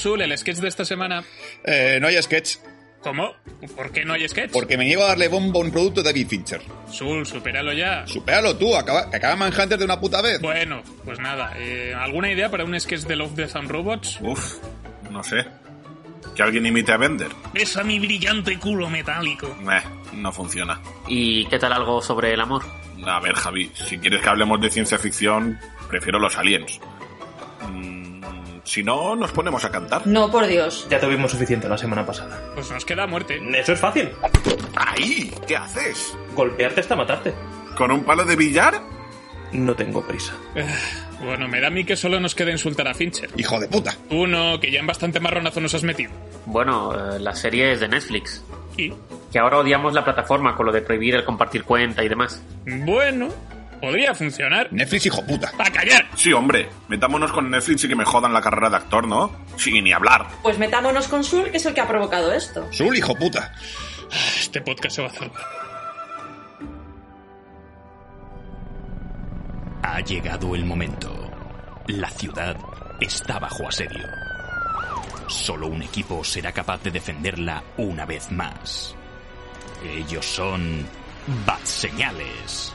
Sul, el sketch de esta semana. Eh, no hay sketch. ¿Cómo? ¿Por qué no hay sketch? Porque me niego a darle bombo a un producto de David Fincher. Sul, supéralo ya. Supéralo tú, acaba, que acaba Manhunter de una puta vez. Bueno, pues nada. eh, ¿Alguna idea para un sketch de Love, Death and Robots? Uf, no sé. Que alguien imite a Bender. Besa mi brillante culo metálico. Eh, no funciona. ¿Y qué tal algo sobre el amor? A ver, Javi, si quieres que hablemos de ciencia ficción, prefiero los aliens. Si no, nos ponemos a cantar. No, por Dios. Ya tuvimos suficiente la semana pasada. Pues nos queda muerte. Eso es fácil. ¡Ahí! ¿Qué haces? Golpearte hasta matarte. ¿Con un palo de billar? No tengo prisa. Bueno, me da a mí que solo nos queda insultar a Fincher. Hijo de puta. Uno, que ya en bastante marronazo nos has metido. Bueno, eh, la serie es de Netflix. Y, Que ahora odiamos la plataforma con lo de prohibir el compartir cuenta y demás. bueno, podría funcionar. Netflix, hijo puta. ¡A callar! Sí, hombre. Metámonos con Netflix y que me jodan la carrera de actor, ¿no? Sí, ni hablar. Pues metámonos con Sul, que es el que ha provocado esto. Sul, hijo puta. Este podcast se va a hacer. Ha llegado el momento. La ciudad está bajo asedio. Solo un equipo será capaz de defenderla una vez más. Ellos son... Bat Señales.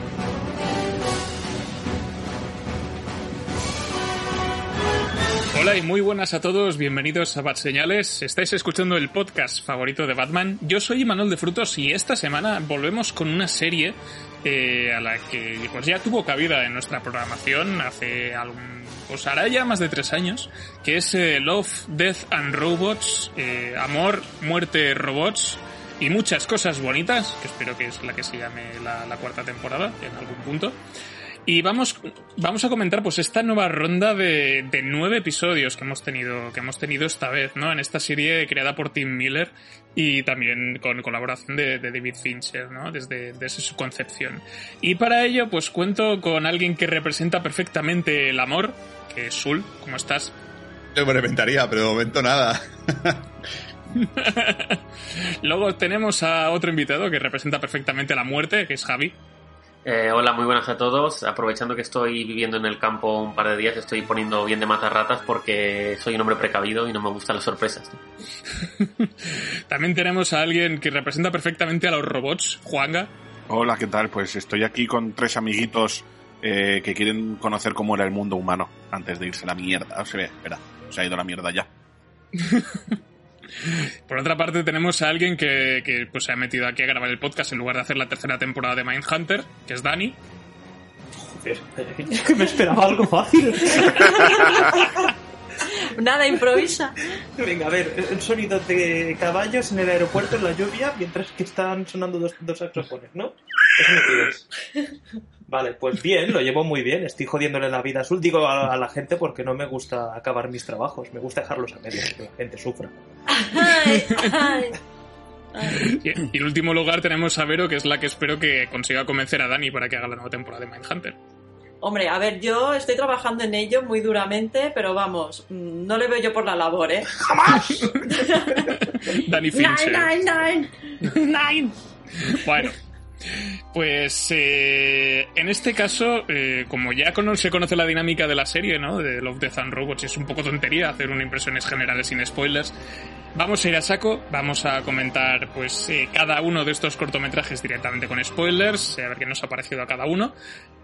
Hola y muy buenas a todos, bienvenidos a Bat Señales. Estáis escuchando el podcast favorito de Batman. Yo soy Manuel de Frutos y esta semana volvemos con una serie eh, a la que pues ya tuvo cabida en nuestra programación hace algún, pues hará ya más de tres años, que es eh, Love, Death and Robots, eh, Amor, Muerte, Robots y muchas cosas bonitas, que espero que es la que se llame la, la cuarta temporada en algún punto. Y vamos, vamos a comentar pues esta nueva ronda de, de nueve episodios que hemos tenido, que hemos tenido esta vez, ¿no? En esta serie creada por Tim Miller y también con colaboración de, de David Fincher, ¿no? Desde, desde su concepción. Y para ello, pues cuento con alguien que representa perfectamente el amor, que es Sul. ¿Cómo estás? Yo me reventaría, pero de momento nada. Luego tenemos a otro invitado que representa perfectamente la muerte, que es Javi. Eh, hola, muy buenas a todos. Aprovechando que estoy viviendo en el campo un par de días, estoy poniendo bien de matar ratas porque soy un hombre precavido y no me gustan las sorpresas. También tenemos a alguien que representa perfectamente a los robots, Juanga. Hola, ¿qué tal? Pues estoy aquí con tres amiguitos eh, que quieren conocer cómo era el mundo humano antes de irse a la mierda. O sea, espera, se ha ido a la mierda ya. Por otra parte, tenemos a alguien que, que, pues, se ha metido aquí a grabar el podcast en lugar de hacer la tercera temporada de Mindhunter, que es Dani. Joder, es que me esperaba algo fácil. Nada, improvisa. Venga, a ver, el sonido de caballos en el aeropuerto en la lluvia mientras que están sonando dos, dos saxofones, ¿no? Vale, pues bien, lo llevo muy bien. Estoy jodiéndole la vida a Sul. Digo a, a la gente porque no me gusta acabar mis trabajos. Me gusta dejarlos a medias, que la gente sufra. Ay, ay. Y, y en último lugar tenemos a Vero, que es la que espero que consiga convencer a Dani para que haga la nueva temporada de Mindhunter. Hombre, a ver, yo estoy trabajando en ello muy duramente, pero vamos, mm, no le veo yo por la labor, ¿eh? Dani Nine, Fincher. nine, nine. Nine. Bueno, pues eh, en este caso, eh, como ya se conoce la dinámica de la serie, ¿no? De Love, Death and Robots, es un poco tontería hacer una impresiones generales sin spoilers. Vamos a ir a saco, vamos a comentar pues eh, cada uno de estos cortometrajes directamente con spoilers, a ver qué nos ha parecido a cada uno.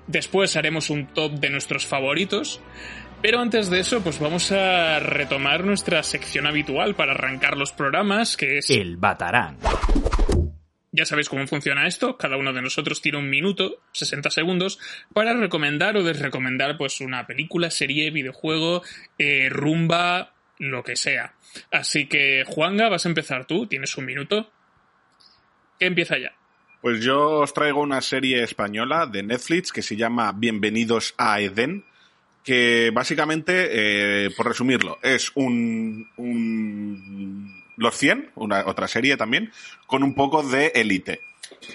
Después haremos un top de nuestros favoritos. Pero antes de eso, pues vamos a retomar nuestra sección habitual para arrancar los programas, que es El Batarán. Ya sabéis cómo funciona esto. Cada uno de nosotros tiene un minuto, 60 segundos, para recomendar o desrecomendar pues una película, serie, videojuego, eh, rumba, lo que sea. Así que, Juanga, vas a empezar tú. Tienes un minuto. ¿Qué empieza ya? Pues yo os traigo una serie española de Netflix que se llama Bienvenidos a Edén, que básicamente, eh, por resumirlo, es un, un Los 100, una, otra serie también, con un poco de élite.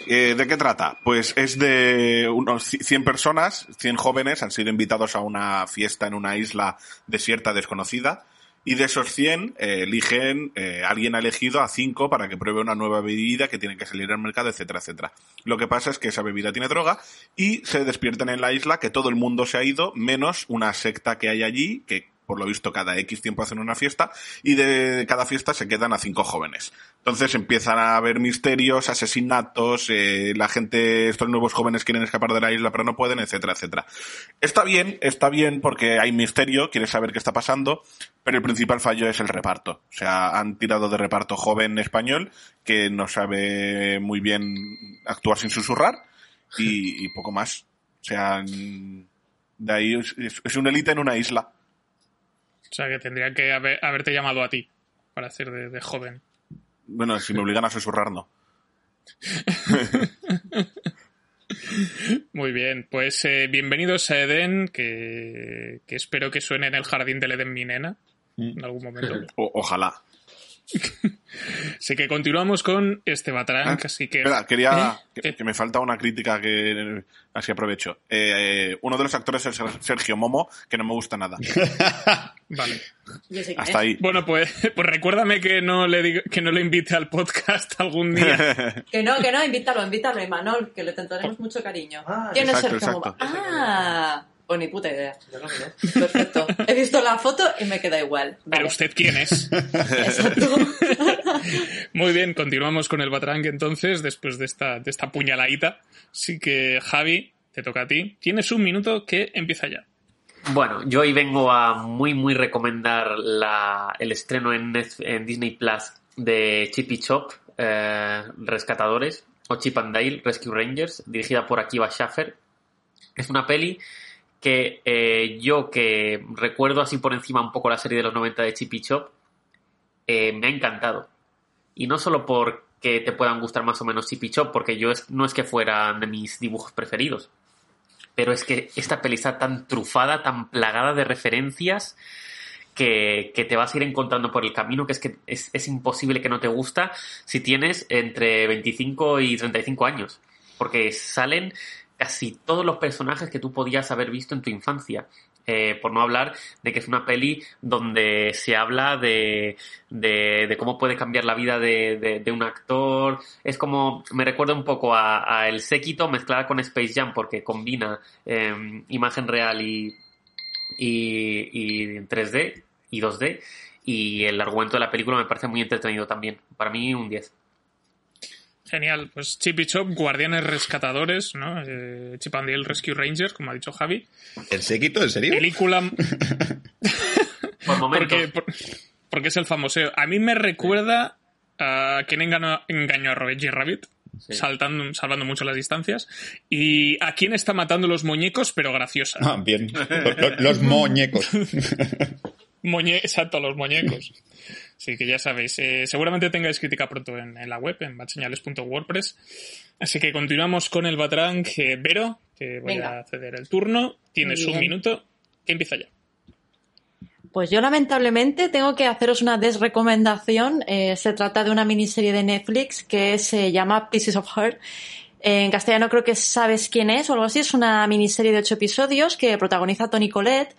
Eh, ¿De qué trata? Pues es de unos 100 personas, 100 jóvenes, han sido invitados a una fiesta en una isla desierta desconocida. Y de esos 100 eh, eligen, eh, alguien ha elegido a 5 para que pruebe una nueva bebida que tiene que salir al mercado, etcétera, etcétera. Lo que pasa es que esa bebida tiene droga y se despiertan en la isla que todo el mundo se ha ido, menos una secta que hay allí, que por lo visto cada X tiempo hacen una fiesta y de cada fiesta se quedan a cinco jóvenes. Entonces empiezan a haber misterios, asesinatos, eh, la gente, estos nuevos jóvenes quieren escapar de la isla pero no pueden, etcétera, etcétera. Está bien, está bien porque hay misterio, quieres saber qué está pasando, pero el principal fallo es el reparto. O sea, han tirado de reparto joven español que no sabe muy bien actuar sin susurrar y, poco más. O sea, de ahí es, es un élite en una isla. O sea, que tendría que haber- haberte llamado a ti para hacer de, de joven. Bueno, si me obligan a susurrar, no. Muy bien, pues eh, bienvenidos a Eden, que, que espero que suene en el jardín del Eden mi nena en algún momento. O- ojalá. Así que continuamos con este Batrank, Ah, así que... Espera, quería. ¿Eh? Que, que me falta una crítica que. Así aprovecho. Eh, eh, uno de los actores es Sergio Momo, que no me gusta nada. Vale. Hasta es. ahí. Bueno, pues, pues recuérdame que no le digo, que no le invite al podcast algún día. Que no, que no, invítalo, invítalo, Imanol, que le tendremos mucho cariño. Ah, ¿Quién es exacto, Sergio exacto. Momo? Ah, pues ni puta idea. Yo no, no. Perfecto. He visto la foto y me queda igual. Pero usted quién es. Exacto. Muy bien, continuamos con el Batrank entonces, después de esta, de esta puñaladita. Así que, Javi, te toca a ti. Tienes un minuto que empieza ya. Bueno, yo hoy vengo a muy, muy recomendar la, el estreno en, Disney Plus de Chip y Chop, eh, Rescatadores, o Chip and Dale, Rescue Rangers, dirigida por Akiva Schaffer. Es una peli que eh, yo que recuerdo así por encima un poco la serie de los 90 de Chip y Chop, eh, me ha encantado. Y no solo porque te puedan gustar más o menos Chip y Chop, porque yo es- no es que fueran de mis dibujos preferidos, pero es que esta peli está tan trufada, tan plagada de referencias que, que te vas a ir encontrando por el camino, que es que es, es imposible que no te gusta si tienes entre 25 y 35 años, porque salen casi todos los personajes que tú podías haber visto en tu infancia. Eh, por no hablar de que es una peli donde se habla de, de, de cómo puede cambiar la vida de, un actor. Es como, me recuerda un poco a, El Séquito mezclada con Space Jam, porque combina eh, imagen real y, y, y en 3D y 2D. Y el argumento de la película me parece muy entretenido también. Para mí, un 10. Genial, pues Chip y Chop, Guardianes Rescatadores, ¿no? Eh, Chip and Dale Rescue Rangers, como ha dicho Javi. ¿El séquito? ¿En serio? Película... Por momentos. porque, por- porque es el famoso. A mí me recuerda a quien engañó, engañó a Roger Rabbit, Sí. saltando, salvando mucho las distancias. Y a quién está matando los muñecos, pero graciosa. Ah, bien. Los, los- los muñecos. Moñe- exacto, los muñecos. Así que ya sabéis, eh, seguramente tengáis crítica pronto en, en la web, en batseñales.wordpress. Así que continuamos con el Batrank. Eh, Vero, te voy Venga. a ceder el turno. Tienes un minuto. Que empieza ya. Pues yo lamentablemente tengo que haceros una desrecomendación. Eh, se trata de una miniserie de Netflix que se llama Pieces of Heart. En castellano creo que sabes quién es o algo así. Es una miniserie de ocho episodios que protagoniza Tony Collette.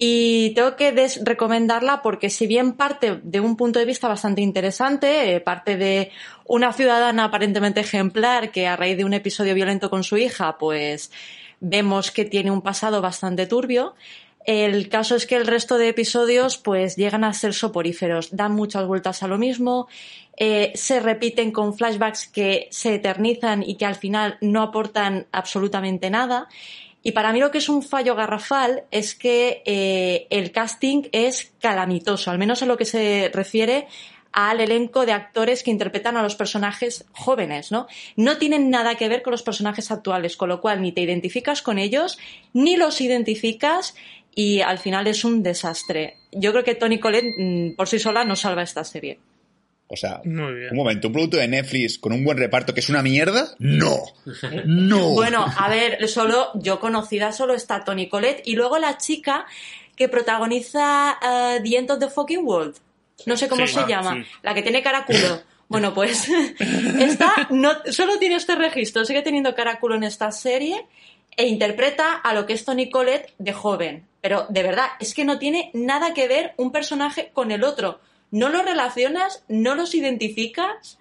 Y tengo que desrecomendarla porque si bien parte de un punto de vista bastante interesante, eh, parte de una ciudadana aparentemente ejemplar que a raíz de un episodio violento con su hija, pues vemos que tiene un pasado bastante turbio. El caso es que el resto de episodios pues llegan a ser soporíferos, dan muchas vueltas a lo mismo, eh, se repiten con flashbacks que se eternizan y que al final no aportan absolutamente nada. Y para mí lo que es un fallo garrafal es que eh, el casting es calamitoso, al menos en lo que se refiere al elenco de actores que interpretan a los personajes jóvenes, ¿no? No tienen nada que ver con los personajes actuales, con lo cual ni te identificas con ellos, ni los identificas y al final es un desastre. Yo creo que Tony Collette mm, por sí sola no salva esta serie. O sea, Muy bien. un momento, un producto de Netflix con un buen reparto que es una mierda. No. No. Bueno, a ver, solo yo conocida solo está Tony Collette y luego la chica que protagoniza eh, The End of the Fucking World. No sé cómo Sí, se ah, llama. sí. La que tiene cara culo. Bueno, pues esta no, solo tiene este registro, sigue teniendo caraculo en esta serie e interpreta a lo que es Tony Collette de joven. Pero de verdad, es que no tiene nada que ver un personaje con el otro. No los relacionas, no los identificas.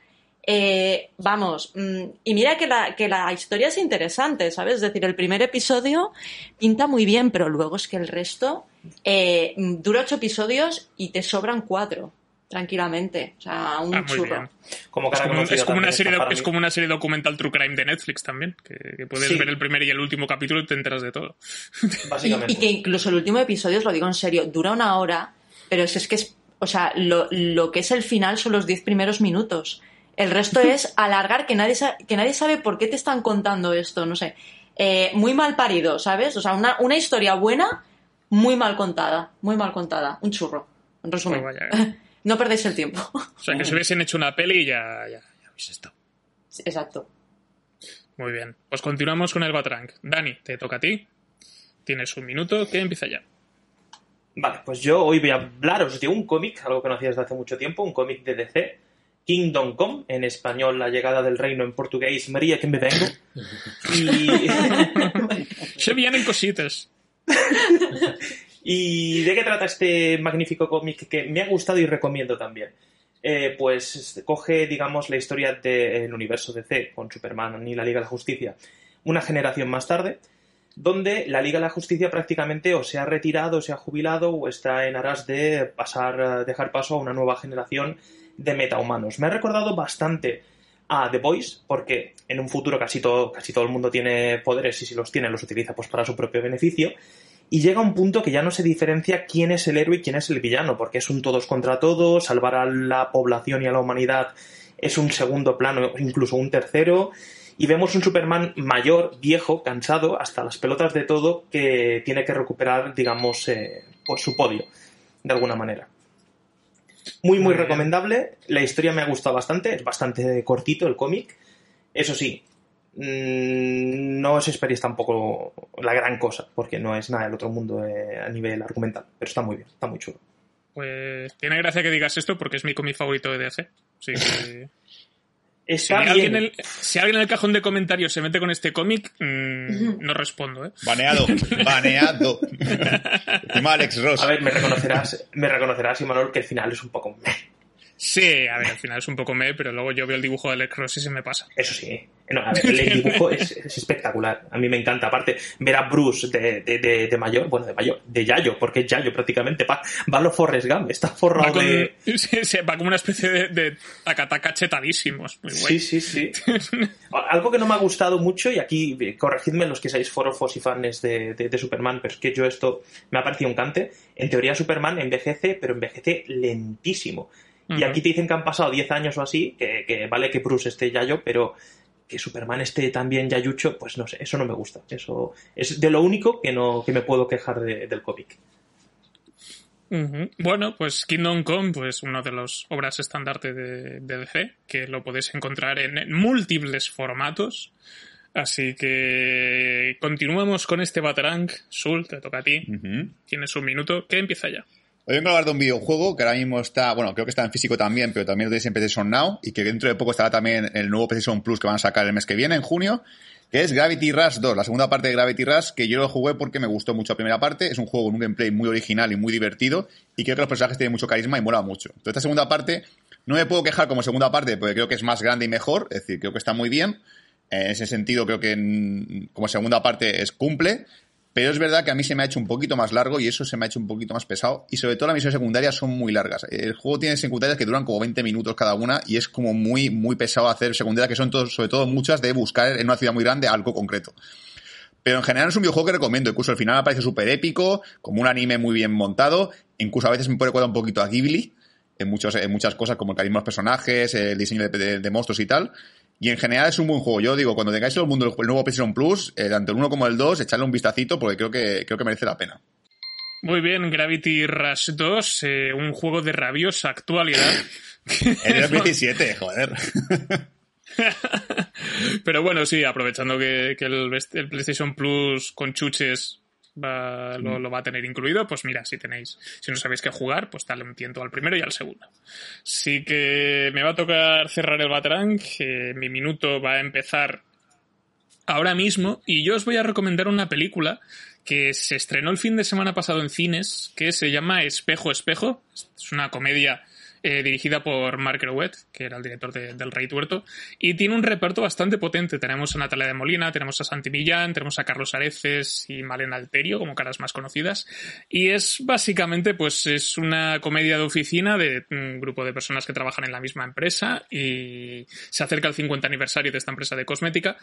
eh, vamos, mm, y mira que la, que la historia es interesante, ¿sabes? Es decir, el primer episodio pinta muy bien, pero luego es que el resto eh, dura ocho episodios y te sobran cuatro, tranquilamente. O sea, un Ah, churro. Como Es como, es como una serie de- es como una serie documental True Crime de Netflix también, que, que puedes Sí. ver el primer y el último capítulo y te enteras de todo. Y que incluso el último episodio, os lo digo en serio, dura una hora, pero es, es que es, o sea, lo, lo que es el final son los diez primeros minutos. El resto es alargar que nadie, sa- que nadie sabe por qué te están contando esto, no sé. Eh, muy mal parido, ¿sabes? O sea, una, una historia buena, muy mal contada, muy mal contada. Un churro, en resumen. Pues vaya. no perdéis el tiempo. O sea, que si hubiesen hecho una peli ya, ya, ya habéis estado. Exacto. Muy bien. Pues continuamos con el Batrank. Dani, te toca a ti. Tienes un minuto que empieza ya. Vale, pues yo hoy voy a hablaros de un cómic, algo que conocía desde hace mucho tiempo, un cómic de DC, Kingdom Come, en español La llegada del reino, en portugués María que me vengo. Y, Se vienen cositas. ¿Y de qué trata este magnífico cómic que me ha gustado y recomiendo también? Eh, pues coge, digamos, la historia del universo DC con Superman y la Liga de la Justicia una generación más tarde, donde la Liga de la Justicia prácticamente o se ha retirado, o se ha jubilado, o está en aras de pasar, a dejar paso a una nueva generación de metahumanos. Me ha recordado bastante a The Voice, porque en un futuro casi todo, casi todo el mundo tiene poderes y si los tiene los utiliza pues para su propio beneficio. Y llega un punto que ya no se diferencia quién es el héroe y quién es el villano, porque es un todos contra todos, salvar a la población y a la humanidad es un segundo plano, incluso un tercero, y vemos un Superman mayor, viejo, cansado, hasta las pelotas de todo, que tiene que recuperar, digamos, eh, pues su podio, de alguna manera. Muy, muy recomendable. La historia me ha gustado bastante. Es bastante cortito el cómic. Eso sí, mm, no os esperéis tampoco la gran cosa, porque no es nada del otro mundo eh, a nivel argumental. Pero está muy bien, está muy chulo. Pues tiene gracia que digas esto porque es mi cómic favorito de DC. Así que... Si bien. alguien, en el, si alguien en el cajón de comentarios se mete con este cómic, mm, no respondo, ¿eh? Baneado, baneado. Alex Ross. A ver, me reconocerás, me reconocerás, Imanol, que el final es un poco... Sí, a ver, al final es un poco me, pero luego yo veo el dibujo de Alex Ross y se me pasa. Eso sí. No, a ver, el dibujo es, es espectacular. A mí me encanta. Aparte, ver a Bruce de, de, de, de mayor, bueno, de mayor, de Yayo, porque es Yayo prácticamente. Va, va a lo Forrest Gump, está Va, forrado con- de... sí, sí, va como una especie de, de tacataca chetadísimos. Muy Sí, guay. sí, sí. Algo que no me ha gustado mucho, y aquí eh, corregidme los que seáis forofos y fans de, de, de Superman, pero es que yo esto me ha parecido un cante. En teoría Superman envejece, pero envejece lentísimo. Y aquí te dicen que han pasado 10 años o así, que, que vale que Bruce esté Yayo, pero que Superman esté también Yayucho, pues no sé, eso no me gusta. Eso es de lo único que no que me puedo quejar de- del cómic. Bueno, pues Kingdom Come, pues uno de los obras estandarte de, de DC, que lo podéis encontrar en, en múltiples formatos. Así que continuamos con este Batarang. Sul, te toca a ti. Tienes un minuto que empieza ya. Hoy vengo a hablar de un videojuego que ahora mismo está, bueno, creo que está en físico también, pero también lo tenéis en PlayStation Now y que dentro de poco estará también en el nuevo PlayStation Plus que van a sacar el mes que viene, en junio, que es Gravity Rush 2, la segunda parte de Gravity Rush, que yo lo jugué porque me gustó mucho la primera parte, es un juego con un gameplay muy original y muy divertido y creo que los personajes tienen mucho carisma y mola mucho. Entonces esta segunda parte no me puedo quejar como segunda parte porque creo que es más grande y mejor, es decir, creo que está muy bien. En ese sentido creo que mm, como segunda parte es cumple, pero es verdad que a mí se me ha hecho un poquito más largo y eso se me ha hecho un poquito más pesado. Y sobre todo las misiones secundarias son muy largas. El juego tiene secundarias que duran como 20 minutos cada una y es como muy, muy pesado hacer secundarias que son sobre todo muchas de buscar en una ciudad muy grande algo concreto. Pero en general es un videojuego que recomiendo. Incluso al final me parece súper épico, como un anime muy bien montado. Incluso a veces me puede recordar un poquito a Ghibli en, muchos, en muchas cosas, como el carisma de los personajes, el diseño de, de- de monstruos y tal. Y en general es un buen juego. Yo digo, cuando tengáis el mundo el nuevo PlayStation Plus, eh, tanto el 1 como el 2, echarle un vistacito porque creo que, creo que merece la pena. Muy bien, Gravity Rush 2, eh, un juego de rabiosa actualidad. El de 2017, joder. Pero bueno, sí, aprovechando que, que el, el PlayStation Plus con chuches va, lo, lo, va a tener incluido, pues mira, si tenéis, si no sabéis qué jugar, pues dale un tiento al primero y al segundo. Sí que me va a tocar cerrar el Batarang, que mi minuto va a empezar ahora mismo y yo os voy a recomendar una película que se estrenó el fin de semana pasado en cines, que se llama Espejo Espejo. Es una comedia eh, dirigida por Mark Rowett, que era el director de, del Rey Tuerto, y tiene un reparto bastante potente. Tenemos a Natalia de Molina, tenemos a Santi Millán, tenemos a Carlos Areces y Malena Alterio como caras más conocidas, y es básicamente pues es una comedia de oficina de un grupo de personas que trabajan en la misma empresa y se acerca el 50 aniversario de esta empresa de cosmética,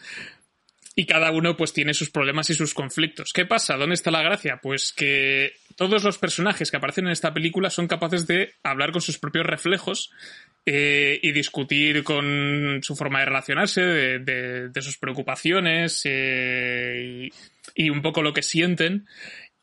y cada uno pues tiene sus problemas y sus conflictos. ¿Qué pasa? ¿Dónde está la gracia? Pues que todos los personajes que aparecen en esta película son capaces de hablar con sus propios reflejos eh, y discutir con su forma de relacionarse, de, de, de sus preocupaciones eh, y, y, un poco lo que sienten.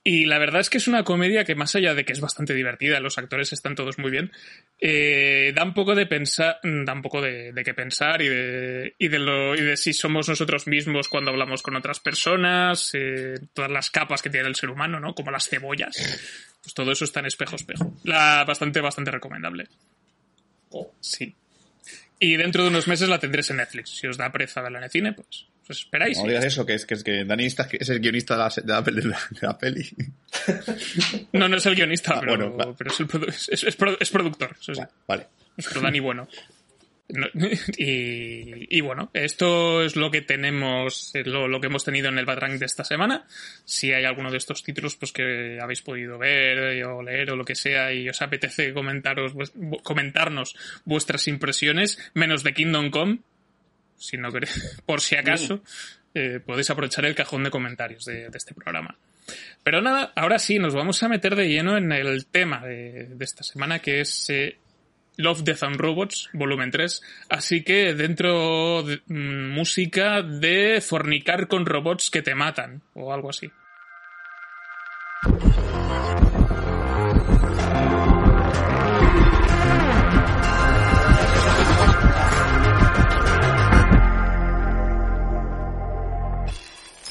Y la verdad es que es una comedia que más allá de que es bastante divertida, los actores están todos muy bien, eh, da un poco de pensar, da un poco de, de qué pensar y de, y de lo, y de si somos nosotros mismos cuando hablamos con otras personas, eh, todas las capas que tiene el ser humano, ¿no? Como las cebollas. Pues todo eso está en espejo espejo. La, bastante, bastante recomendable. Oh, sí. Y dentro de unos meses la tendréis en Netflix. Si os da pereza verla en el cine, pues pues esperáis. No digas eso, que es que, es que Dani está, es el guionista de la, de la, de la, de la peli. no, no es el guionista, ah, pero, bueno, vale. pero es, el produ es, es, es, productor. Eso sí. Vale. Pero Dani bueno. No, y, y, bueno, esto es lo que tenemos, lo, lo, que hemos tenido en el Batrang de esta semana. Si hay alguno de estos títulos pues que habéis podido ver o leer o lo que sea y os apetece comentaros, comentarnos vuestras impresiones, menos de Kingdom Come, si no queréis, por si acaso, eh, podéis aprovechar el cajón de comentarios de, de, este programa. Pero nada, ahora sí, nos vamos a meter de lleno en el tema de, de esta semana, que es eh, Love, Death and Robots, volumen 3. Así que dentro de mmm, música de fornicar con robots que te matan, o algo así.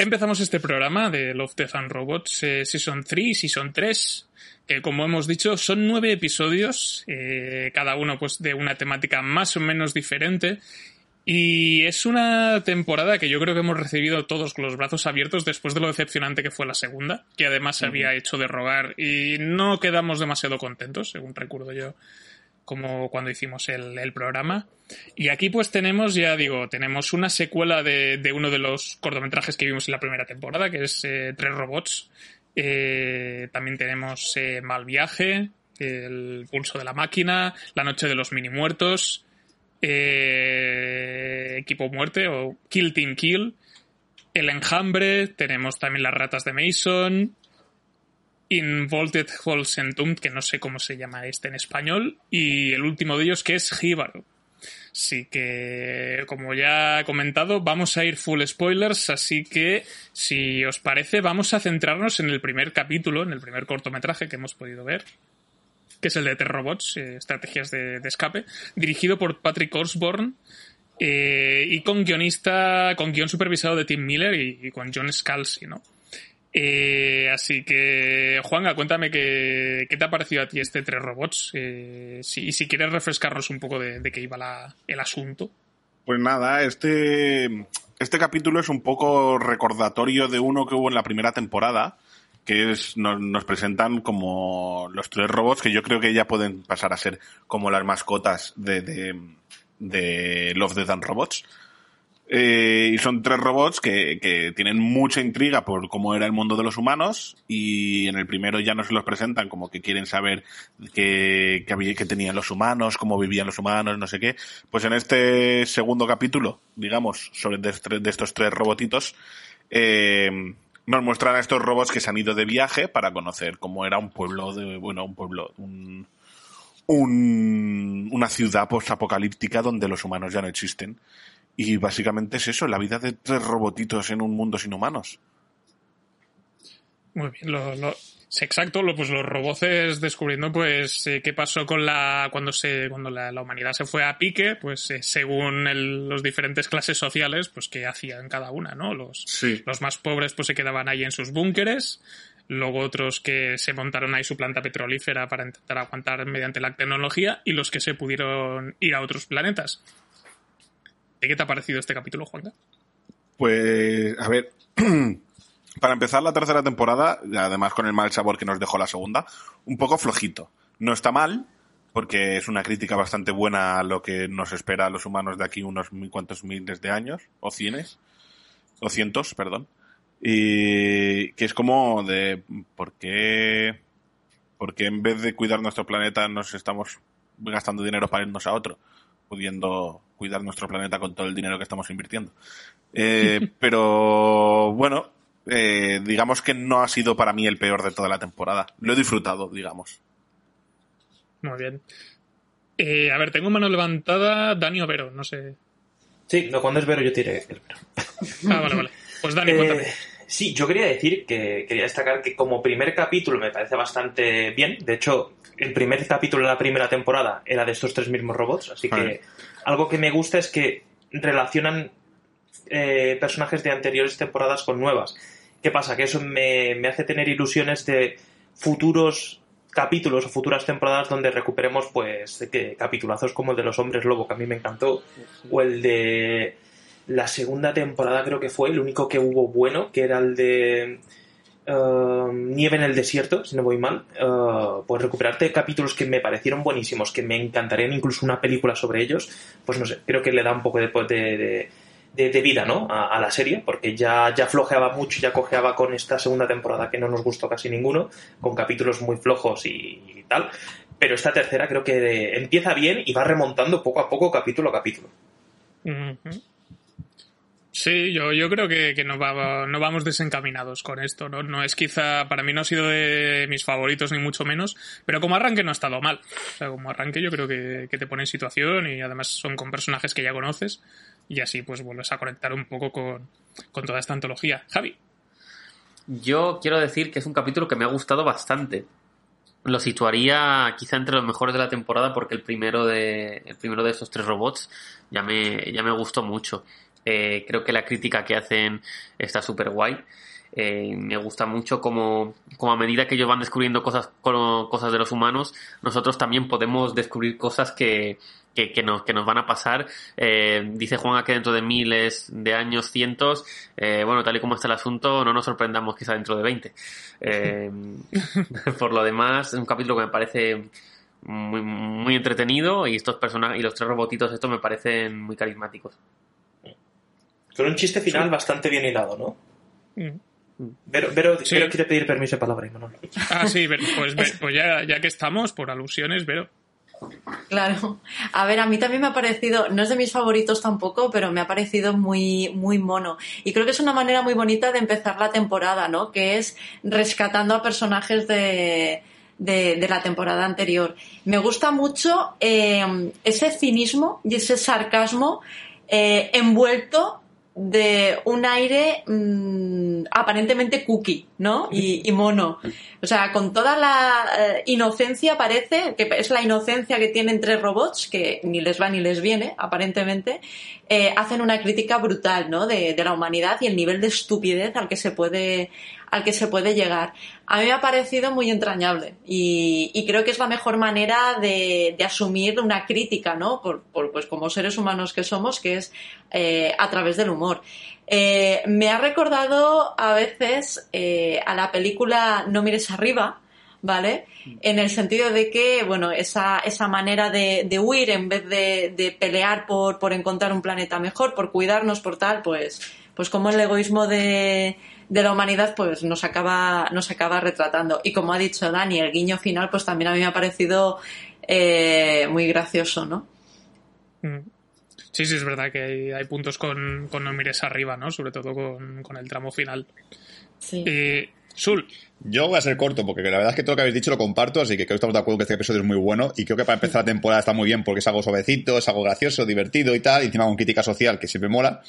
Empezamos este programa de Love, Death and Robots eh, Season 3 y Season 3, que como hemos dicho son nueve episodios, eh, cada uno pues de una temática más o menos diferente. Y es una temporada que yo creo que hemos recibido todos con los brazos abiertos después de lo decepcionante que fue la segunda, que además se uh -huh. había hecho de rogar y no quedamos demasiado contentos, según recuerdo yo como cuando hicimos el, programa. Y aquí pues tenemos, ya digo, tenemos una secuela de, de, uno de los cortometrajes que vimos en la primera temporada, que es eh, Tres Robots. Eh, también tenemos eh, Mal Viaje, El Pulso de la Máquina, La Noche de los Mini Muertos, eh, Equipo Muerte o Kill Team Kill, El Enjambre, tenemos también Las Ratas de Mason, Involted Entombed, que no sé cómo se llama este en español, y el último de ellos que es Jíbaro. Así que, como ya he comentado, vamos a ir full spoilers, así que, si os parece, vamos a centrarnos en el primer capítulo, en el primer cortometraje que hemos podido ver, que es el de T-Robots, eh, Estrategias de, Escape, dirigido por Patrick Osborne, eh, y con guionista, con guion supervisado de Tim Miller y, y con John Scalzi, ¿no? Eh, así que, Juanga, cuéntame qué, te ha parecido a ti este Tres Robots. Eh, y si quieres refrescarnos un poco de, qué iba el asunto. Pues nada, este, este capítulo es un poco recordatorio de uno que hubo en la primera temporada, que es, nos, presentan como los tres robots, que yo creo que ya pueden pasar a ser como las mascotas de, de, de Love, Death and Robots. Eh, y son tres robots que, que, tienen mucha intriga por cómo era el mundo de los humanos y en el primero ya no se los presentan como que quieren saber qué, qué, tenían los humanos, cómo vivían los humanos, no sé qué. Pues en este segundo capítulo, digamos, sobre de, de estos tres robotitos, eh, nos muestran a estos robots que se han ido de viaje para conocer cómo era un pueblo de, bueno, un pueblo, un, un, una ciudad post-apocalíptica donde los humanos ya no existen. Y básicamente es eso, la vida de tres robotitos en un mundo sin humanos. Muy bien, lo, lo- exacto, lo, pues los roboces descubriendo pues eh, qué pasó con la cuando se cuando la, la humanidad se fue a pique, pues eh, según el- los diferentes clases sociales, pues qué hacían cada una, ¿no? Los, Sí. los más pobres pues se quedaban ahí en sus búnkeres, luego otros que se montaron ahí su planta petrolífera para intentar aguantar mediante la tecnología y los que se pudieron ir a otros planetas. ¿De qué te ha parecido este capítulo, Juanca? Pues, a ver, para empezar la tercera temporada, además con el mal sabor que nos dejó la segunda, un poco flojito. No está mal, porque es una crítica bastante buena a lo que nos espera a los humanos de aquí unos mil cuantos miles de años, o cienes, o cientos, perdón. Y que es como de, ¿por qué, por qué en vez de cuidar nuestro planeta nos estamos gastando dinero para irnos a otro? Pudiendo cuidar nuestro planeta con todo el dinero que estamos invirtiendo. Eh, pero bueno, eh, digamos que no ha sido para mí el peor de toda la temporada. Lo he disfrutado, digamos. Muy bien. Eh, a ver, tengo mano levantada Dani Overo, no sé. Sí, no, cuando es Vero yo tiré el Vero. Ah, vale, vale. Pues Dani, Eh, cuéntame. Sí, yo quería decir que quería destacar que como primer capítulo me parece bastante bien. De hecho, el primer capítulo de la primera temporada era de estos tres mismos robots, así que algo que me gusta es que relacionan eh, personajes de anteriores temporadas con nuevas. ¿Qué pasa? Que eso me, me hace tener ilusiones de futuros capítulos o futuras temporadas donde recuperemos pues que capitulazos como el de los hombres lobo que a mí me encantó o el de la segunda temporada creo que fue el único que hubo bueno que era el de eh, Nieve en el desierto si no voy mal eh, pues recuperarte capítulos que me parecieron buenísimos que me encantarían incluso una película sobre ellos pues no sé creo que le da un poco de, de, de- de- vida ¿no? a, la serie porque ya, ya flojeaba mucho ya cojeaba con esta segunda temporada que no nos gustó casi ninguno con capítulos muy flojos y, tal pero esta tercera creo que empieza bien y va remontando poco a poco capítulo a capítulo. Sí, yo, yo creo que, que no, va- no vamos desencaminados con esto, ¿no? No es quizá, para mí no ha sido de mis favoritos ni mucho menos, pero como arranque no ha estado mal. O sea, como arranque yo creo que, que te pone en situación y además son con personajes que ya conoces y así pues vuelves a conectar un poco con, con toda esta antología. Javi. Yo quiero decir que es un capítulo que me ha gustado bastante. Lo situaría quizá entre los mejores de la temporada porque el primero de, el primero de estos tres robots ya me, ya me gustó mucho. Eh, creo que la crítica que hacen está súper guay. Eh, me gusta mucho como, como a medida que ellos van descubriendo cosas, co- cosas de los humanos, nosotros también podemos descubrir cosas que, que, nos, que nos van a pasar. Eh, dice Juan que dentro de miles de años, cientos, eh, bueno, tal y como está el asunto, no nos sorprendamos quizá dentro de 20. Eh, por lo demás, es un capítulo que me parece muy, muy entretenido y estos personajes y los tres robotitos estos me parecen muy carismáticos. Con un chiste final bastante bien hilado ¿no? Mm. Vero, Vero- Sí. Vero quiere pedir permiso de palabra Imanol. Ah, sí, pues, pues ya, ya que estamos, por alusiones, Vero. Claro. A ver, a mí también me ha parecido, no es de mis favoritos tampoco, pero me ha parecido muy, muy mono. Y creo que es una manera muy bonita de empezar la temporada, ¿no? Que es rescatando a personajes de, de, de la temporada anterior. Me gusta mucho eh, ese cinismo y ese sarcasmo eh, envuelto de un aire mm, aparentemente cookie, ¿no? Y, mono. O sea, con toda la eh, inocencia parece, que es la inocencia que tienen tres robots, que ni les va ni les viene, aparentemente, eh, hacen una crítica brutal, ¿no? De la humanidad y el nivel de estupidez al que se puede, al que se puede llegar. A mí me ha parecido muy entrañable y, creo que es la mejor manera de, asumir una crítica, ¿no? Por, pues como seres humanos que somos, que es eh, a través del humor. Eh, me ha recordado a veces eh, a la película No mires arriba, ¿vale? En el sentido de que, bueno, esa, esa manera de, de huir en vez de, de pelear por, por encontrar un planeta mejor, por cuidarnos, por tal, pues, pues como el egoísmo de, de la humanidad pues nos acaba, nos acaba retratando. Y como ha dicho Dani, el guiño final pues también a mí me ha parecido eh, muy gracioso, ¿no? Mm. Sí, sí, es verdad que hay, hay puntos con, con No mires arriba, ¿no? Sobre todo con, con el tramo final. Sí. Eh, Sul, Yo voy a ser corto, porque la verdad es que todo lo que habéis dicho lo comparto, así que creo que estamos de acuerdo que este episodio es muy bueno y creo que para empezar la temporada está muy bien porque es algo suavecito, es algo gracioso, divertido y tal, y encima con crítica social que siempre mola.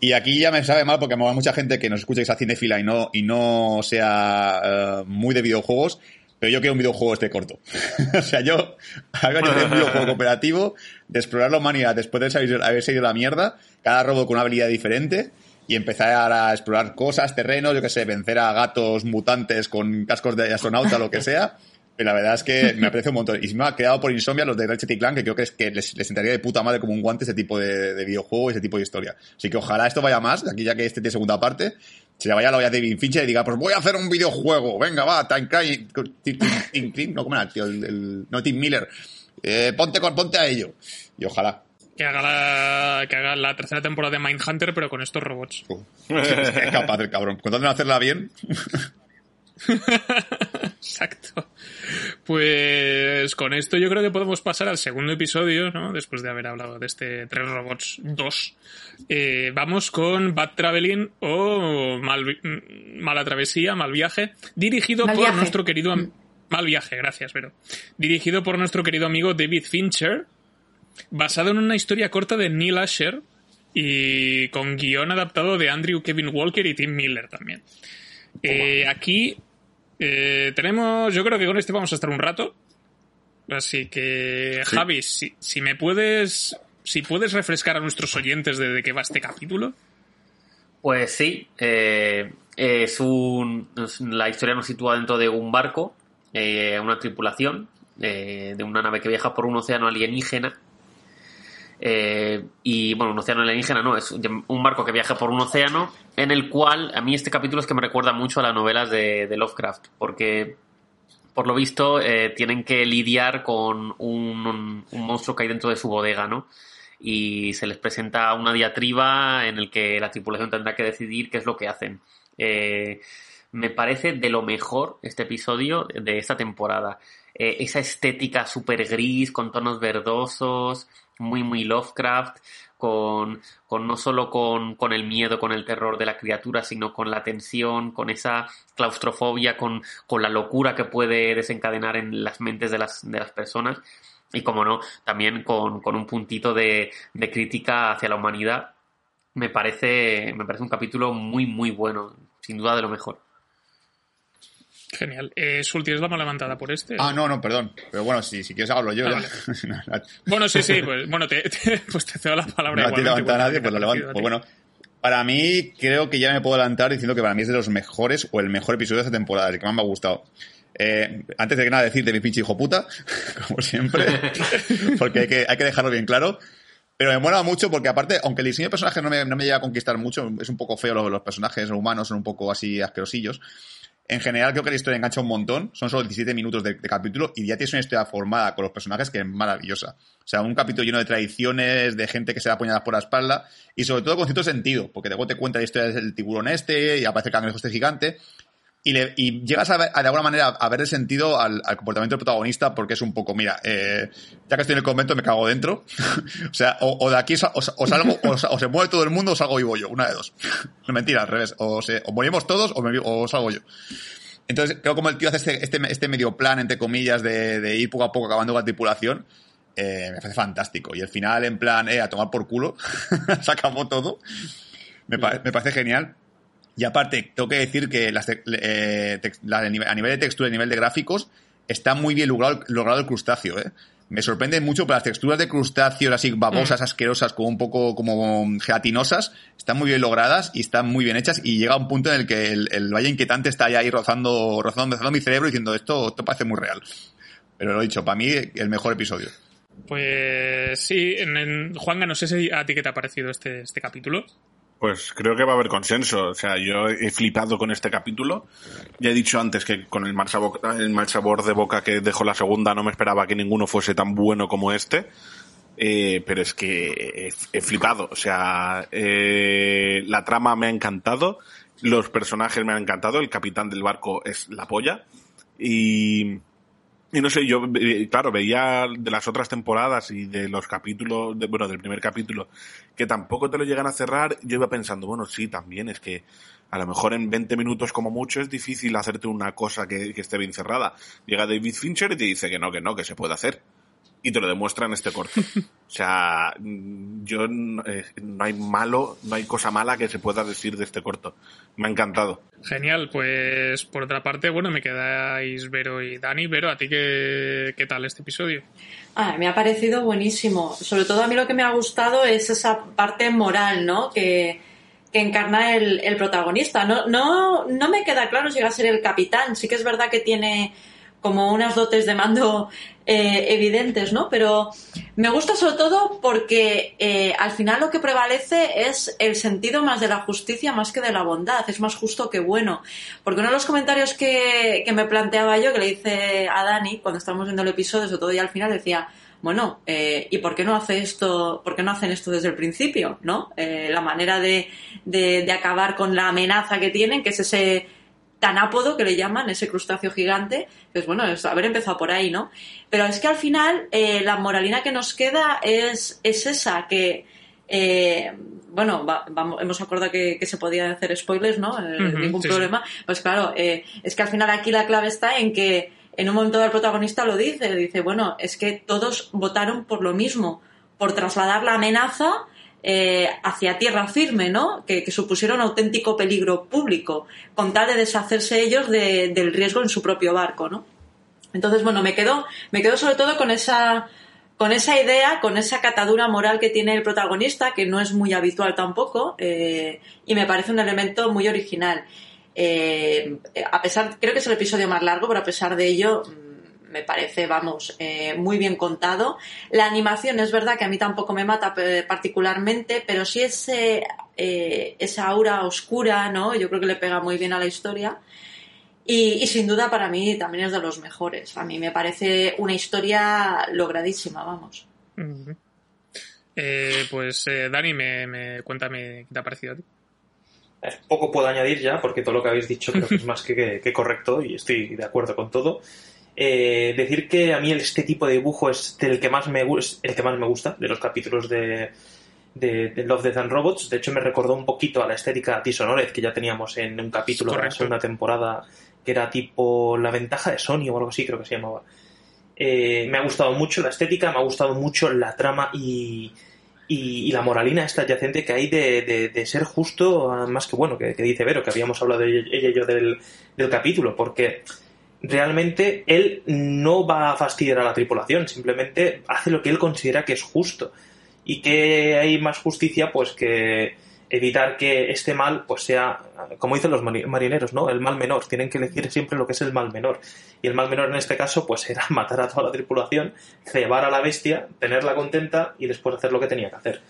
Y aquí ya me sabe mal porque hay mucha gente que nos escucha que sea cinefila y no, y no sea eh, muy de videojuegos, pero yo quiero un videojuego este corto. o sea, yo hago un videojuego cooperativo de explorar la humanidad después de haber, haber seguido la mierda, cada robo con una habilidad diferente y empezar a explorar cosas, terrenos, yo que sé, vencer a gatos mutantes con cascos de astronauta, lo que sea. La verdad es que me aprecio un montón. Y si me ha quedado por insomnia los de Ratchet y Clank, que creo que es que les, les sentaría de puta madre como un guante ese tipo de, de videojuego y ese tipo de historia. Así que ojalá esto vaya más, aquí ya que este tiene segunda parte, se le vaya a la olla de David Fincher y diga, pues voy a hacer un videojuego, venga, va, Time no, ¿cómo era, tío? El, el, no, Tim Miller. Eh, ponte, ponte a ello. Y ojalá. Que haga, la, que haga la tercera temporada de Mindhunter, pero con estos robots. Uh, es capaz el cabrón. Con de hacerla bien. Exacto. Pues con esto yo creo que podemos pasar al segundo episodio, ¿no? Después de haber hablado de este Tres Robots 2. Eh, vamos con Bad Traveling o Mal, Mala Travesía, Mal Viaje, dirigido Mal por viaje. nuestro querido... Mal Viaje, gracias, pero Dirigido por nuestro querido amigo David Fincher, basado en una historia corta de Neil Asher y con guion adaptado de Andrew Kevin Walker y Tim Miller también. Eh, aquí eh, tenemos, yo creo que con este vamos a estar un rato. Así que, Sí. Javi, si, si me puedes, si puedes refrescar a nuestros oyentes de, de qué va este capítulo. Pues sí, eh, es un, la historia nos sitúa dentro de un barco, eh, una tripulación eh, de una nave que viaja por un océano alienígena. Eh, y bueno, un océano alienígena no, es un barco que viaja por un océano en el cual a mí este capítulo es que me recuerda mucho a las novelas de, Lovecraft, porque por lo visto eh, tienen que lidiar con un monstruo que hay dentro de su bodega, ¿no? Y se les presenta una diatriba en el que la tripulación tendrá que decidir qué es lo que hacen. Eh, me parece de lo mejor este episodio de esta temporada. Eh, esa estética súper gris, con tonos verdosos, muy, muy Lovecraft, con, con no solo con, con el miedo, con el terror de la criatura, sino con la tensión, con esa claustrofobia, con, con la locura que puede desencadenar en las mentes de las, de las personas. Y como no, también con, con un puntito de, de crítica hacia la humanidad. Me parece, me parece un capítulo muy, muy bueno. Sin duda de lo mejor. Genial. Eh, Sul, ¿tienes la mano levantada por este? Ah, no, no, perdón. Pero bueno, si, si quieres hablo yo. Ah, ya. Bueno, sí, sí, pues, bueno, te, te- pues te cedo la palabra no levantada porque nadie, pues te ha levanto. Pues bueno, para mí creo que ya me puedo adelantar diciendo que para mí es de los mejores o el mejor episodio de esta temporada, el que más me ha gustado. Eh, antes de que nada decir de mi pinche hijo puta, como siempre, porque hay que, hay que dejarlo bien claro. Pero me mola mucho porque aparte, aunque el diseño de personajes no me, no me llega a conquistar mucho, es un poco feo los, los personajes humanos, son un poco así asquerosillos. En general creo que la historia engancha un montón, son solo 17 minutos de, capítulo y ya tienes una historia formada con los personajes que es maravillosa. O sea, un capítulo lleno de tradiciones, de gente que se da puñadas por la espalda y sobre todo con cierto sentido, porque luego te cuenta la historia del tiburón este y aparece el cangrejo este gigante y, le- y llegas a, de alguna manera a ver el sentido al, al comportamiento del protagonista porque es un poco, mira, eh, ya que estoy en el convento me cago dentro. o sea, o, o de aquí o, o salgo, o, se mueve todo el mundo o salgo vivo yo, una de dos. mentira, al revés. O, se, o morimos todos o, salgo yo. Entonces, creo como el tío hace este, este, este medio plan, entre comillas, de, de ir poco a poco acabando con la tripulación, eh, me parece fantástico. Y el final, en plan, eh, a tomar por culo, se acabó todo. Me, me parece genial. Y aparte, tengo que decir que las eh, la- a nivel de textura y nivel de gráficos está muy bien logrado, logrado el crustáceo, ¿eh? Me sorprende mucho, pero las texturas de crustáceos así babosas, asquerosas, como un poco como gelatinosas, están muy bien logradas y están muy bien hechas y llega un punto en el que el, el valle inquietante está ya ahí rozando, rozando, rozando mi cerebro diciendo esto, esto parece muy real. Pero lo he dicho, para mí el mejor episodio. Pues sí, en, en- Juanga, no sé si a ti qué te ha parecido este, este capítulo. Pues creo que va a haber consenso. O sea, yo he flipado con este capítulo. Ya he dicho antes que con el mal sabor, de boca que dejó la segunda no me esperaba que ninguno fuese tan bueno como este. Eh, pero es que he, he flipado. O sea, eh, la trama me ha encantado. Los personajes me han encantado. El capitán del barco es la polla. Y, y no sé, yo, eh, claro, veía de las otras temporadas y de los capítulos, de, bueno, del primer capítulo, que tampoco te lo llegan a cerrar, yo iba pensando, bueno, sí, también es que a lo mejor en 20 minutos como mucho es difícil hacerte una cosa que, que esté bien cerrada. Llega David Fincher y te dice que no, que no, que se puede hacer. Y te lo demuestra en este corto. O sea, yo eh, no hay malo, no hay cosa mala que se pueda decir de este corto. Me ha encantado. Genial, pues por otra parte, bueno, me quedáis Vero y Dani. Vero, ¿a ti qué, qué tal este episodio? Ah, me ha parecido buenísimo. Sobre todo a mí lo que me ha gustado es esa parte moral, ¿no? Que, que encarna el, el protagonista. No, no, no me queda claro si va a ser el capitán. Sí que es verdad que tiene como unas dotes de mando eh, evidentes, ¿no? Pero me gusta sobre todo porque eh, al final lo que prevalece es el sentido más de la justicia más que de la bondad, es más justo que bueno. Porque uno de los comentarios que, que me planteaba yo, que le hice a Dani cuando estábamos viendo el episodio, sobre todo ya al final, decía, bueno, eh, ¿y por qué no hace esto, por qué no hacen esto desde el principio, no? La manera de, de, acabar con la amenaza que tienen, que es ese tanápodo que le llaman, ese crustáceo gigante, pues bueno, es haber empezado por ahí, ¿no? Pero es que al final eh, la moralina que nos queda es, es esa, que, eh, bueno, va, vamos, hemos acordado que, que, se podía hacer spoilers, ¿no? Eh, uh -huh, ningún sí, problema. Sí. Pues claro, eh, es que al final aquí la clave está en que en un momento el protagonista lo dice, dice, bueno, es que todos votaron por lo mismo, por trasladar la amenaza eh, hacia tierra firme, ¿no? Que, que, un auténtico peligro público, con tal de deshacerse ellos de, del riesgo en su propio barco, ¿no? Entonces, bueno, me quedo, me quedo sobre todo con esa, con esa idea, con esa catadura moral que tiene el protagonista, que no es muy habitual tampoco, eh, y me parece un elemento muy original. Eh, a pesar, creo que es el episodio más largo, pero a pesar de ello, me parece, vamos, eh, muy bien contado. La animación es verdad que a mí tampoco me mata particularmente, pero sí ese, eh, esa aura oscura, ¿no? Yo creo que le pega muy bien a la historia. Y, y, sin duda para mí también es de los mejores. A mí me parece una historia logradísima, vamos. Uh -huh. eh, pues eh, Dani, me, me, cuéntame qué te ha parecido a ti. Poco puedo añadir ya, porque todo lo que habéis dicho creo que es más que, que, que correcto y estoy de acuerdo con todo. Eh, decir que a mí este tipo de dibujo es el que más me, el que más me gusta de los capítulos de, de, de, Love, Death and Robots. De hecho, me recordó un poquito a la estética Dishonored que ya teníamos en un capítulo Correcto. de la segunda temporada que era tipo La ventaja de Sony o algo así, creo que se llamaba. Eh, me ha gustado mucho la estética, me ha gustado mucho la trama y, y, y la moralina esta adyacente que hay de, de, de ser justo, más que bueno, que, que, dice Vero, que habíamos hablado ella y yo del, del capítulo, porque realmente él no va a fastidiar a la tripulación, simplemente hace lo que él considera que es justo. Y que hay más justicia, pues que evitar que este mal pues sea, como dicen los marineros, ¿no? El mal menor. Tienen que elegir siempre lo que es el mal menor. Y el mal menor en este caso, pues era matar a toda la tripulación, cebar a la bestia, tenerla contenta y después hacer lo que tenía que hacer.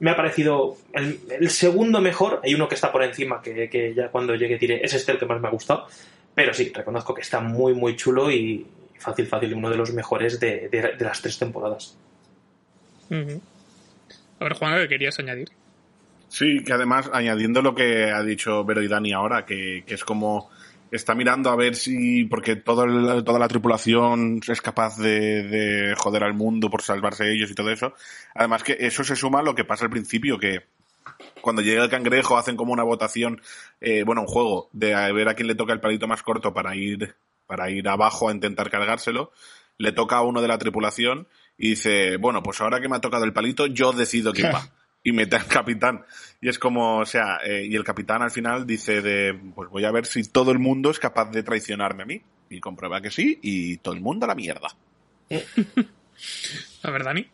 Me ha parecido el, el segundo mejor. Hay uno que está por encima, que, que ya cuando llegue diré, es este el que más me ha gustado pero sí, reconozco que está muy, muy chulo y fácil, fácil, uno de los mejores de, de, de las tres temporadas. Uh -huh. A ver, Juan, ¿qué querías añadir? Sí, que además, añadiendo lo que ha dicho Vero y Dani ahora, que, que es como está mirando a ver si, porque todo el, toda la tripulación es capaz de, de, joder al mundo por salvarse ellos y todo eso. Además que eso se suma a lo que pasa al principio, que cuando llega el cangrejo hacen como una votación, eh, bueno, un juego de a ver a quién le toca el palito más corto para ir, para ir abajo a intentar cargárselo. Le toca a uno de la tripulación y dice, bueno, pues ahora que me ha tocado el palito, yo decido quién va. Y mete al capitán. Y es como, o sea, eh, y el capitán al final dice de, pues voy a ver si todo el mundo es capaz de traicionarme a mí. Y comprueba que sí, y todo el mundo a la mierda. a ver, Dani.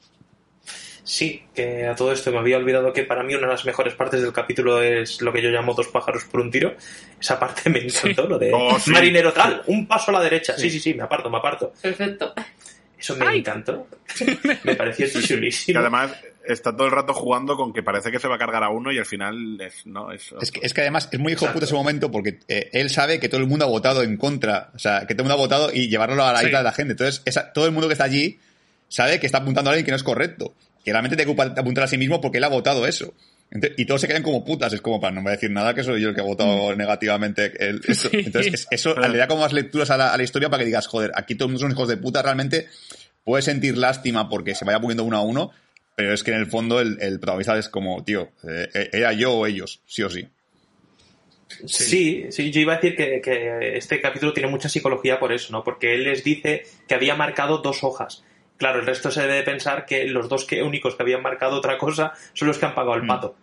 Sí, que a todo esto me había olvidado que para mí una de las mejores partes del capítulo es lo que yo llamo dos pájaros por un tiro. Esa parte me encantó, sí. lo de oh, sí. marinero tal, un paso a la derecha. Sí, sí, sí, me aparto, me aparto. Perfecto. Eso me Ay. encantó. me pareció chulísimo. Que además está todo el rato jugando con que parece que se va a cargar a uno y al final es, no, es, es, que, es que además es muy hijo puta ese momento porque eh, él sabe que todo el mundo ha votado en contra. O sea, que todo el mundo ha votado y llevarlo a la isla de la gente. Entonces, esa, todo el mundo que está allí sabe que está apuntando a alguien que no es correcto que realmente te ocupa apuntar a sí mismo porque él ha votado eso. y todos se quedan como putas, es como para no me decir nada que soy yo el que ha votado mm. negativamente el, eso. Entonces, eso le da como más lecturas a la, a la, historia para que digas, joder, aquí todos son hijos de puta, realmente puedes sentir lástima porque se vaya poniendo uno a uno, pero es que en el fondo el, el protagonista es como, tío, eh, era yo o ellos, sí o sí. Sí. sí, sí, yo iba a decir que, que este capítulo tiene mucha psicología por eso, ¿no? Porque él les dice que había marcado dos hojas claro, el resto se debe pensar que los dos que, únicos que habían marcado otra cosa son los que han pagado el Mm. pato.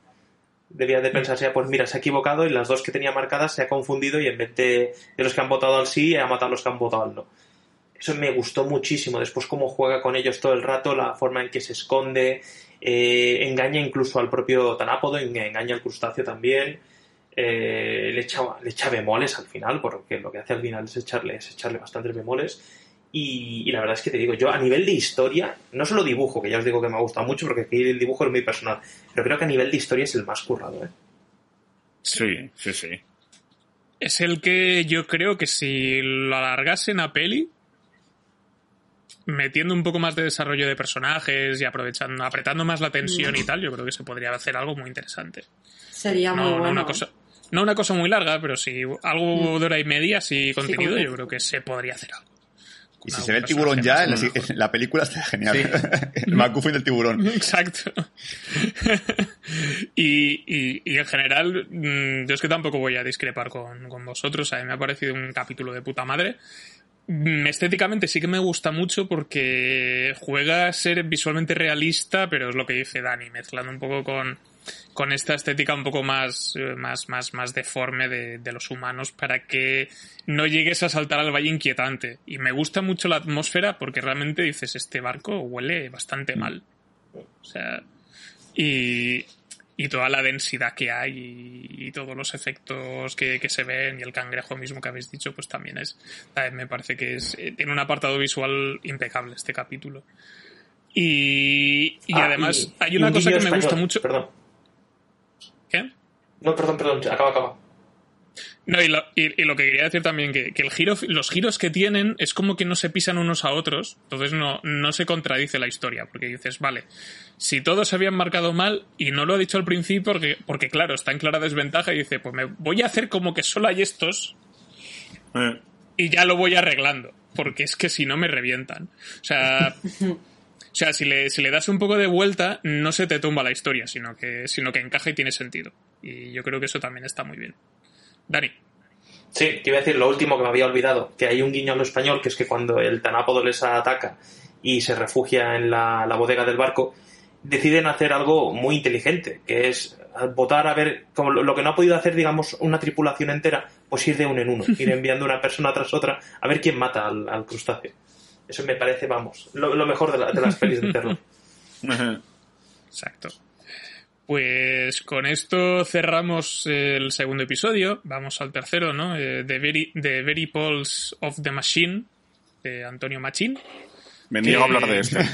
Debía de pensarse, pues mira, se ha equivocado y las dos que tenía marcadas se ha confundido y en vez de, de los que han votado al sí, ha matado a los que han votado al no. Eso me gustó muchísimo. Después cómo juega con ellos todo el rato, la forma en que se esconde, eh, engaña incluso al propio Tanápodo, en- engaña al crustáceo también. eh, le, echa, le echa bemoles al final, porque lo que hace al final es echarle, es echarle bastantes bemoles. Y, y la verdad es que te digo, yo a nivel de historia, no solo dibujo, que ya os digo que me ha gustado mucho, porque aquí el dibujo es muy personal, pero creo que a nivel de historia es el más currado, ¿eh? Sí, sí, sí. Es el que yo creo que si lo alargasen a peli, metiendo un poco más de desarrollo de personajes y aprovechando, apretando más la tensión y tal, yo creo que se podría hacer algo muy interesante. Sería muy No, no bueno. una cosa, no una cosa muy larga, pero sí algo de hora y media, sí contenido, yo creo que se podría hacer algo. Y si se ve el tiburón ya, en la, personaje en la película está genial. el McGuffin del tiburón. Exacto. y, y, y en general, mm, yo es que tampoco voy a discrepar con, con vosotros. A mí me ha parecido un capítulo de puta madre. Mm, Estéticamente sí que me gusta mucho porque juega a ser visualmente realista, pero es lo que dice Dani, mezclando un poco con, con esta estética un poco más, eh, más, más, más deforme de, de los humanos para que no llegues a saltar al valle inquietante. Y me gusta mucho la atmósfera porque realmente dices, este barco huele bastante mal. O sea, y, y toda la densidad que hay y, y todos los efectos que, que se ven y el cangrejo mismo que habéis dicho, pues también es, también me parece que es, eh, tiene un apartado visual impecable este capítulo. Y, y Ah, además y- hay una un cosa que me gusta mucho. Perdón. No, perdón, perdón, acaba, acaba. No, y lo, y- y lo que quería decir también, que, que el giro, los giros que tienen es como que no se pisan unos a otros, entonces no, no se contradice la historia, porque dices, vale, si todos se habían marcado mal y no lo ha dicho al principio, porque, porque claro, está en clara desventaja y dice, pues me voy a hacer como que solo hay estos Eh, y ya lo voy arreglando, porque es que si no me revientan. O sea, o sea si, le, si le das un poco de vuelta, no se te tumba la historia, sino que, sino que encaja y tiene sentido. Y yo creo que eso también está muy bien. Dani. Sí, te iba a decir lo último que me había olvidado, que hay un guiño a lo español, que es que cuando el Tanápodo les ataca y se refugia en la, la bodega del barco, deciden hacer algo muy inteligente, que es votar a ver, como lo, lo que no ha podido hacer, digamos, una tripulación entera, pues ir de uno en uno, ir enviando una persona tras otra a ver quién mata al, al crustáceo. Eso me parece, vamos, lo, lo mejor de, la- de las pelis de terror. Exacto. Pues con esto cerramos el segundo episodio. Vamos al tercero, ¿no? Eh, The, Very, The Very Pulse of the Machine, de Antonio Machín. Me niego a hablar de este.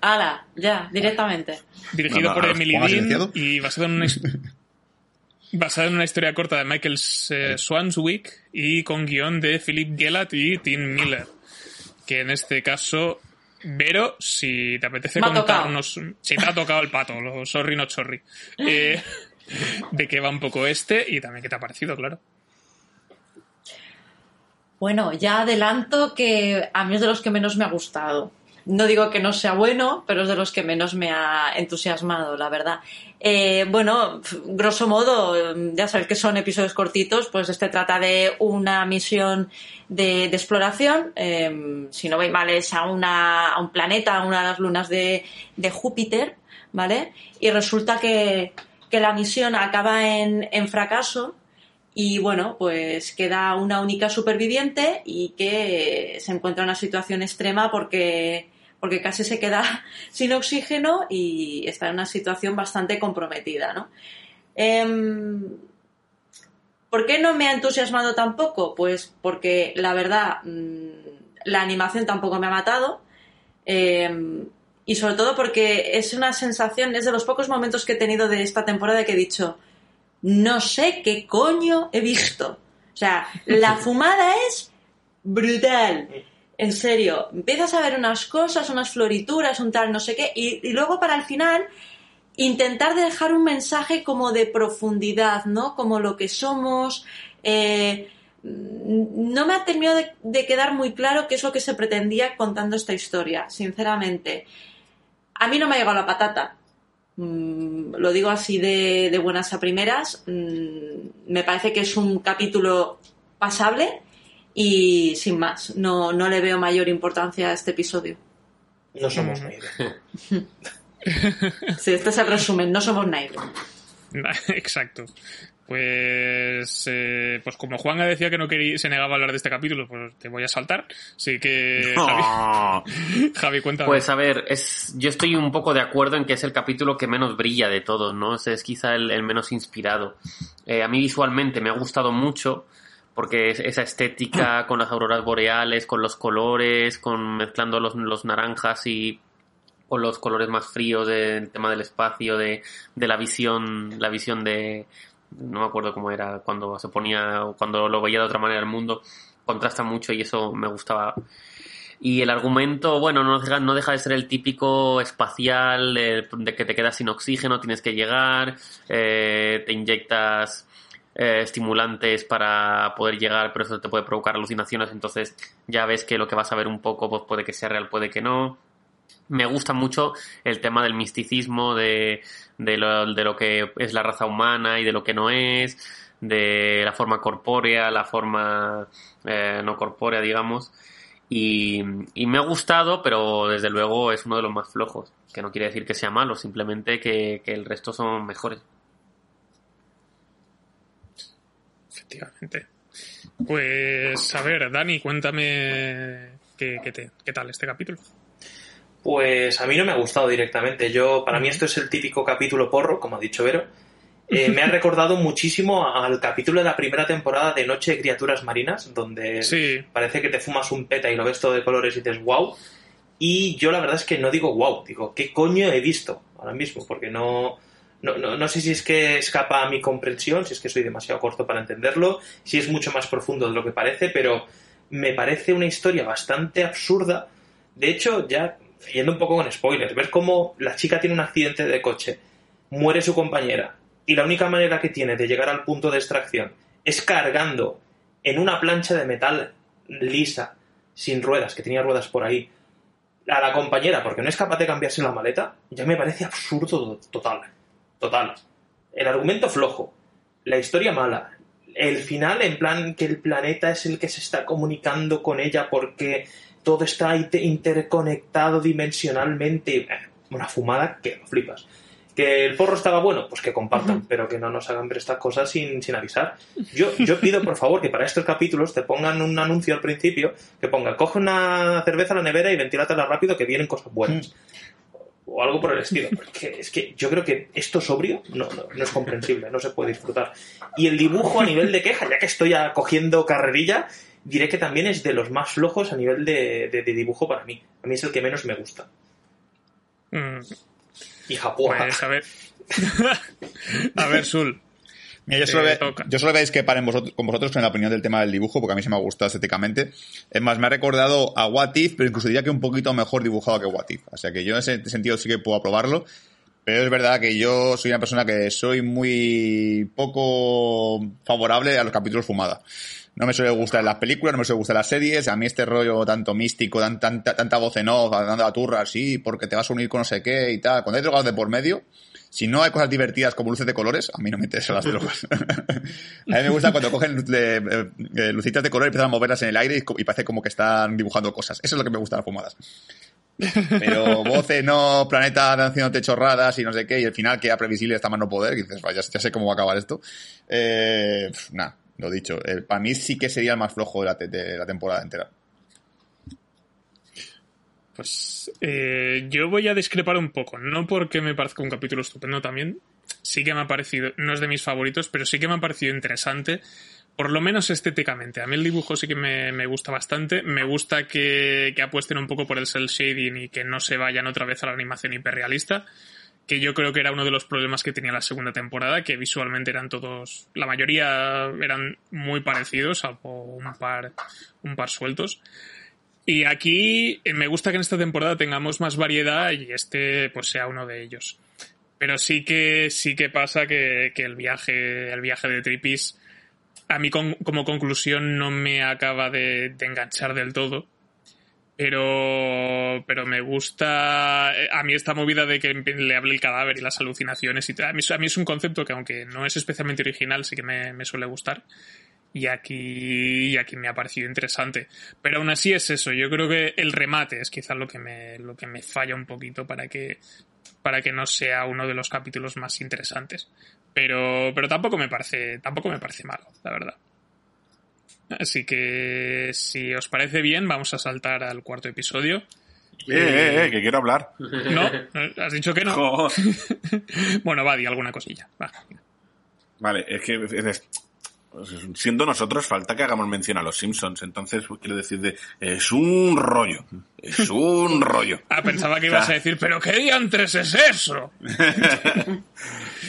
Hala, ya, directamente. Dirigido No, no, por Emily ¿pongas Dean y basado en una basado en una historia corta de Michael eh, Swanswick y con guion de Philip Gellat y Tim Miller. Que en este caso, Vero, si te apetece contarnos, si te ha tocado el pato, lo sorry no sorry, eh, de qué va un poco este y también qué te ha parecido, claro. Bueno, ya adelanto que a mí es de los que menos me ha gustado. No digo que no sea bueno, pero es de los que menos me ha entusiasmado, la verdad. Eh, bueno, grosso modo, eh, ya sabes que son episodios cortitos, pues este trata de una misión de, exploración, eh, si no veis mal es a, una, a un planeta, a una de las lunas de, de Júpiter, ¿vale? Y resulta que, que la misión acaba en, en fracaso y bueno, pues queda una única superviviente y que se encuentra en una situación extrema porque, porque casi se queda sin oxígeno y está en una situación bastante comprometida, ¿no? Em, ¿Por qué no me ha entusiasmado tampoco? Pues porque la verdad, mm, la animación tampoco me ha matado. em, y sobre todo porque es una sensación, es de los pocos momentos que he tenido de esta temporada que he dicho, no sé qué coño he visto. O sea, la fumada es brutal. En serio, empiezas a ver unas cosas, unas florituras, un tal no sé qué, y, luego para el final intentar dejar un mensaje como de profundidad, ¿no? Como lo que somos. eh, no me ha terminado de, quedar muy claro qué es lo que se pretendía contando esta historia, sinceramente. A mí no me ha llegado la patata. Mm, lo digo así de, de buenas a primeras. Mm, me parece que es un capítulo pasable Y sin más, no, no le veo mayor importancia a este episodio. No somos Mm. Nair. Sí, este es el resumen, no somos Nair. Exacto. Pues, eh, pues como Juan decía que no quería, se negaba a hablar de este capítulo, pues te voy a saltar. Así que, Javi, Ah, Javi cuéntame. Pues a ver, es, yo estoy un poco de acuerdo en que es el capítulo que menos brilla de todos, ¿no? Es, es quizá el, el menos inspirado. Eh, a mí visualmente me ha gustado mucho porque es- esa estética con las auroras boreales, con los colores, con mezclando los, los naranjas y con los colores más fríos del tema del espacio, de, de la visión, la visión de, no me acuerdo cómo era cuando se ponía, cuando lo veía de otra manera el mundo, contrasta mucho y eso me gustaba. Y el argumento, bueno, no deja, no deja de ser el típico espacial de, de que te quedas sin oxígeno, tienes que llegar, eh, te inyectas eh, estimulantes para poder llegar, pero eso te puede provocar alucinaciones, entonces ya ves que lo que vas a ver un poco pues puede que sea real, puede que no. Me gusta mucho el tema del misticismo, de, de, lo, de lo que es la raza humana y de lo que no es, de la forma corpórea, la forma eh, no corpórea, digamos. Y, me ha gustado, pero desde luego es uno de los más flojos. Que no quiere decir que sea malo, simplemente que el resto son mejores. Efectivamente. Pues, a ver, Dani, cuéntame qué, qué te- qué tal este capítulo. Pues a mí no me ha gustado directamente. Yo, para mí esto es el típico capítulo porro, como ha dicho Vero. Eh, me ha recordado muchísimo al capítulo de la primera temporada de Noche de Criaturas Marinas, donde Sí, parece que te fumas un peta y lo ves todo de colores y dices wow. Y yo la verdad es que no digo wow, digo, ¿qué coño he visto ahora mismo? Porque no, no, no, no sé si es que escapa a mi comprensión, si es que soy demasiado corto para entenderlo, si es mucho más profundo de lo que parece, pero me parece una historia bastante absurda. De hecho, ya yendo un poco con spoilers, ver cómo la chica tiene un accidente de coche, muere su compañera, y la única manera que tiene de llegar al punto de extracción es cargando en una plancha de metal lisa, sin ruedas, que tenía ruedas por ahí, a la compañera porque no es capaz de cambiarse la maleta, ya me parece absurdo total. Total. El argumento flojo, la historia mala, el final en plan que el planeta es el que se está comunicando con ella porque todo está inte- interconectado dimensionalmente. Eh, Una fumada que lo flipas. Que el porro estaba bueno, pues que compartan, pero que no nos hagan ver estas cosas sin, sin avisar. Yo, yo pido, por favor, que para estos capítulos te pongan un anuncio al principio que ponga, coge una cerveza a la nevera y ventílatela rápido que vienen cosas buenas. O algo por el estilo. Porque es que yo creo que esto sobrio no, no, no es comprensible, no se puede disfrutar. Y el dibujo a nivel de queja, ya que estoy cogiendo carrerilla, diré que también es de los más flojos a nivel de, de- de dibujo para mí. A mí es el que menos me gusta. mm, Y Japón. pues a ver. a ver, Sul. Mira, yo solo, ve- yo solo voy a discrepar en vosotros, con vosotros con la opinión del tema del dibujo, porque a mí se me ha gustado estéticamente. Es más, me ha recordado a What If, pero incluso diría que un poquito mejor dibujado que What If. O sea que yo en ese sentido sí que puedo aprobarlo. Pero es verdad que yo soy una persona que soy muy poco favorable a los capítulos fumada. No me suele gustar las películas, no me suele gustar las series. A mí este rollo tanto místico, tan- tanta, tanta voz en off, dando la turra así, porque te vas a unir con no sé qué y tal. Cuando hay drogas de por medio, si no hay cosas divertidas como luces de colores, a mí no me interesan las drogas. a mí me gusta cuando cogen luz de- eh, eh, lucitas de color y empiezan a moverlas en el aire y, parece como que están dibujando cosas. Eso es lo que me gusta de las fumadas. Pero voces, no, planeta haciéndote chorradas y no sé qué, y el final queda previsible hasta más no poder, y dices, vaya, ya sé cómo va a acabar esto. Eh, nada, lo dicho. Eh, para mí sí que sería el más flojo de de la temporada entera. Pues eh, yo voy a discrepar un poco, no porque me parezca un capítulo estupendo también, sí que me ha parecido, no es de mis favoritos, pero sí que me ha parecido interesante, por lo menos estéticamente. A mí el dibujo sí que me, me gusta bastante, me gusta que, que apuesten un poco por el cel shading y que no se vayan otra vez a la animación hiperrealista, que yo creo que era uno de los problemas que tenía la segunda temporada, que visualmente eran todos, la mayoría eran muy parecidos, salvo un par, un par sueltos. Y aquí eh, me gusta que en esta temporada tengamos más variedad y este pues sea uno de ellos. Pero sí que sí que pasa que, que el viaje el viaje de Tripis a mí con- como conclusión no me acaba de, enganchar del todo. Pero pero me gusta eh, a mí esta movida de que le hable el cadáver y las alucinaciones y. A mí, a mí es un concepto que aunque no es especialmente original sí que me suele gustar. Y aquí, y aquí me ha parecido interesante. Pero aún así es eso, yo creo que el remate es quizás lo que me, lo que me falla un poquito para que, para que no sea uno de los capítulos más interesantes. Pero, pero tampoco me parece, tampoco me parece malo, la verdad. Así que, si os parece bien, vamos a saltar al cuarto episodio. Eh, eh, eh, que quiero hablar. ¿No? ¿Has dicho que no? Bueno, va, di alguna cosilla. Va. Vale, es que es- siendo nosotros falta que hagamos mención a los Simpsons, entonces pues, quiero decir de es un rollo, es un rollo. Ah, pensaba que ibas O sea, a decir, pero ¿qué diantres es eso?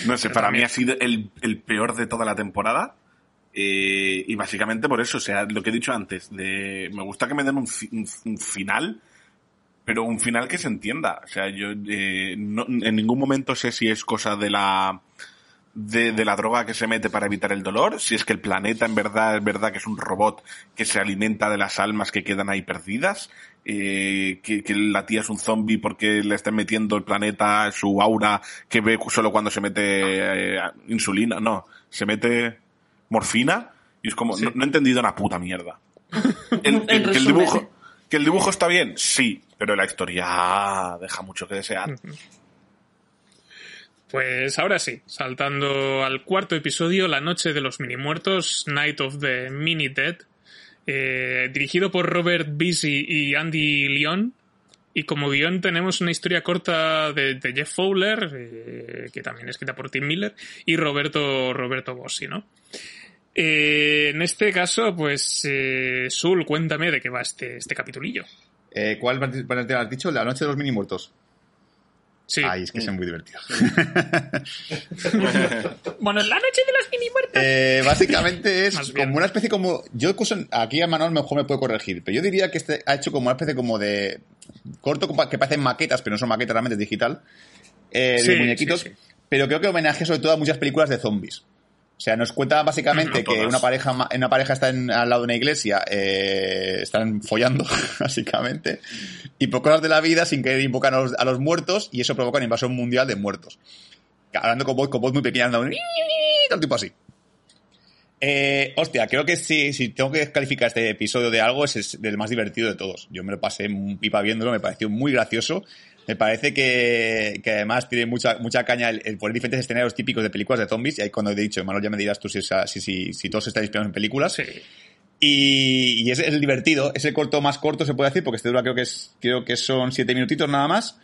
No sé, para mí ha sido el, el peor de toda la temporada. eh, y básicamente por eso, o sea, lo que he dicho antes, de me gusta que me den un, fi- un- un final, pero un final que se entienda. O sea, yo eh, no- en ningún momento sé si es cosa de la de, de la droga que se mete para evitar el dolor, si es que el planeta en verdad es verdad que es un robot que se alimenta de las almas que quedan ahí perdidas, eh, que, que la tía es un zombie porque le están metiendo el planeta su aura que ve solo cuando se mete eh, insulina, no, se mete morfina y es como, no, no he entendido una puta mierda. El- que, el dibujo, que el dibujo está bien, sí, pero la historia deja mucho que desear. Pues ahora sí, saltando al cuarto episodio, La Noche de los Mini Muertos, Night of the Mini Dead, eh, dirigido por Robert Beasy y Andy Leon. Y como guion tenemos una historia corta de, Jeff Fowler, eh, que también es escrita por Tim Miller, y Roberto, Roberto Bossi, ¿no? Eh, en este caso, pues, eh, Sul, cuéntame de qué va este, este capitulillo. ¿Cuál has dicho? La noche de los mini muertos. Sí. Ay, es que es muy divertido. Bueno, La Noche de los Mini Muertos. Eh, básicamente es como una especie como. Yo aquí a Manuel mejor me puede corregir, pero yo diría que este ha hecho como una especie como de corto que parecen maquetas, pero no son maquetas realmente es digital. eh, Sí, de muñequitos. sí, sí. Pero creo que homenajea sobre todo a muchas películas de zombies. O sea, nos cuenta básicamente No que una pareja, una pareja está en- al lado de una iglesia, eh, están follando, básicamente, y por cosas de la vida, sin querer, invocan a los, a los muertos, y eso provoca una invasión mundial de muertos. Hablando con voz, con voz muy pequeña, andando, tal tipo así. Eh, hostia, creo que sí, si tengo que descalificar este episodio de algo, es el más divertido de todos. Yo me lo pasé un pipa viéndolo, me pareció muy gracioso. Me parece que, que además tiene mucha, mucha caña el, el poner diferentes escenarios típicos de películas de zombies. Y ahí cuando he dicho, Manuel, ya me dirás tú si, si, si, si todos están inspirados en películas. Sí. Y, y es, es divertido, es el corto más corto, se puede decir, porque este dura creo que es, creo que son siete minutitos nada más.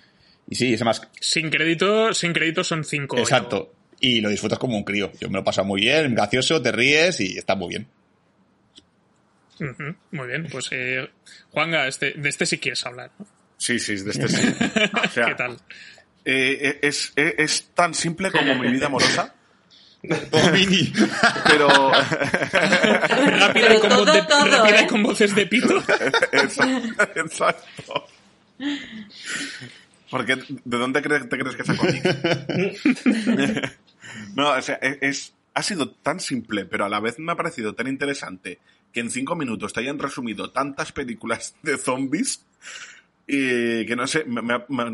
Y sí, ese más, Sin crédito, sin crédito son cinco. exacto. Y lo disfrutas como un crío. Yo me lo he pasado muy bien, gracioso, te ríes y está muy bien. Muy bien, pues eh, Juanga, este, de este sí quieres hablar. ¿no? Sí, sí, de este sí. O sea, ¿Qué tal? eh, es, es, es tan simple como mi vida amorosa, Mini. pero Rápida, y Pero con, todo, voz de- todo, rápida y ¿eh? con voces de pito. Exacto. exacto. Porque, ¿de dónde crees, te crees que aquí? no, o sea, es, es- ha sido tan simple, pero a la vez me ha parecido tan interesante que en cinco minutos te hayan resumido tantas películas de zombies y que no sé, me,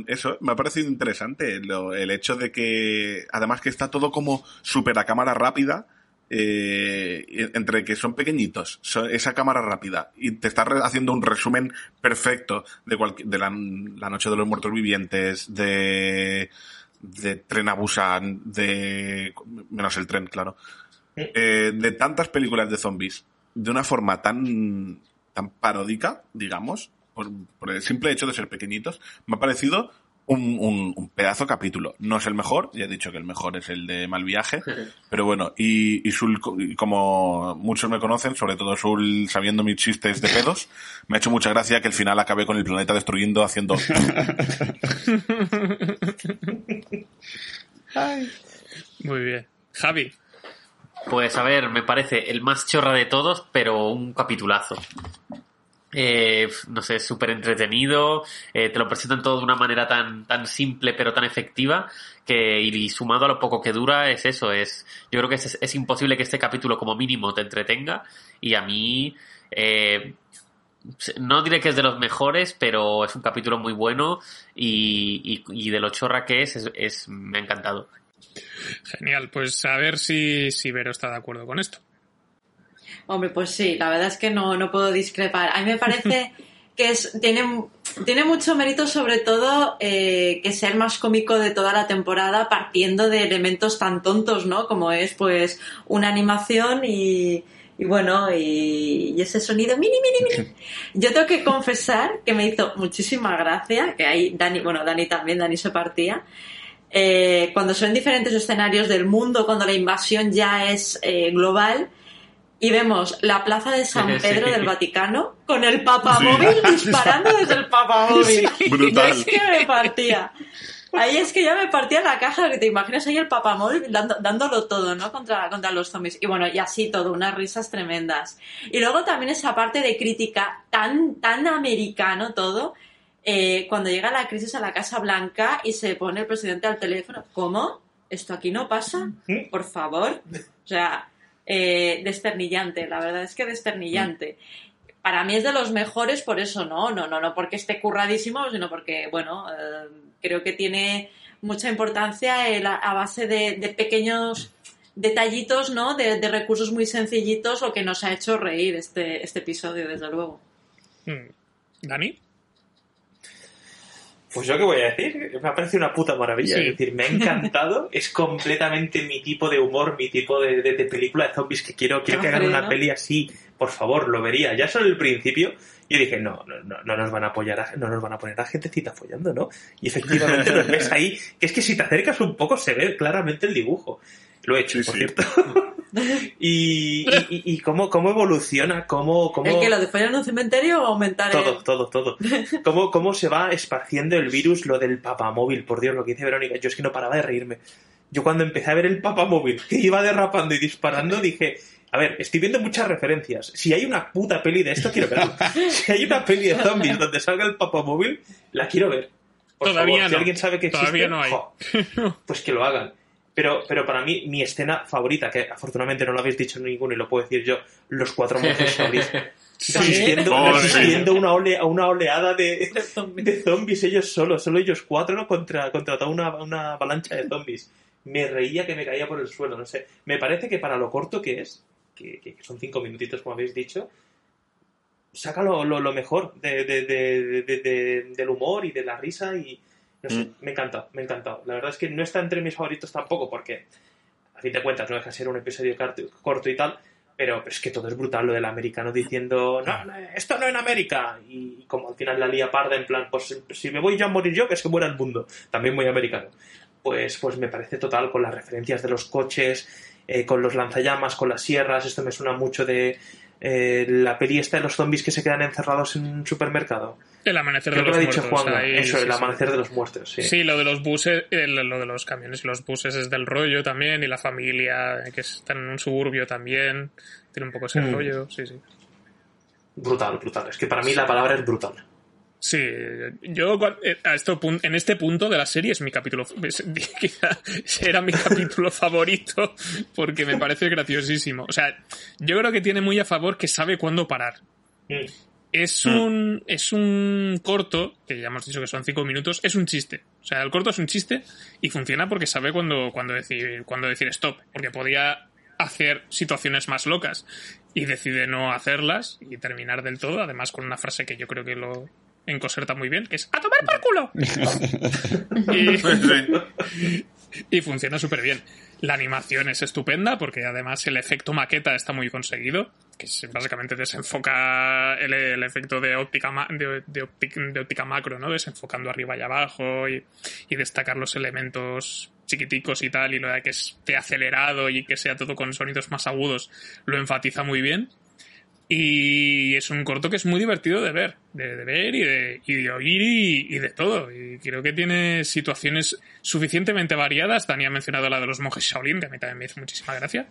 eso me ha parecido interesante lo- el hecho de que, además que está todo como súper a cámara rápida, eh, entre que son pequeñitos, son- esa cámara rápida, y te está haciendo un resumen perfecto de, la, la Noche de los Muertos Vivientes, de, de Tren a Busan, de, menos el tren, claro, eh, de tantas películas de zombies, de una forma tan, tan paródica, digamos, por, por el simple hecho de ser pequeñitos, me ha parecido un, un, un pedazo capítulo. No es el mejor, ya he dicho que el mejor es el de Mal Viaje, pero bueno, y, y Sul, como muchos me conocen, sobre todo Sul sabiendo mis chistes de pedos, me ha hecho mucha gracia que al final acabé con el planeta destruyendo haciendo... Muy bien. Javi, Pues a ver, me parece el más chorra de todos, pero un capitulazo. Eh, no sé, súper entretenido, eh, te lo presentan todo de una manera tan, tan simple pero tan efectiva que y sumado a lo poco que dura es eso, es yo creo que es, es imposible que este capítulo como mínimo te entretenga y a mí eh, no diré que es de los mejores, pero es un capítulo muy bueno y, y, de lo chorra que es, es, es- me ha encantado. genial. Pues a ver si, si Vero está de acuerdo con esto. Hombre, pues sí, la verdad es que no, no puedo discrepar. A mí me parece que es, tiene, tiene mucho mérito sobre todo eh, que sea el más cómico de toda la temporada partiendo de elementos tan tontos, ¿no? Como es pues una animación y, y bueno, y, y ese sonido mini, mini, mini. Yo tengo que confesar que me hizo muchísima gracia, que ahí Dani, bueno, Dani también, Dani se partía, eh, cuando son diferentes escenarios del mundo, cuando la invasión ya es eh, global, y vemos la plaza de San Pedro Sí. del Vaticano con el papamóvil disparando desde el papamóvil. Brutal. Yo es que me partía. Ahí es que ya me partía la caja, que te imaginas ahí el papamóvil dando, dándolo todo, ¿no? Contra, contra los zombies. Y bueno, y así todo, unas risas tremendas. Y luego también esa parte de crítica tan, tan americano todo, eh, cuando llega la crisis a la Casa Blanca y se pone el presidente al teléfono. ¿Cómo? ¿Esto aquí no pasa? Por favor. O sea, eh, desternillante, la verdad es que desternillante. Para mí es de los mejores por eso, no, no, no, no porque esté curradísimo, sino porque, bueno, eh, creo que tiene mucha importancia el- a, a base de, de pequeños detallitos, ¿no? De, de recursos muy sencillitos, lo que nos ha hecho reír este, este episodio, desde luego. Mm. ¿Dani? Pues yo qué voy a decir, me ha parecido una puta maravilla. Es decir, me ha encantado, es completamente mi tipo de humor, mi tipo de, de- de película de zombies que quiero, quiero que hagan una ¿no? peli así, por favor, lo vería. Ya solo el principio, yo dije, no, no, no, no nos van a apoyar, a- no nos van a poner a gentecita follando, ¿no? Y efectivamente los ves ahí, que es que si te acercas un poco se ve claramente el dibujo. Lo he hecho, Sí, por sí. cierto. y, y, y- y cómo, cómo evoluciona, cómo, cómo... ¿El que lo de follar en un cementerio o aumentar el- Todo, todo, todo. ¿Cómo, ¿Cómo se va esparciendo el virus, lo del papamóvil? Por Dios, lo que dice Verónica. Yo es que no paraba de reírme. Yo cuando empecé a ver el papamóvil, que iba derrapando y disparando, dije... A ver, estoy viendo muchas referencias. Si hay una puta peli de esto, quiero verlo. Si hay una peli de zombies donde salga el papamóvil, la quiero ver. Por Todavía favor, si no. alguien sabe que existe, Todavía no hay. jo, pues que lo hagan. Pero, pero para mí, mi escena favorita, que afortunadamente no lo habéis dicho ninguno y lo puedo decir yo, los cuatro monjes Shaolin. resistiendo, Oh, sí. resistiendo una, ole- a una oleada de, de zombies ellos solos, solo ellos cuatro ¿no? contra, contra toda una, una avalancha de zombies. Me reía que me caía por el suelo, no sé. Me parece que para lo corto que es, que, que son cinco minutitos como habéis dicho, saca lo, lo, lo mejor de, de- de- de- de- del humor y de la risa y no sé, Mm. me encanta, me ha encantado. La verdad es que no está entre mis favoritos tampoco porque a fin de cuentas no deja de ser un episodio corto y tal, pero, pero es que todo es brutal lo del americano diciendo, no, no, esto no en América. Y como al final la lía parda, en plan, pues si me voy yo a morir yo, que se muera el mundo. También muy americano. Pues, pues me parece total con las referencias de los coches, eh, con los lanzallamas, con las sierras. Esto me suena mucho de eh, la peli esta de los zombies que se quedan encerrados en un supermercado. El amanecer Creo de que los lo ha dicho muertos. Juan, ahí, eso, sí, el sí. amanecer de los muertos, sí. Sí, lo de los buses, eh, lo de los camiones y los buses es del rollo también, y la familia que está en un suburbio también, tiene un poco ese Mm. rollo, sí, sí. Brutal, brutal. Es que para mí la palabra es brutal. Sí, yo eh, a esto, en este punto de la serie es mi capítulo, quizá era mi capítulo favorito porque me parece graciosísimo. O sea, yo creo que tiene muy a favor que sabe cuándo parar. Es Mm. un, es un corto, que ya hemos dicho que son cinco minutos, es un chiste. O sea, el corto es un chiste y funciona porque sabe cuándo, cuándo decir, cuándo decir stop. Porque podía hacer situaciones más locas y decide no hacerlas y terminar del todo, además con una frase que yo creo que lo encoserta muy bien, que es ¡A tomar por culo! y, y funciona súper bien. La animación es estupenda porque además el efecto maqueta está muy conseguido, que básicamente desenfoca el, el efecto de óptica, ma- de óptica macro, ¿no? Desenfocando arriba y abajo y, y destacar los elementos chiquiticos y tal, y lo de que esté acelerado y que sea todo con sonidos más agudos, lo enfatiza muy bien. Y es un corto que es muy divertido de ver, de, ver y de, y de oír y, de todo. Y creo que tiene situaciones suficientemente variadas. Dani ha mencionado la de los monjes Shaolin, que a mí también me hizo muchísima gracia.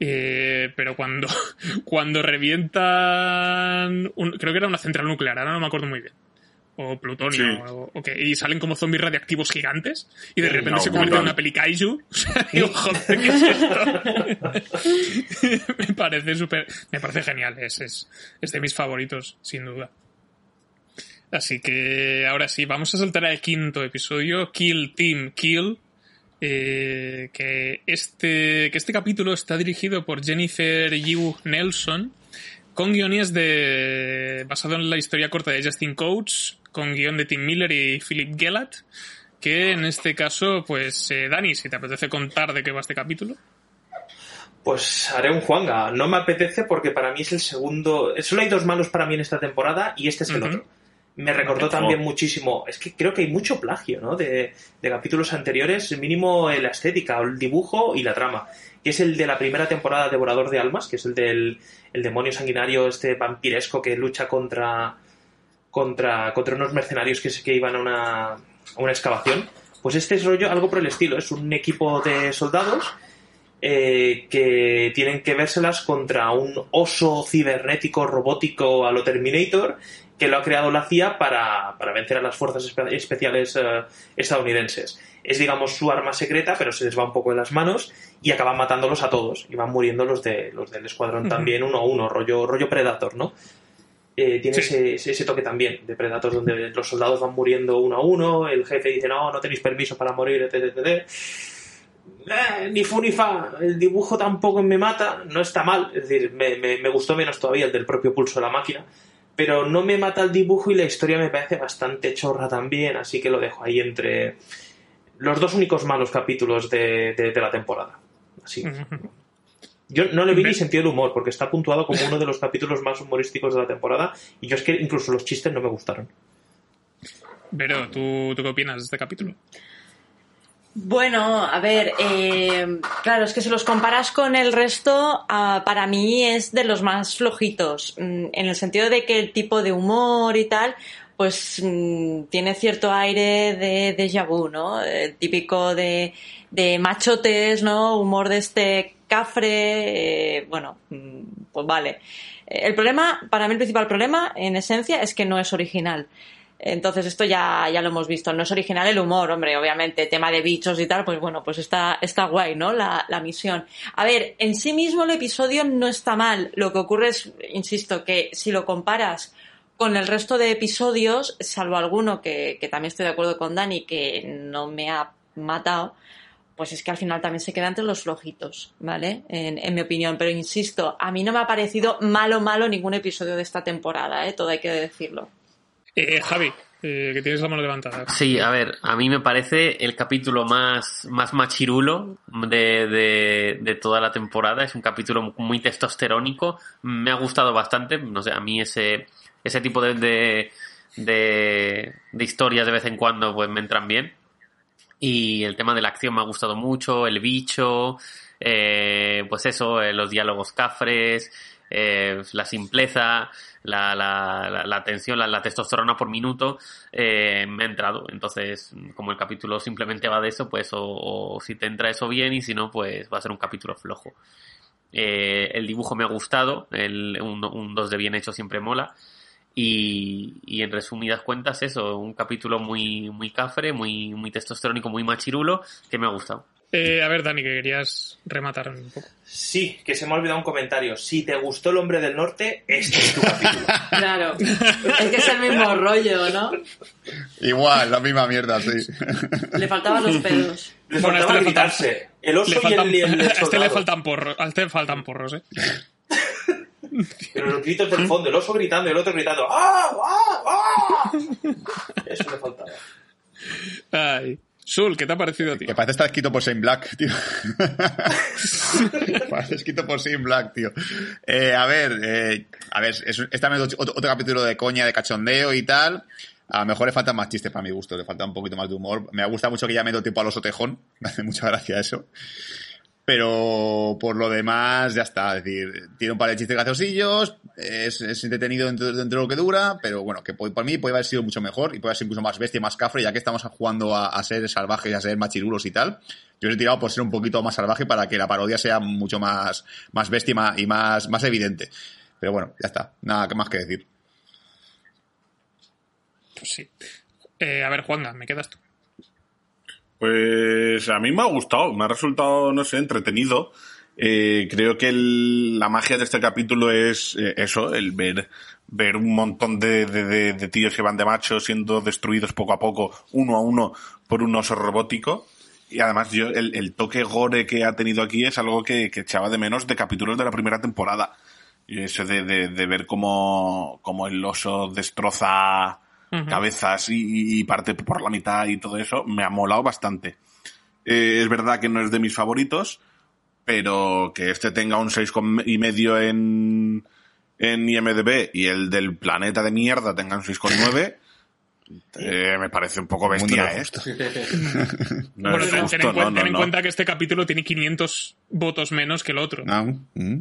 Eh, pero cuando, cuando revientan, creo que era una central nuclear, ahora no me acuerdo muy bien. O plutonio, Sí. o, o qué, y salen como zombies radiactivos gigantes y de Sí, repente no, se convierte en una peli kaiju. Digo, joder, ¿qué es esto? me parece súper, me parece genial, es, es, es de mis favoritos, sin duda. Así que ahora sí, vamos a saltar al quinto episodio, Kill Team Kill, eh, que, este, que este capítulo está dirigido por Jennifer Yu Nelson, con guiones de, basado en la historia corta de Justin Coates, con guion de Tim Miller y Philip Gellat, que en este caso, pues, eh, Dani, si te apetece contar de qué va este capítulo. Pues haré un Juanga. No me apetece porque para mí es el segundo. Solo hay dos malos para mí en esta temporada y este es el otro. Me recordó también muchísimo. Es que creo que hay mucho plagio, ¿no? De, de capítulos anteriores, mínimo en la estética, el dibujo y la trama. Que es el de la primera temporada de Devorador de Almas, que es el del el demonio sanguinario, este vampiresco que lucha contra. contra, contra unos mercenarios que, que iban a una, a una excavación. Pues este es rollo, algo por el estilo. Es un equipo de soldados eh, que tienen que vérselas contra un oso cibernético robótico a lo Terminator que lo ha creado la CIA para, para vencer a las fuerzas espe- especiales eh, estadounidenses. Es, digamos, su arma secreta, pero se les va un poco de las manos y acaban matándolos a todos. Y van muriendo los, de, los del escuadrón también, uno a uno, rollo, rollo Predator, ¿no? Eh, tiene Sí. ese, ese- ese toque también de Predator, donde los soldados van muriendo uno a uno, el jefe dice, no, no tenéis permiso para morir, etc, etc. Eh, ni fu ni fa, el dibujo tampoco me mata, no está mal, es decir, me, me- me gustó menos todavía el del propio pulso de la máquina, pero no me mata el dibujo y la historia me parece bastante chorra también, así que lo dejo ahí entre los dos únicos malos capítulos de, de- de la temporada. Así. Yo no le vi ni sentido del humor, porque está puntuado como uno de los capítulos más humorísticos de la temporada, y yo es que incluso los chistes no me gustaron. Pero, ¿tú, ¿tú qué opinas de este capítulo? Bueno, a ver, eh, claro, es que si los comparas con el resto, ah, para mí es de los más flojitos, mm, en el sentido de que el tipo de humor y tal, pues mm, tiene cierto aire de déjà vu, ¿no? El típico de, de machotes, ¿no? Humor de este cafre, eh, bueno, mm, pues vale. El problema, para mí el principal problema, en esencia, es que no es original. Entonces esto ya, ya lo hemos visto. No es original el humor, hombre, obviamente, tema de bichos y tal, pues bueno, pues está, está guay, ¿no? La, la misión. A ver, en sí mismo el episodio no está mal. Lo que ocurre es, insisto, que si lo comparas con el resto de episodios, salvo alguno que, que también estoy de acuerdo con Dani, que no me ha matado, pues es que al final también se queda entre los flojitos, ¿vale? En, en mi opinión. Pero insisto, a mí no me ha parecido malo, malo ningún episodio de esta temporada, ¿eh? Todo hay que decirlo. Eh, Javi, eh, que tienes la mano levantada. Sí, a ver, a mí me parece el capítulo más, más machirulo de, de, de toda la temporada. Es un capítulo muy testosterónico. Me ha gustado bastante. No sé, a mí ese, ese tipo de, de, de, de historias de vez en cuando pues me entran bien. Y el tema de la acción me ha gustado mucho, el bicho, eh, pues eso, eh, los diálogos cafres, eh, la simpleza, la, la, la, la tensión, la, testosterona por minuto, eh, me ha entrado. Entonces, como el capítulo simplemente va de eso, pues o, o si te entra eso bien y si no, pues va a ser un capítulo flojo. Eh, el dibujo me ha gustado, el, un, un 2 de bien hecho siempre mola. Y, y, en resumidas cuentas eso, un capítulo muy, muy cafre, muy, muy testosterónico, muy machirulo, que me ha gustado. Eh, a ver, Dani, que querías rematar un poco. Sí, que se me ha olvidado un comentario. Si te gustó El Hombre del Norte, este es tu capítulo. Claro, es que es el mismo rollo, ¿no? Igual, la misma mierda, sí. Le faltaban los pedos. Le Bueno, faltaba este le faltan- gritarse. El oso Le y faltan- el, y el a este le faltan porros, a este le faltan porros, eh. Pero los gritos del fondo, el oso gritando y el otro gritando ¡Ah! ¡Ah! ¡Ah! Eso le faltaba. Ay. Sul, ¿qué te ha parecido a ti? Que parece estar escrito por Shane Black, tío. parece escrito por Shane Black, tío. Eh, a ver, eh, a ver, es, es también otro, otro capítulo de coña, de cachondeo y tal. A lo mejor le faltan más chistes para mi gusto, le falta un poquito más de humor. Me gusta mucho que ya meto tiempo a los otejón, me hace mucha gracia eso. Pero por lo demás, ya está. Es decir, tiene un par de chistes graciosillos, es, es entretenido dentro, dentro, de lo que dura, pero bueno, que por mí puede haber sido mucho mejor y puede haber sido incluso más bestia, más cafre, ya que estamos jugando a, ser salvajes a ser machirulos y tal. Yo he tirado por ser un poquito más salvaje para que la parodia sea mucho más, más bestia y más, más evidente. Pero bueno, ya está. Nada más que decir. Pues sí. Eh, a ver, Juanga, ¿me quedas tú? Pues a mí me ha gustado, me ha resultado, no sé, entretenido. Eh, creo que el, la magia de este capítulo es eh, eso, el ver, ver un montón de, de, de, tíos que van de macho siendo destruidos poco a poco, uno a uno, por un oso robótico. Y además yo, el, el toque gore que ha tenido aquí es algo que, que echaba de menos de capítulos de la primera temporada. Y eso de ver cómo, cómo el oso destroza Cabezas y, y parte por la mitad y todo eso, me ha molado bastante. Eh, es verdad que no es de mis favoritos, pero que este tenga un seis con- y medio en, en IMDB y el del planeta de mierda tenga un 6,9, eh, me parece un poco bestia, es ¿eh? No Bueno, es ten, justo, ten en, cuen- no, ten en no, no. cuenta que este capítulo tiene 500 votos menos que el otro. Ah, mm.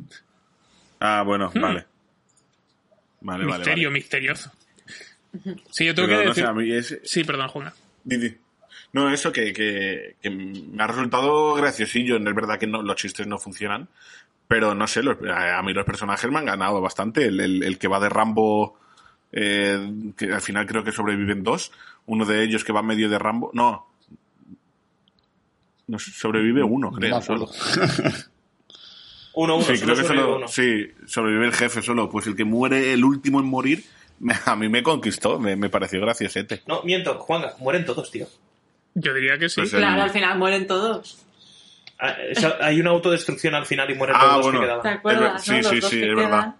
Ah, bueno, Hmm. vale. Vale, vale, Misterio, vale. misterioso. Sí, yo tengo Pero, que no decir... a mí es- Sí, perdón, Juana. Di, di. No, eso que, que, que me ha resultado graciosillo. Es verdad que no, los chistes no funcionan. Pero no sé, los- a mí los personajes me han ganado bastante. El, el- el que va de Rambo, eh, que al final creo que sobreviven dos. Uno de ellos que va medio de Rambo. No. No, sobrevive uno, No creo. solo. Uno, uno, Sí, solo creo que sobrevive solo, uno. sí, sobrevive el jefe solo. Pues el que muere el último en morir, a mí me conquistó, me, me pareció graciosete. No, miento, Juanga, mueren todos, tío. Yo diría que sí. Pues el- Claro, al final mueren todos. Ah, hay una autodestrucción al final y mueren Ah, todos los bueno. que ¿Te quedaban. acuerdas? sí, no? Los sí, sí, es quedan. verdad.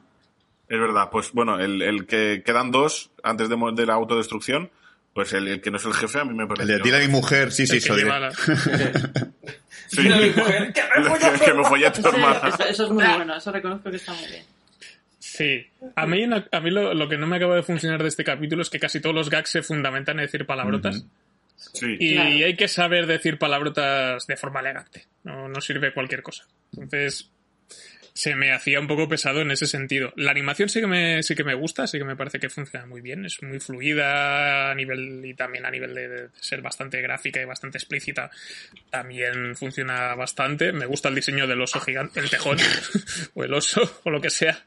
Es verdad, pues bueno, el, el que quedan dos antes de, de la autodestrucción, pues el, el que no es el jefe a mí me El parece. de tira mi mujer, sí, sí, El lleva la- Sí. Mira mi mujer, que me voy a tu hermana. eso, eso es muy bueno, eso reconozco que está muy bien. Sí. A mí, a mí lo, lo que no me acaba de funcionar de este capítulo es que casi todos los gags se fundamentan en decir palabrotas. Sí. Y Claro. hay que saber decir palabrotas de forma elegante. No, no sirve cualquier cosa. Entonces, se me hacía un poco pesado en ese sentido. La animación sí que me, sí que me gusta, sí que me parece que funciona muy bien. Es muy fluida a nivel, y también a nivel de, ser bastante gráfica y bastante explícita. También funciona bastante. Me gusta el diseño del oso gigante, el tejón, o el oso, o lo que sea.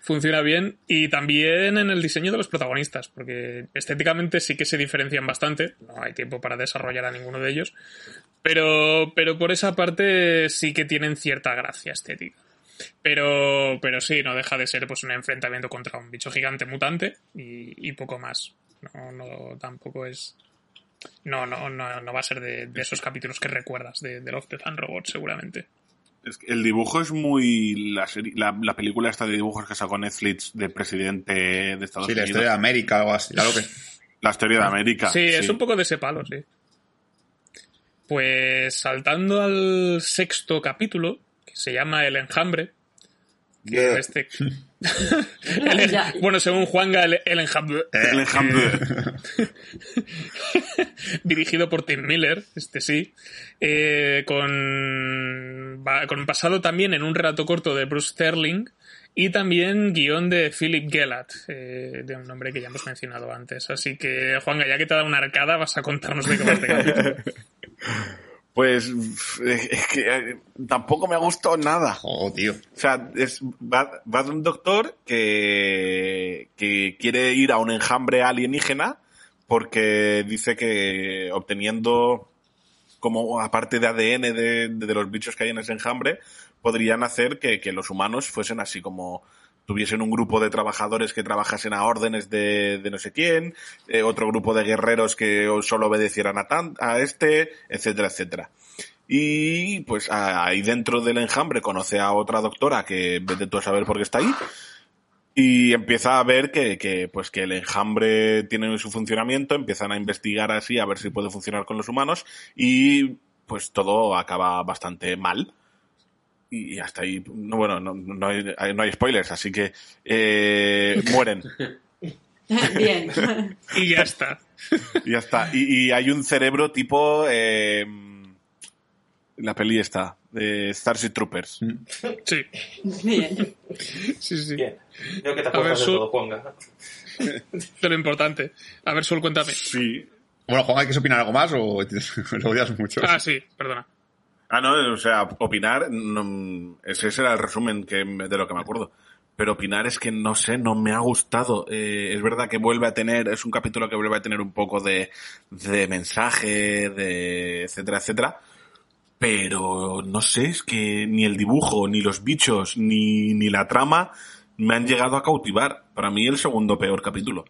Funciona bien. Y también en el diseño de los protagonistas, porque estéticamente sí que se diferencian bastante. No hay tiempo para desarrollar a ninguno de ellos. Pero, pero por esa parte sí que tienen cierta gracia estética. Pero, pero sí, no deja de ser pues un enfrentamiento contra un bicho gigante mutante y, y poco más. No, no, tampoco es. No, no, no, no va a ser de, de esos capítulos que recuerdas de, de Love, Death and Robots, seguramente. Es que el dibujo es muy. La, serie- la, la película esta de dibujos que sacó Netflix de presidente de Estados Sí, la Unidos. historia de América, algo así. Claro que. La historia de América. Sí, es un poco de ese palo, sí. Pues saltando al sexto capítulo, que se llama El Enjambre. Que este... El en- Ya. Bueno, según Juanga, el, el Enjambre. El enjambre. dirigido por Tim Miller, este sí, eh, con, con pasado también en un relato corto de Bruce Sterling y también guion de Philip Gellat, eh, de un nombre que ya hemos mencionado antes. Así que, Juanga, ya que te ha dado una arcada, vas a contarnos de qué va este capítulo. Pues es que eh, tampoco me ha gustado nada. Oh, tío. O sea, es, va, va de un doctor que, que quiere ir a un enjambre alienígena porque dice que obteniendo como aparte de ADN de, de los bichos que hay en ese enjambre, podrían hacer que, que los humanos fuesen así como tuviesen un grupo de trabajadores que trabajasen a órdenes de, no sé quién, eh, otro grupo de guerreros que solo obedecieran a, tan, a este, etcétera, etcétera. Y pues ahí dentro del enjambre conoce a otra doctora que vete tú a saber por qué está ahí. Y empieza a ver que, que, pues que el enjambre tiene su funcionamiento, empiezan a investigar así a ver si puede funcionar con los humanos y pues todo acaba bastante mal. Y hasta ahí, no, bueno, no, no, hay, no hay spoilers, así que eh, mueren. Bien. y ya está. Y ya está. Y, y hay un cerebro tipo eh, la peli esta, de Starship Troopers. Sí, Bien. sí, sí. Bien. Veo que te A ver, acuerdas de su- todo, Juanga. De lo importante. A ver, Sol, cuéntame. Sí. Bueno, Juan, ¿hay que opinar algo más o lo odias mucho? Ah, sí, perdona. Ah, no, o sea, opinar, no, ese era el resumen que, de lo que me acuerdo. Pero opinar es que no sé, no me ha gustado. Eh, es verdad que vuelve a tener, es un capítulo que vuelve a tener un poco de, de mensaje, de etcétera, etcétera. Pero no sé, es que ni el dibujo, ni los bichos, ni, ni la trama me han llegado a cautivar. Para mí el segundo peor capítulo.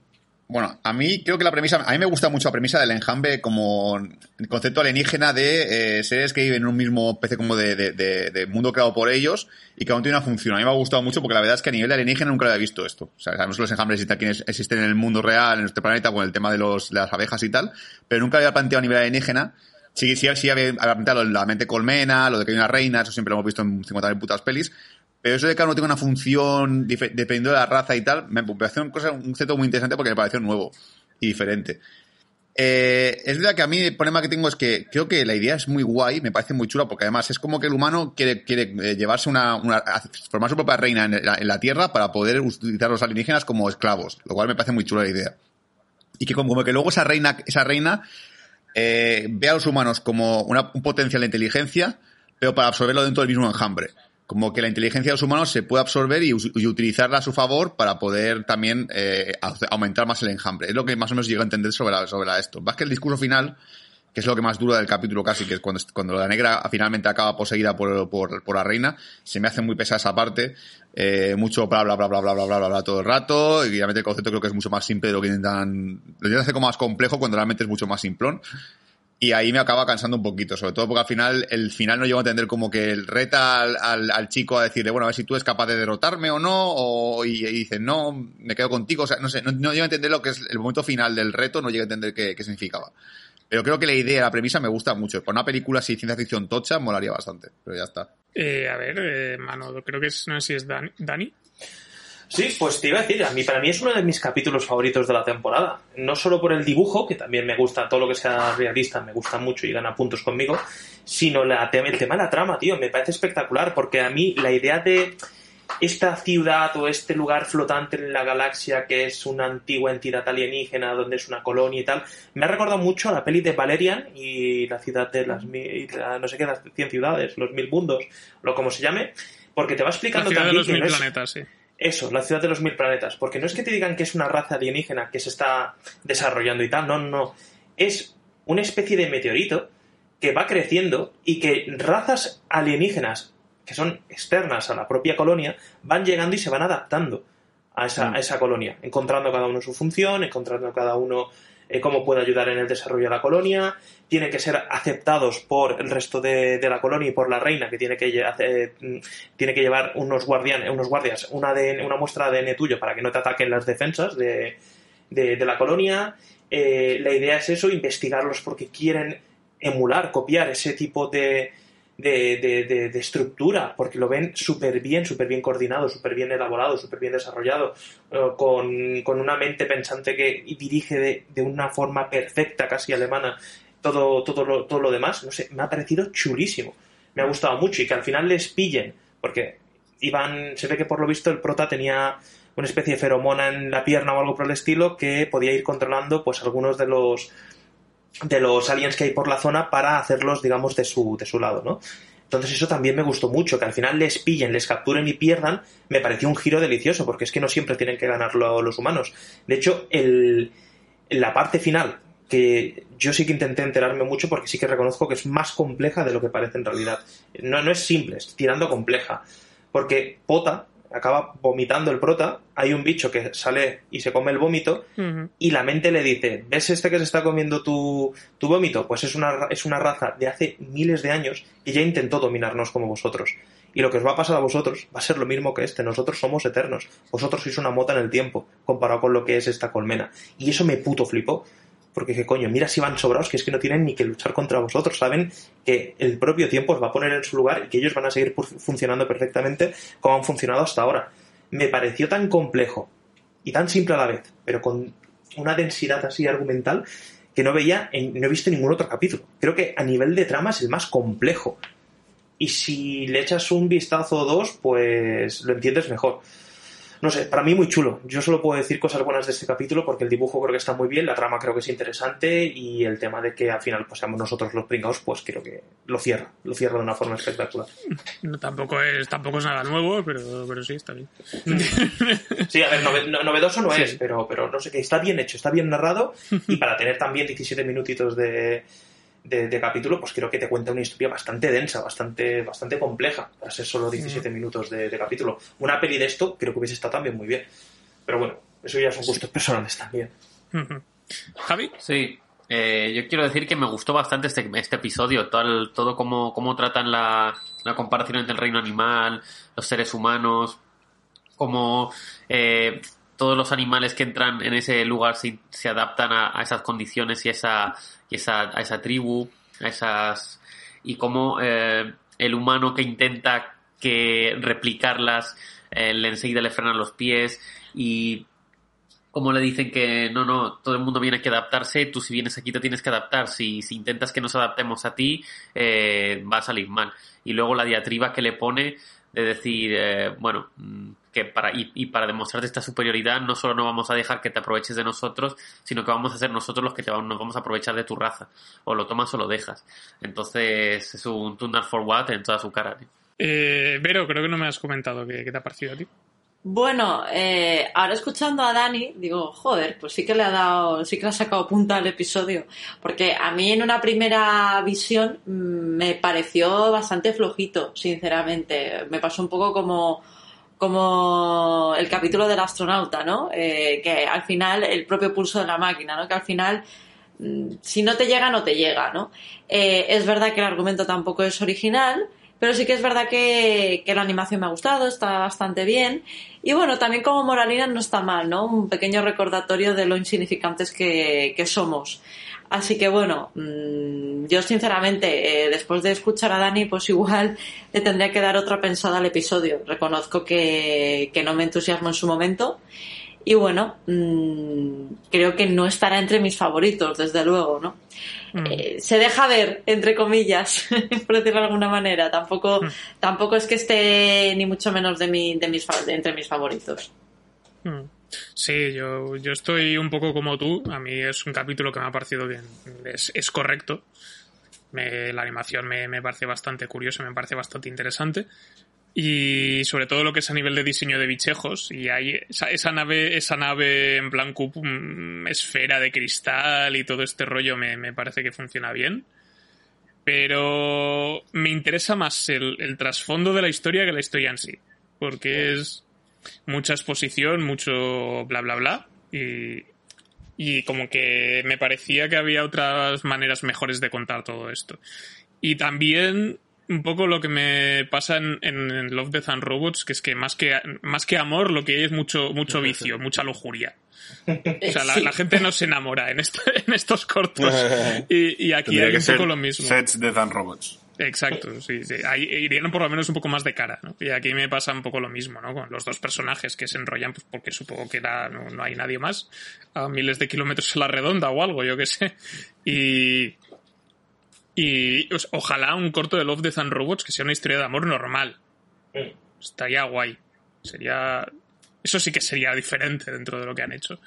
Bueno, a mí creo que la premisa, a mí me gusta mucho la premisa del enjambre como el concepto alienígena de eh, seres que viven en un mismo especie como de, de- mundo creado por ellos y que aún tiene una función. A mí me ha gustado mucho porque la verdad es que a nivel alienígena nunca había visto esto. O sea, sabemos que los enjambres existen, en- el mundo real, en nuestro planeta, con el tema de, los, las abejas y tal, pero nunca había planteado a nivel alienígena. Sí, sí, sí había planteado la mente colmena, lo de que hay una reina, eso siempre lo hemos visto en 50.000 putas pelis, pero eso de que uno tenga una función dependiendo de la raza y tal, me pareció un, cosa, un concepto muy interesante porque me pareció nuevo y diferente. Eh, es verdad que a mí el problema que tengo es que creo que la idea es muy guay, me parece muy chula, porque además es como que el humano quiere, quiere eh, llevarse una, una formar su propia reina en la, en la Tierra para poder utilizar a los alienígenas como esclavos, lo cual me parece muy chula la idea. Y que como, que luego esa reina, esa reina eh, ve a los humanos como un potencial de inteligencia, pero para absorberlo dentro del mismo enjambre. Como que la inteligencia de los humanos se puede absorber y, utilizarla a su favor para poder también eh, au- aumentar más el enjambre. Es lo que más o menos llego a entender sobre, sobre esto. Más que el discurso final, que es lo que más dura del capítulo casi, que es cuando, cuando la negra finalmente acaba poseída por, por, por la reina, se me hace muy pesada esa parte, eh, mucho bla bla bla bla bla bla bla bla todo el rato, y realmente el concepto creo que es mucho más simple de lo que intentan, lo intentan hacer como más complejo cuando realmente es mucho más simplón. Y ahí me acaba cansando un poquito, sobre todo porque al final, el final no llego a entender como que el reta al, al, al chico a decirle, bueno, a ver si tú eres capaz de derrotarme o no, o, y, y dice, no, me quedo contigo, o sea, no sé, no, llego a entender lo que es el momento final del reto, no llego a entender qué, significaba. Pero creo que la idea, la premisa me gusta mucho. Por una película así, ciencia ficción tocha, molaría bastante, pero ya está. Eh, a ver, eh, mano, creo que es, no sé si es. Dani. Sí, pues te iba a decir, a mí, para mí es uno de mis capítulos favoritos de la temporada. No solo por el dibujo, que también me gusta, todo lo que sea realista me gusta mucho y gana puntos conmigo, sino la, el tema de la trama, tío, me parece espectacular, porque a mí la idea de esta ciudad o este lugar flotante en la galaxia que es una antigua entidad alienígena donde es una colonia y tal, me ha recordado mucho a la peli de Valerian y la ciudad de las mil, la- no sé qué, las 100 ciudades, los mil mundos, lo como se llame, porque te va La explicando de también los que mil no es- planetas, sí. Eso, la ciudad de los mil planetas. Porque no es que te digan que es una raza alienígena que se está desarrollando y tal, no, no. Es una especie de meteorito que va creciendo y que razas alienígenas que son externas a la propia colonia van llegando y se van adaptando a esa, Mm. a esa colonia, encontrando cada uno su función, encontrando cada uno eh, cómo puede ayudar en el desarrollo de la colonia, tienen que ser aceptados por el resto de, la colonia y por la reina, que tiene que, mm, tiene que llevar unos, guardianes, unos guardias, una, ADN una muestra de ADN tuyo para que no te ataquen las defensas de, de- de la colonia. Eh, la idea es eso, investigarlos porque quieren emular, copiar ese tipo de, de, de- de- estructura, porque lo ven súper bien, súper bien coordinado, súper bien elaborado, súper bien desarrollado, eh, con, con una mente pensante que dirige de, de una forma perfecta, casi alemana, todo, todo, lo, todo lo demás. No sé, me ha parecido chulísimo. Me ha gustado mucho y que al final les pillen, porque iban, se ve que por lo visto el prota tenía una especie de feromona en la pierna o algo por el estilo que podía ir controlando pues algunos de los de los aliens que hay por la zona para hacerlos, digamos, de su, de su lado, ¿no? Entonces eso también me gustó mucho, que al final les pillen, les capturen y pierdan, me pareció un giro delicioso, porque es que no siempre tienen que ganar lo- los humanos. De hecho, el, la parte final, que yo sí que intenté enterarme mucho porque sí que reconozco que es más compleja de lo que parece en realidad. No, no es simple, es tirando compleja. Porque Pota acaba vomitando el prota, hay un bicho que sale y se come el vómito, y la mente le dice, ¿ves este que se está comiendo tu, tu vómito? Pues es una, es una raza de hace miles de años que ya intentó dominarnos como vosotros. Y lo que os va a pasar a vosotros va a ser lo mismo que este. Nosotros somos eternos. Vosotros sois una mota en el tiempo, comparado con lo que es esta colmena. Y eso me puto flipó. Porque qué coño, mira si van sobrados, que es que no tienen ni que luchar contra vosotros. Saben que el propio tiempo os va a poner en su lugar y que ellos van a seguir funcionando perfectamente como han funcionado hasta ahora. Me pareció tan complejo y tan simple a la vez, pero con una densidad así argumental que no veía, en- no he visto ningún otro capítulo. Creo que a nivel de trama es el más complejo. Y si le echas un vistazo o dos, pues lo entiendes mejor. No sé, para mí muy chulo. Yo solo puedo decir cosas buenas de este capítulo porque el dibujo creo que está muy bien, la trama creo que es interesante y el tema de que al final pues seamos nosotros los pringados, pues creo que lo cierra, lo cierra de una forma espectacular. No, tampoco, es, tampoco es nada nuevo, pero, pero sí, está bien. Sí, a ver, nove- no- novedoso no Sí. es, pero, pero no sé qué, está bien hecho, está bien narrado y para tener también 17 minutitos de, de, de capítulo, pues creo que te cuenta una historia bastante densa, bastante, bastante compleja para ser solo 17 minutos de, de capítulo. Una peli de esto creo que hubiese estado también muy bien. Pero bueno, eso ya son gustos personales también. Javi. Sí, eh, yo quiero decir que me gustó bastante este, este episodio, todo, todo cómo, cómo tratan la, la comparación entre el reino animal, los seres humanos, cómo eh, todos los animales que entran en ese lugar se, adaptan a, a esas condiciones y, esa, y esa, a esa tribu, a esas y cómo eh, el humano que intenta que replicarlas eh, le enseguida le frenan los pies y como le dicen que no, no, todo el mundo viene que adaptarse, tú si vienes aquí te tienes que adaptar, si, si intentas que nos adaptemos a ti, eh, va a salir mal. Y luego la diatriba que le pone de decir, eh, bueno, mm, que para, y, y para demostrarte esta superioridad no solo no vamos a dejar que te aproveches de nosotros, sino que vamos a ser nosotros los que te vamos, nos vamos a aprovechar de tu raza. O lo tomas o lo dejas. Entonces es un Tundar for What en toda su cara. tío. Eh, Vero, creo que no me has comentado qué, qué te ha parecido a ti. Bueno, eh, ahora escuchando a Dani, digo, joder, pues sí que le ha dado, sí que le ha sacado punta al episodio. Porque a mí en una primera visión mm, me pareció bastante flojito, sinceramente. Me pasó un poco como, como el capítulo del astronauta, ¿no? Eh, que al final, el propio pulso de la máquina, ¿no? Que al final, mm, si no te llega, no te llega, ¿no? Eh, es verdad que el argumento tampoco es original, pero sí que es verdad que, que la animación me ha gustado, está bastante bien. Y bueno, también como moralina no está mal, ¿no? Un pequeño recordatorio de lo insignificantes que, que somos. Así que bueno, mm, yo sinceramente, eh, después de escuchar a Dani, pues igual le tendría que dar otra pensada al episodio. Reconozco que, que no me entusiasmo en su momento. Y bueno, mm, creo que no estará entre mis favoritos, desde luego, ¿no? Mm. Eh, se deja ver, entre comillas, por decirlo de alguna manera. Tampoco, Mm. tampoco es que esté ni mucho menos de, mi, de mis, de entre mis favoritos. Mm. Sí, yo, yo estoy un poco como tú. A mí es un capítulo que me ha parecido bien. Es, es correcto. Me- la animación me, me parece bastante curiosa, me parece bastante interesante. Y sobre todo lo que es a nivel de diseño de bichejos. Y hay esa, esa nave, esa nave en plan cup- mm, esfera de cristal y todo este rollo me, me parece que funciona bien. Pero me interesa más el, el trasfondo de la historia que la historia en sí. Porque es mucha exposición, mucho bla bla bla. Y, y como que me parecía que había otras maneras mejores de contar todo esto. Y también un poco lo que me pasa en, Love, Death and Robots, que es que más que, más que amor, lo que hay es mucho, mucho vicio, mucha lujuria. O sea, la, Sí. la gente no se enamora en, en estos cortos. Y, y aquí Tendría hay un poco lo mismo. Sets de Dan Robots. Exacto, sí, sí. Ahí irían por lo menos un poco más de cara, ¿no? Y aquí me pasa un poco lo mismo, ¿no? Con los dos personajes que se enrollan, pues porque supongo que da- no, no hay nadie más a miles de kilómetros a la redonda o algo, yo qué sé. Y. Y pues, ojalá un corto de Love, Death and Robots que sea una historia de amor normal. Estaría guay. Sería. Eso sí que sería diferente dentro de lo que han hecho.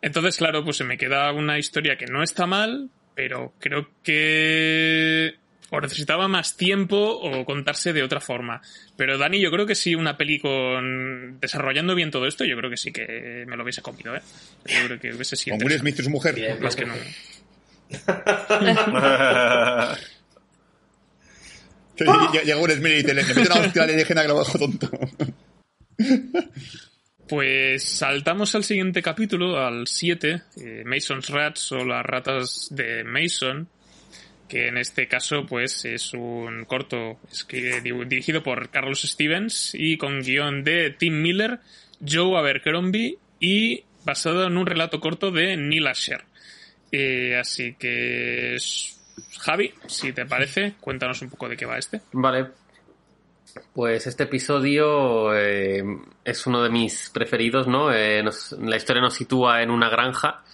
Entonces, claro, pues se me queda una historia que no está mal, pero creo que o necesitaba más tiempo o contarse de otra forma. Pero Dani, yo creo que sí, una peli con desarrollando bien todo esto, yo creo que sí que me lo hubiese comido, ¿eh? Yo creo que hubiese sido Con Will. Smith y su mujer. Bien. Más que no. Llega- Will Smith y te le le mete una hostia alienígena que lo bajo tonto. Pues saltamos al siguiente capítulo, al 7, eh, Mason's Rats o las ratas de Mason, que en este caso pues es un corto dirigido por Carlos Stevens y con guion de Tim Miller, Joe Abercrombie y basado en un relato corto de Neil Asher. Eh, así que Javi, si te parece, cuéntanos un poco de qué va este. Vale. Pues este episodio eh, es uno de mis preferidos, ¿no? Eh, la historia nos sitúa en una granja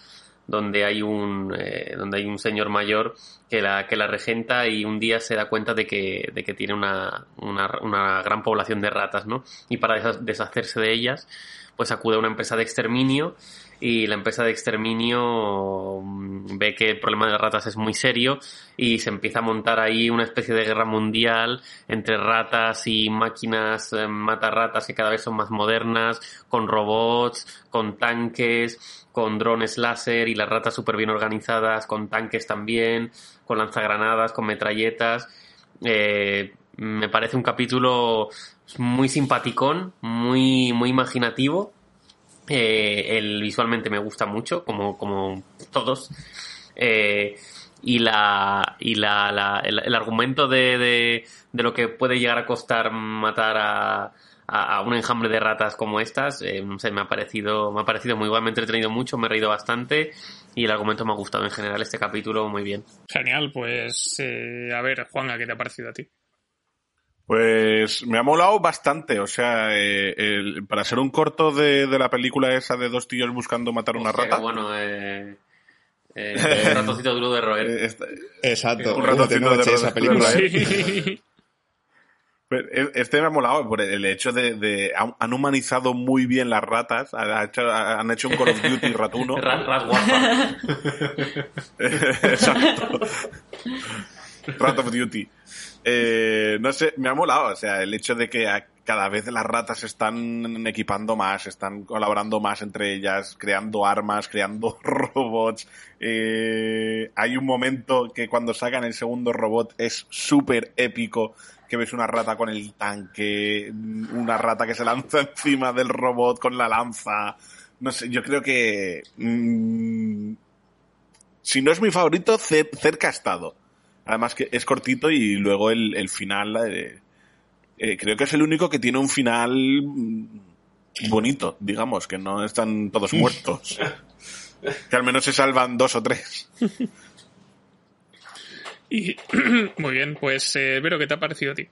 donde hay un eh, donde hay un señor mayor que la que la regenta y un día se da cuenta de que de que tiene una, una, una gran población de ratas, ¿no? Y para desha- deshacerse de ellas, pues acude a una empresa de exterminio y la empresa de exterminio mm, ve que el problema de las ratas es muy serio y se empieza a montar ahí una especie de guerra mundial entre ratas y máquinas eh, matarratas que cada vez son más modernas, con robots, con tanques, con drones láser y las ratas súper bien organizadas, con tanques también, con lanzagranadas, con metralletas. Eh, me parece un capítulo muy simpaticón, muy, muy imaginativo Eh, el visualmente me gusta mucho, como, como todos. Eh, y la y la, la- el, el argumento de, de, de lo que puede llegar a costar matar a, a, un enjambre de ratas como estas, eh, no sé, me ha parecido, me ha parecido muy guay, me he entretenido mucho, me he reído bastante y el argumento me ha gustado en general este capítulo muy bien. Genial, pues eh, a ver, Juan, ¿a qué te ha parecido a ti? Pues me ha molado bastante, o sea, eh, el- para ser un corto de, de la película esa de dos tíos buscando matar una Hostia, rata. bueno, eh, eh, un ratoncito duro de roer. Exacto. Un ratoncito de noche esa película. ¿eh? Sí. Pero e- Este me ha molado por el hecho de, de- han humanizado muy bien las ratas, hecho- han hecho un Call of Duty ratuno. Ras guapa. Exacto. Rat of Duty. Eh, no sé, me ha molado, o sea, el hecho de que cada vez las ratas están equipando más, están colaborando más entre ellas, creando armas, creando robots. Eh, hay un momento que cuando sacan el segundo robot es súper épico, que ves una rata con el tanque, una rata que se lanza encima del robot con la lanza. No sé, yo creo que... mm, si no es mi favorito, cer- cerca ha estado. Además que es cortito y luego el, el final, eh, eh, creo que es el único que tiene un final mm, bonito, digamos, que no están todos muertos. que al menos se salvan dos o tres. Y muy bien, pues eh, Vero, ¿qué te ha parecido a ti?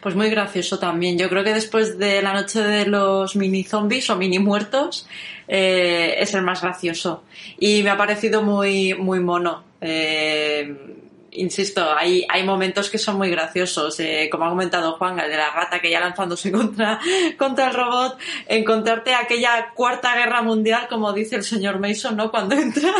Pues muy gracioso también. Yo creo que después de la noche de los mini zombies o mini muertos eh, es el más gracioso. Y me ha parecido muy, muy mono. Eh, insisto, hay, hay momentos que son muy graciosos. Eh, como ha comentado Juan, el de la rata que ya lanzándose contra, contra el robot. Encontrarte aquella cuarta guerra mundial, como dice el señor Mason, ¿no? Cuando entra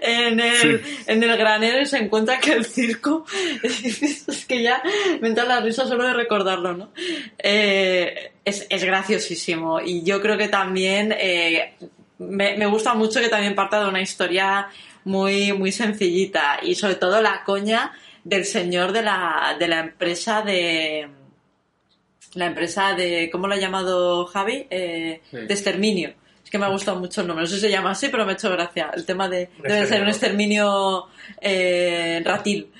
en el, en el granero y se encuentra que el circo. es que ya me entra la risa solo de recordarlo, ¿no? Eh, es, es graciosísimo. Y yo creo que también eh, me, me gusta mucho que también parta de una historia muy, muy sencillita. Y sobre todo la coña del señor de la, de la empresa de. La empresa de. ¿Cómo lo ha llamado Javi? Eh, Sí. De exterminio. Es que me ha gustado mucho el nombre. No sé si se llama así, pero me ha hecho gracia. El tema de. Debe ser un exterminio eh, ratil.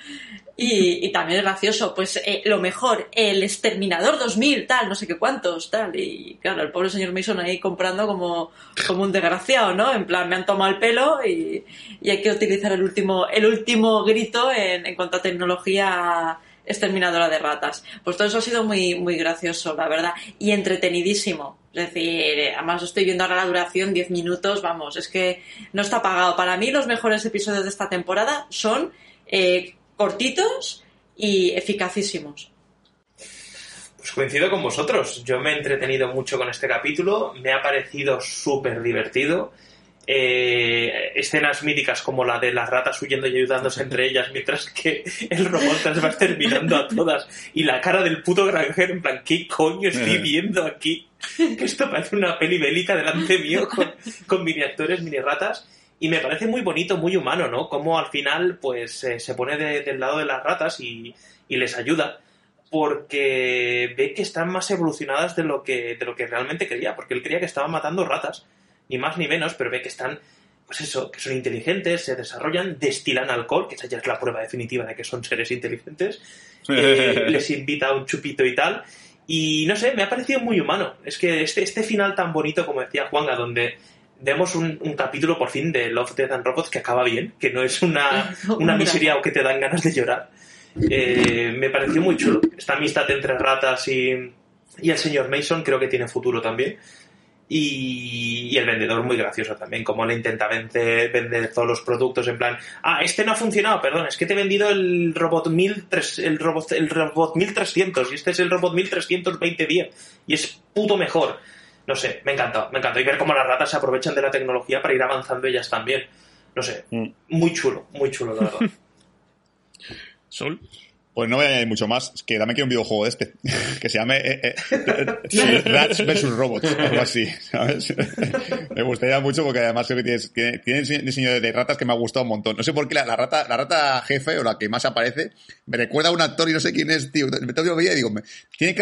Y, y también es gracioso, pues eh, lo mejor, el exterminador 2000, tal, no sé qué cuántos, tal. Y claro, el pobre señor Mason ahí comprando como, como un desgraciado, ¿no? En plan, me han tomado el pelo y, hay que utilizar el último, el último grito en, en cuanto a tecnología exterminadora de ratas. Pues todo eso ha sido muy, muy gracioso, la verdad, y entretenidísimo. Es decir, además estoy viendo ahora la duración, 10 minutos, vamos, es que no está pagado. Para mí los mejores episodios de esta temporada son eh, cortitos y eficacísimos. Pues coincido con vosotros. Yo me he entretenido mucho con este capítulo. Me ha parecido súper divertido. Eh, escenas míticas como la de las ratas huyendo y ayudándose entre ellas mientras que el robot las va exterminando a todas. Y la cara del puto granjero en plan, ¿qué coño estoy Eh. viendo aquí? Que esto parece una peli bélica delante mío con, con mini actores, mini ratas. Y me parece muy bonito, muy humano, ¿no? Como al final, pues, eh, se pone de- del lado de las ratas y, y les ayuda porque ve que están más evolucionadas de lo que, de lo que realmente quería, porque él creía que estaban matando ratas, ni más ni menos, pero ve que están, pues eso, que son inteligentes, se desarrollan, destilan alcohol, que esa ya es la prueba definitiva de que son seres inteligentes, eh, les invita a un chupito y tal, y no sé, me ha parecido muy humano, es que este, este final tan bonito, como decía Juanga, donde vemos un, un capítulo por fin de Love, Death and Robots que acaba bien, que no es una, una miseria o que te dan ganas de llorar. Eh, me pareció muy chulo. Esta amistad entre ratas y, y el señor Mason creo que tiene futuro también. Y, y el vendedor muy gracioso también, como le intenta vender, vender todos los productos en plan, ah, este no ha funcionado, perdón, es que te he vendido el robot 1300, el robot, el robot 1300 y este es el robot 1320 y es puto mejor. No sé, me encanta, me encanta. Y ver cómo las ratas se aprovechan de la tecnología para ir avanzando ellas también. No sé, Mm. muy chulo, muy chulo, la verdad. Sol. Pues no voy a añadir mucho más. Es que dame que un videojuego de este. Que se llame eh, eh, Rats vs. Robots. Algo así. ¿sabes? Me gustaría mucho porque además creo que tienes, tiene, tiene un diseño de ratas que me ha gustado un montón. No sé por qué la, la rata, la rata jefe o la que más aparece me recuerda a un actor y no sé quién es, tío. Me tengo que y digo, me- tiene que.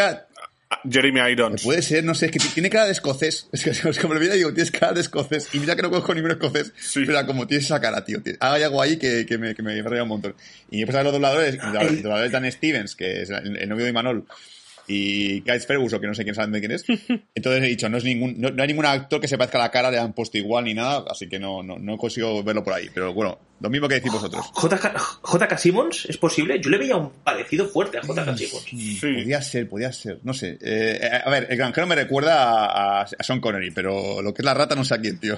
Jeremy Irons. Puede ser, no sé, es que tiene cara de escocés. Es que es lo mira y digo, tienes cara de escocés. Y mira que no conozco ningún escocés. Sí. Pero como tienes esa cara, tío. tío. Hay algo ahí que, que me, que me raya un montón. Y después a los dobladores, el doblador de Dan Stevens, que es el, el novio de Imanol, y Guy Ferguson, que no sé quién saben de quién es. Entonces he dicho, no es ningún, no, no hay ningún actor que se parezca a la cara, le han puesto igual ni nada, así que no, no, no consigo verlo por ahí. Pero bueno, lo mismo que decís vosotros. JK, JK Simmons, ¿es posible? Yo le veía un parecido fuerte a JK Simmons. Sí. Podía ser, podía ser, no sé. Eh, eh, a ver, el granjero me recuerda a, a Sean Connery, pero lo que es la rata no sé a quién, tío.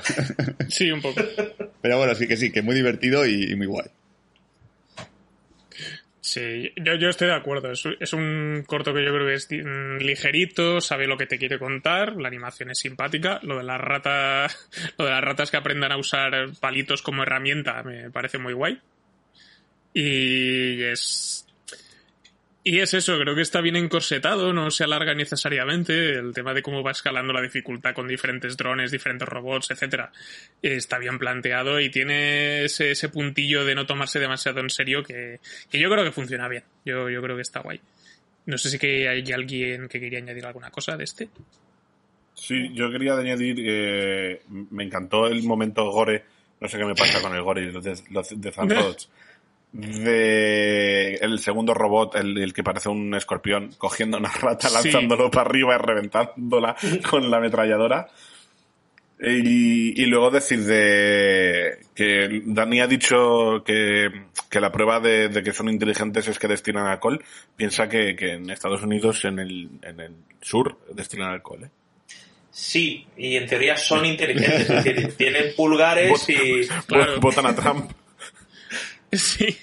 Sí, un poco. Pero bueno, sí que sí, que muy divertido y, y muy guay. Sí, yo, yo estoy de acuerdo. Es, un corto que yo creo que es mm, ligerito, sabe lo que te quiere contar, la animación es simpática. Lo de las ratas, lo de las ratas que aprendan a usar palitos como herramienta me parece muy guay. Y es. Y es eso, creo que está bien encorsetado, no se alarga necesariamente. El tema de cómo va escalando la dificultad con diferentes drones, diferentes robots, etcétera, está bien planteado y tiene ese, ese puntillo de no tomarse demasiado en serio que, que yo creo que funciona bien. Yo, yo creo que está guay. No sé si que hay alguien que quería añadir alguna cosa de este. Sí, yo quería añadir, eh, me encantó el momento gore, no sé qué me pasa con el gore y los de, los de de el segundo robot, el, el que parece un escorpión, cogiendo una rata, Sí. lanzándolo para arriba y reventándola con la ametralladora. Y, y luego decir de que Dani ha dicho que, que la prueba de, de que son inteligentes es que destinan alcohol. Piensa que, que en Estados Unidos, en el, en el sur, destinan alcohol. ¿eh? Sí, y en teoría son inteligentes, es decir, tienen pulgares y... Claro. Votan a Trump. Sí.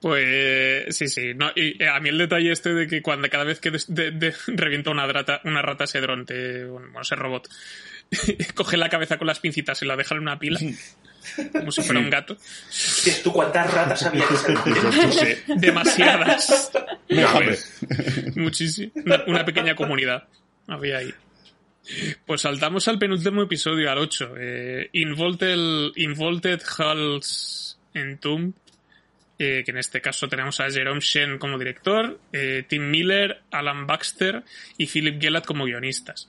Pues sí, sí. No, y eh, a mí el detalle este de que cuando cada vez que de- de- revienta una rata, una rata ese dronte, bueno, ese robot, coge la cabeza con las pincitas y la deja en una pila, como si fuera un gato. ¿Tú cuántas ratas había que salir? No sé, demasiadas. Muchísimo. Una, una pequeña comunidad había ahí. Pues saltamos al penúltimo episodio, al 8. Eh, Involted, Involted Hulls Entombed, eh, que en este caso tenemos a Jerome Shen como director, eh, Tim Miller, Alan Baxter y Philip Gellert como guionistas.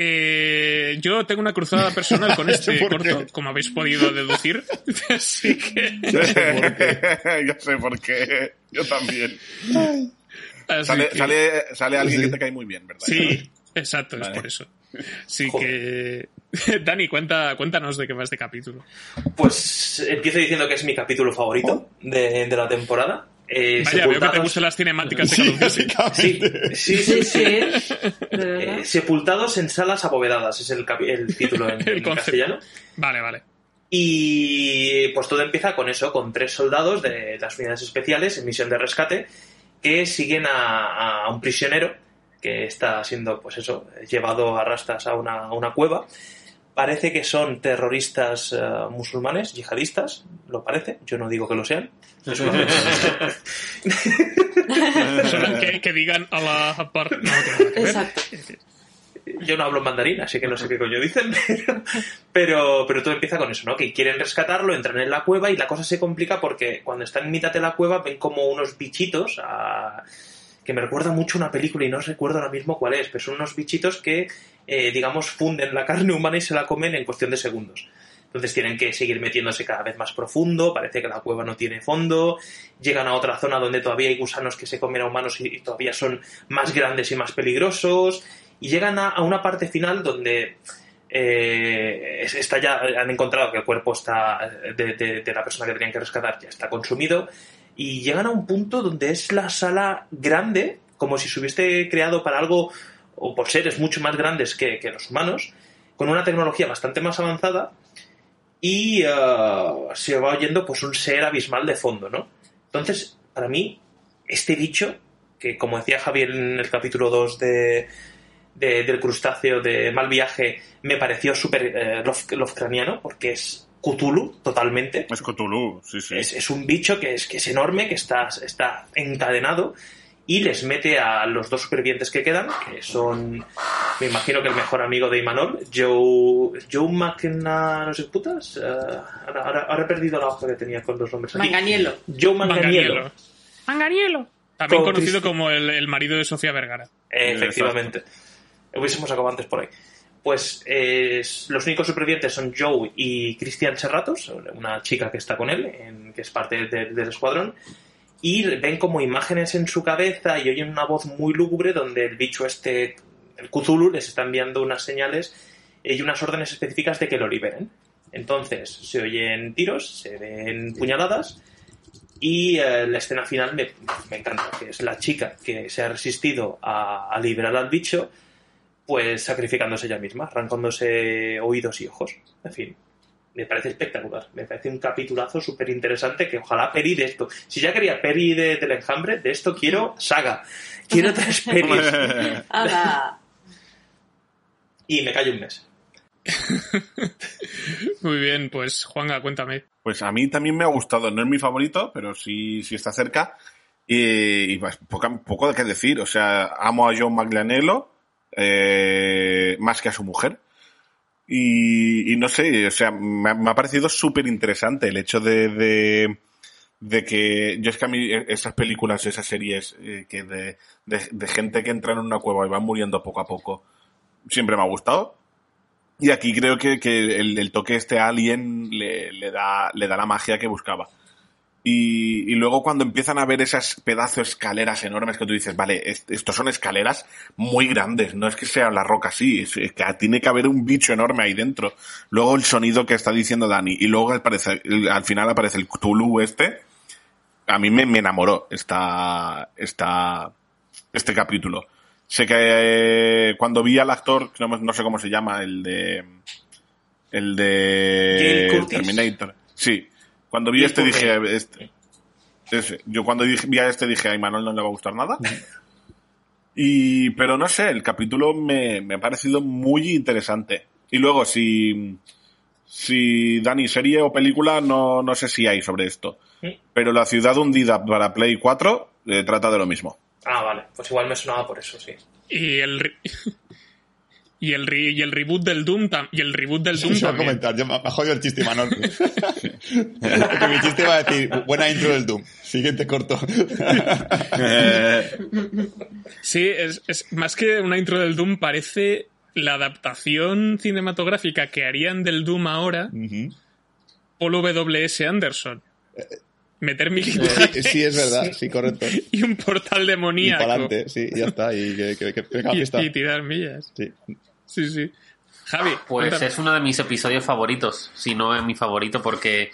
Eh, yo tengo una cruzada personal con este corto, como habéis podido deducir. Así que. ya sé por qué. Yo también. Sale, que- sale, sale alguien que te cae muy bien, ¿verdad? Sí, exacto, es por eso. Así Joder. que. Dani, cuenta, cuéntanos de qué va este capítulo. Pues empiezo diciendo que es mi capítulo favorito de, de la temporada. Eh, Vaya, veo que te Sepultados- gustan las cinemáticas de. Sí, básicamente. sí, Sí, sí. sí. De. Eh, sepultados en salas abovedadas es el, el título en, El en concepto. castellano. Vale, vale. Y pues todo empieza con eso, con tres soldados de las unidades especiales en misión de rescate que siguen a, a un prisionero que está siendo, pues eso, llevado a rastas a una, a una cueva. Parece que son terroristas eh, musulmanes, yihadistas, lo parece, yo no digo que lo sean. Que, que digan a la Akbar. No, tiene nada que ver. Exacto. yo no hablo mandarín, así que no sé qué coño dicen, pero, pero, pero todo empieza con eso, ¿no? Que quieren rescatarlo, entran en la cueva y la cosa se complica porque cuando están en mitad de la cueva ven como unos bichitos a- que me recuerda mucho una película y no recuerdo ahora mismo cuál es, pero son unos bichitos que, eh, digamos, funden la carne humana y se la comen en cuestión de segundos. Entonces tienen que seguir metiéndose cada vez más profundo, parece que la cueva no tiene fondo, llegan a otra zona donde todavía hay gusanos que se comen a humanos y, todavía son más grandes y más peligrosos, y llegan a, una parte final donde eh, es- está ya, han encontrado que el cuerpo está de, de- de la persona que tenían que rescatar ya está consumido, y llegan a un punto donde es la sala grande, como si se hubiese creado para algo, o por seres mucho más grandes que, que los humanos, con una tecnología bastante más avanzada, y eh, se va oyendo pues un ser abismal de fondo, ¿no? Entonces, para mí, este bicho, que como decía Javier en el capítulo 2 de, de- del crustáceo de Mal Viaje, me pareció súper eh, porque es Cthulhu totalmente. Es Cthulhu, sí, sí. Es, es un bicho que es, que es enorme, que está, está encadenado y les mete a los dos supervivientes que quedan, que son, me imagino que el mejor amigo de Imanol, Joe, Joe McKenna, no sé putas, Eh, ahora, ahora- ahora he perdido la hoja que tenía con los nombres aquí. Manganiello. Joe Manganiello. Manganiello. También Con conocido como el, el marido de Sofía Vergara. Eh, efectivamente. Hubiésemos acabado antes por ahí. Pues eh, los únicos supervivientes son Joe y Cristian Serratos, una chica que está con él, en- que es parte de- del escuadrón, y ven como imágenes en su cabeza y oyen una voz muy lúgubre donde el bicho este, el Cthulhu, les está enviando unas señales y unas órdenes específicas de que lo liberen. Entonces se oyen tiros, se ven puñaladas y eh, la escena final me, me encanta, que es la chica que se ha resistido a, a liberar al bicho, pues sacrificándose ella misma, arrancándose oídos y ojos. En fin, me parece espectacular. Me parece un capitulazo súper interesante que ojalá peri de esto. Si ya quería peri de, del enjambre, de esto quiero saga. Quiero tres peris. ¡Hala! y me callo un mes. Muy bien, pues Juanga, cuéntame. Pues a mí también me ha gustado. No es mi favorito, pero sí, sí está cerca. Y, y pues, poca- poco de qué decir. O sea, amo a John Maglianello eh, más que a su mujer. Y, no sé, o sea, me ha, parecido súper interesante el hecho de, de, que yo es que a mí esas películas, esas series eh, que de, de, gente que entra en una cueva y van muriendo poco a poco, siempre me ha gustado. Y aquí creo que, que el, el toque este alien le, le, da, le da la magia que buscaba. Y, y luego cuando empiezan a ver esas pedazos escaleras enormes que tú dices, vale, est- estos son escaleras muy grandes, no es que sea la roca así, es es que tiene que haber un bicho enorme ahí dentro. Luego el sonido que está diciendo Dani, y luego el- al final aparece el Cthulhu este, a mí me, me enamoró esta, esta, este capítulo. Sé que eh, cuando vi al actor, no, no sé cómo se llama, el de. El de. Terminator. Sí. Cuando vi este dije. Este, ese. Yo cuando dije- vi a este dije, a Imanol no le va a gustar nada. Y, pero no sé, el capítulo me, me ha parecido muy interesante. Y luego, si, si Dani, serie o película, no, no sé si hay sobre esto. Sí. Pero La ciudad hundida para Play 4 eh, trata de lo mismo. Ah, vale. Pues igual me sonaba por eso, sí. Y el y el re- y el reboot del Doom y el reboot del Doom Eso iba a también. comentar, yo me ha jodido el chiste, Manol. Porque mi chiste iba a decir, buena intro del Doom. Siguiente corto. Sí, es, es más que una intro del Doom parece la adaptación cinematográfica que harían del Doom ahora Ujú. Paul W.S. Anderson. Meter militares sí, es verdad, sí, correcto. y un portal Y demoníaco para adelante, sí, ya está. Y que, que, que venga, y, fiesta. y tirar millas. Sí. Sí, sí. Javi, Pues cuéntanos. es uno de mis episodios favoritos, si no es mi favorito, porque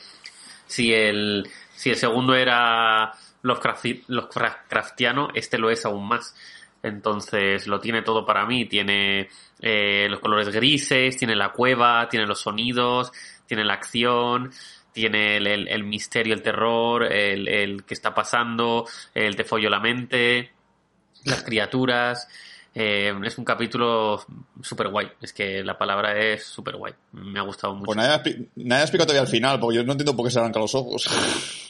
si el, si el segundo era Lovecraft- Lovecraftiano, este lo es aún más. Entonces lo tiene todo para mí. Tiene eh, los colores grises, tiene la cueva, tiene los sonidos, tiene la acción, tiene el, el- el misterio, el terror, el, el que está pasando, el te follo la mente, las criaturas. Eh, es un capítulo súper guay. Es que la palabra es súper guay. Me ha gustado mucho. Pues nadie ha, explicado todavía al final, porque yo no entiendo por qué se arrancan los ojos.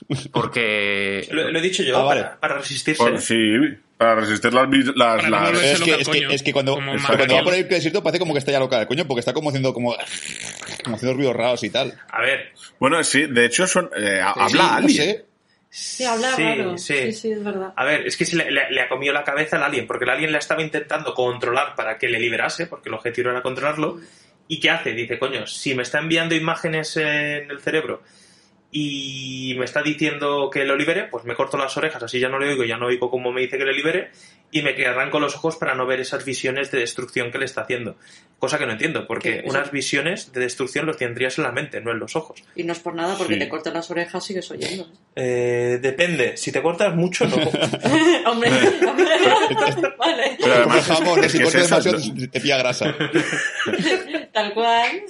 Porque Lo, lo he dicho yo, Ah, vale. para, resistirse. Por- sí, para resistir las... las, Para es, que, es, que, es que cuando, cuando va por el desierto parece como que está ya loca el coño, porque está como haciendo como, como haciendo ruidos raros y tal. A ver, Bueno, sí, de hecho son, eh, habla Sí, no alguien. sé. Sí, habla Sí, raro. sí. Sí, sí, es verdad. A ver, es que se le, le- le ha comido la cabeza al alien, porque el alien la estaba intentando controlar para que le liberase, porque el objetivo era controlarlo. ¿Y qué hace? Dice, coño, si me está enviando imágenes en el cerebro y me está diciendo que lo libere, pues me corto las orejas, así ya no le oigo, ya no oigo cómo me dice que le libere, y me arranco los ojos para no ver esas visiones de destrucción que le está haciendo. Cosa que no entiendo, porque ¿Qué? unas visiones de destrucción los tendrías en la mente, no en los ojos. Y no es por nada, porque Sí. te cortan las orejas sigues oyendo. Eh, depende, si te cortas mucho, no. hombre, vale. Pero Como el además, jamón, si cortas demasiado te- te pilla grasa. Tal cual.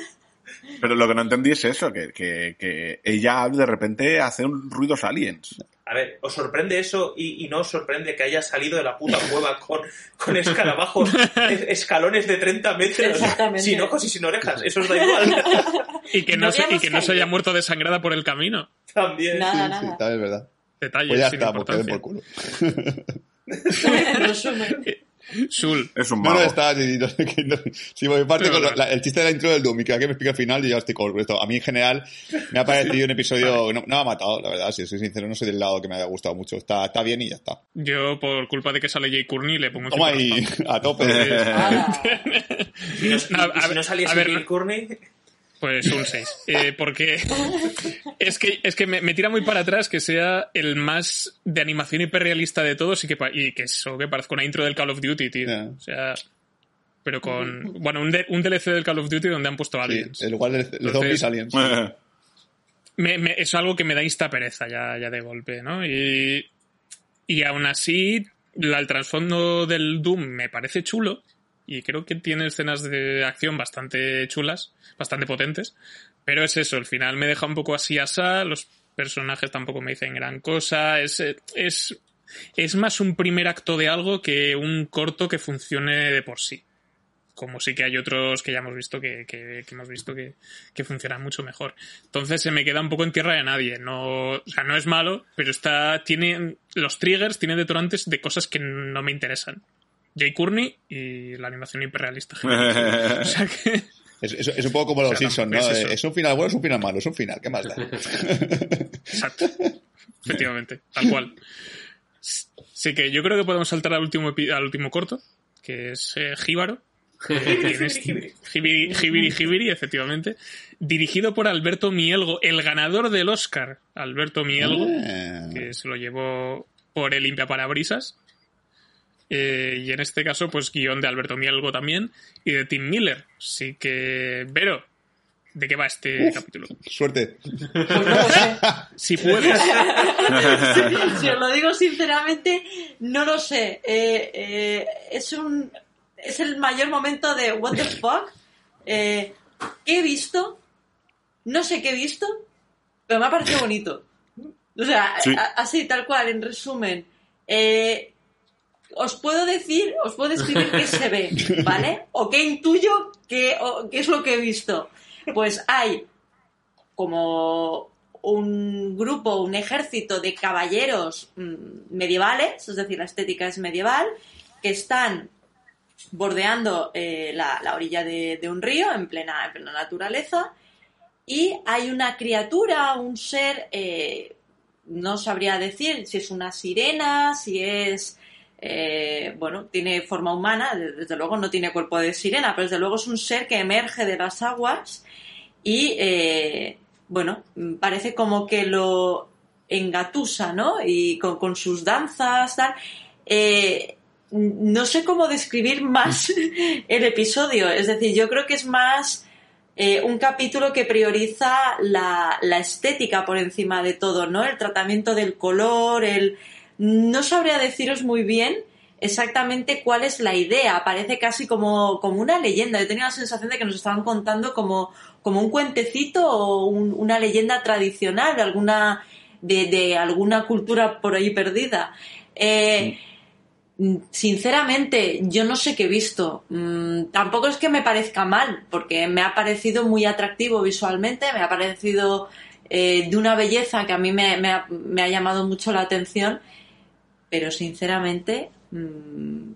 Pero lo que no entendí es eso, que, que, que ella de repente hace un ruidos aliens. A ver, ¿os sorprende eso y, y no os sorprende que haya salido de la puta cueva con, con escarabajos, es- escalones de 30 metros, sin ojos y sin orejas? Eso os da igual. Y que no, No se, y que no se haya muerto desangrada por el camino. También. Nada, Sí, nada. también es verdad. Detalles Pues ya sin está, importancia. por culo. Sul. Es un No, mago. no, está. Sí, sí, no no- sí, porque parte con la- el chiste de la intro del Doom y que me explica al final y ya estoy con esto. A mí en general me ha parecido un episodio. No, no me ha matado, la verdad, si soy sincero, no soy del lado que me haya gustado mucho. Está, está bien y ya está. Yo, por culpa de que sale Jay Courtney, le pongo Toma ahí, a tope. Ah, Si no, No, a si ver- no saliese no- Courtney, Pues un 6. porque es que, es que me, me tira muy para atrás que sea el más de animación hiperrealista de todos y que, y que eso que parezca una intro del Call of Duty, tío. O sea, pero con. Bueno, un, de- un DLC del Call of Duty donde han puesto aliens. en lugar de, de Entonces- zombies aliens. Me- me- es algo que me da insta pereza ya, ya de golpe, ¿no? Y, y aún así, la- el trasfondo del Doom me parece chulo y creo que tiene escenas de acción bastante chulas, bastante potentes, pero es eso, al final me deja un poco así asá, los personajes tampoco me dicen gran cosa, es, es, es más un primer acto de algo que un corto que funcione de por sí como sí que hay otros que ya hemos visto que, que- que hemos visto que, que funcionan mucho mejor. Entonces se me queda un poco en tierra de nadie. No, o sea, no es malo, pero está, tiene, los triggers tienen detonantes de cosas que no me interesan. Jay Courtney y la animación hiperrealista. o sea que, Es, es- es un poco como los O sea, Simpsons, ¿no? es un final bueno, es un final malo, es un final, ¿qué más da? exacto. Efectivamente, tal cual. Sí que yo creo que podemos saltar al último, al último corto, que es eh, Jíbaro. Tienes- Jibiri, Jibiri, efectivamente. Dirigido por Alberto Mielgo, el ganador del Oscar, Alberto Mielgo, Ah. que se lo llevó por el Limpia Parabrisas. Eh, y en este caso, pues guion de Alberto Mielgo también y de Tim Miller. Así que, Vero, ¿de qué va este capítulo? Suerte. pues no lo sé. Si puedes. si os lo digo sinceramente, no lo sé. Eh, eh, es un es el mayor momento de what the fuck. Eh, ¿Qué he visto? No sé qué he visto, pero me ha parecido bonito. O sea, Sí. así, tal cual, en resumen. Eh, os puedo decir, os puedo describir qué se ve, ¿vale? O qué intuyo qué, o qué es lo que he visto. Pues hay como un grupo, un ejército de caballeros mm, medievales, es decir, la estética es medieval, que están bordeando eh, la, la orilla de, de un río en plena, en plena naturaleza y hay una criatura, un ser, eh, no sabría decir si es una sirena, si es, eh, bueno, tiene forma humana, de- desde luego no tiene cuerpo de sirena, pero desde luego es un ser que emerge de las aguas y, eh, bueno, parece como que lo engatusa, ¿no? Y con, sus danzas, tal. Eh, no sé cómo describir más el episodio. Es decir, yo creo que es más un capítulo que prioriza la estética por encima de todo, ¿no? El tratamiento del color, el... No sabría deciros muy bien exactamente cuál es la idea. Parece casi como, como una leyenda. Yo tenía la sensación de que nos estaban contando como, como un cuentecito o un- una leyenda tradicional de alguna, de, de alguna cultura por ahí perdida. Eh, Sinceramente, yo no sé qué he visto. Mm, tampoco es que me parezca mal, porque me ha parecido muy atractivo visualmente, me ha parecido eh, de una belleza que a mí me, me ha, me ha llamado mucho la atención, pero sinceramente mm,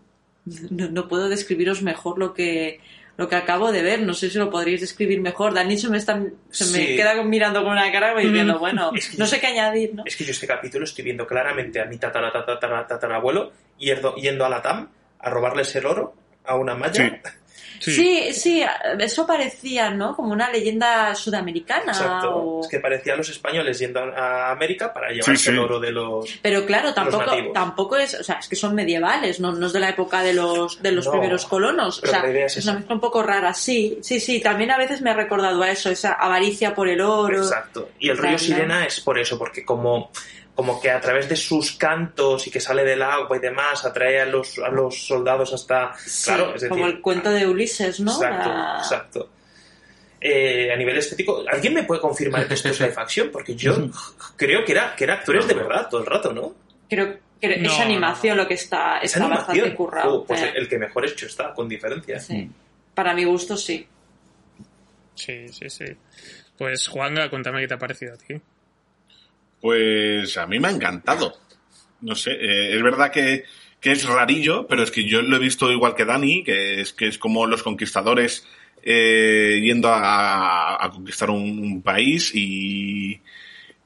no, no puedo describiros mejor lo que lo que acabo de ver. No sé si lo podríais describir mejor. Dani se me, está, se me queda mirando con una cara y diciendo, bueno, Es que- no sé qué añadir, ¿no? Es que yo este capítulo estoy viendo claramente a mi tatara, tatara, tatara, tatarabuelo yendo, yendo a la TAM a robarles el oro a una malla. Sí. Sí, sí, eso parecía, ¿no? Como una leyenda sudamericana. Exacto. o- Es que parecían los españoles yendo a América para llevarse Sí, sí. el oro de los... Pero claro, tampoco, tampoco es, o sea, es que son medievales, no, no es de la época de los, de los No, primeros colonos. O sea, la idea es es una mezcla un poco rara, sí, sí, sí. También a veces me ha recordado a eso, esa avaricia por el oro. Exacto. Y el río Sirena es por eso, porque como, como que a través de sus cantos y que sale del agua y demás, atrae a los, a los soldados hasta... Sí, claro, es decir, como el cuento de Ulises, ¿no? Exacto, La- exacto. Eh, a nivel estético, ¿alguien me puede confirmar que esto es live action? Porque yo creo que era, que era actores de verdad todo el rato, ¿no? Creo que No, es animación no. lo que está, Es está bastante currado. Oh, pues eh. el que mejor hecho está, con diferencia. Sí. Para mi gusto, sí. Sí, sí, sí. Pues Juanga, cuéntame qué te ha parecido a ti. Pues a mí me ha encantado. No sé, eh, es verdad que, que es rarillo, pero es que yo lo he visto igual que Dani, que es que es como los conquistadores eh, yendo a, conquistar un, país y,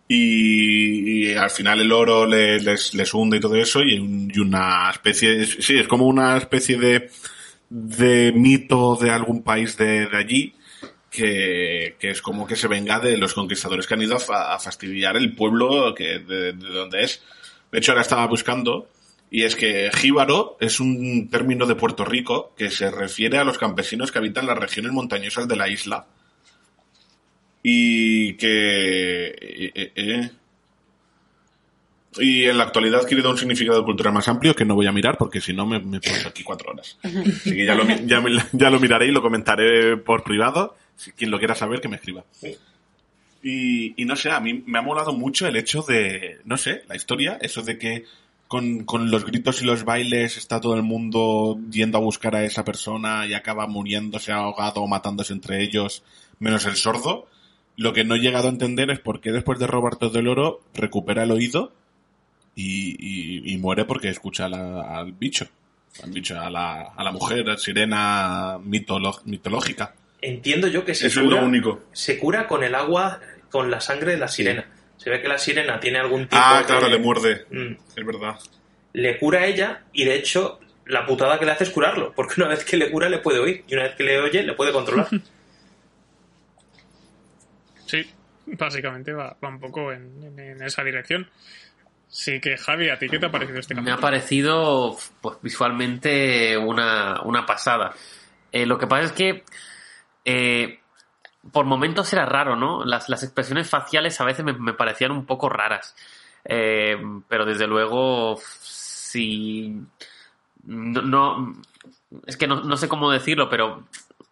y, al final el oro le- les, les hunde y todo eso y, un- y una especie, es- sí, es como una especie de, de mito de algún país de, de allí que, que es como que se venga de los conquistadores que han ido a, fa- a fastidiar el pueblo que de, de donde es. De hecho, ahora estaba buscando y es que jíbaro es un término de Puerto Rico que se refiere a los campesinos que habitan las regiones montañosas de la isla y que eh, eh, eh. y en la actualidad ha adquirido un significado cultural más amplio que no voy a mirar porque si no me, me paso aquí cuatro horas. Así que ya lo miraré y lo comentaré por privado. Si quien lo quiera saber que me escriba. Y, y no sé, a mí me ha molado mucho el hecho de, no sé, la historia, eso de que con, con los gritos y los bailes está todo el mundo yendo a buscar a esa persona y acaba muriéndose ahogado o matándose entre ellos, menos el sordo. Lo que no he llegado a entender es por qué después de robar todo el oro recupera el oído y, y- y muere porque escucha la- al bicho. Al bicho, a la, a la mujer, a sirena mitolo- mitológica. Entiendo yo que se Eso es cura, lo único. se cura con el agua, con la sangre de la sirena. Se ve que la sirena tiene algún tipo Ah, de- claro, le muerde. Mm. Es verdad. le cura a ella y de hecho la putada que le hace es curarlo, porque una vez que le cura le puede oír y una vez que le oye le puede controlar. Sí, básicamente va, va un poco en, en- en esa dirección. Sí que, Javi, ¿a ti qué te ha parecido este Me ha capítulo? parecido pues, visualmente una, una pasada. Eh, lo que pasa es que eh, por momentos era raro, ¿no? Las, expresiones faciales a veces me, parecían un poco raras. Eh, pero desde luego, si. No, es que no, sé cómo decirlo, pero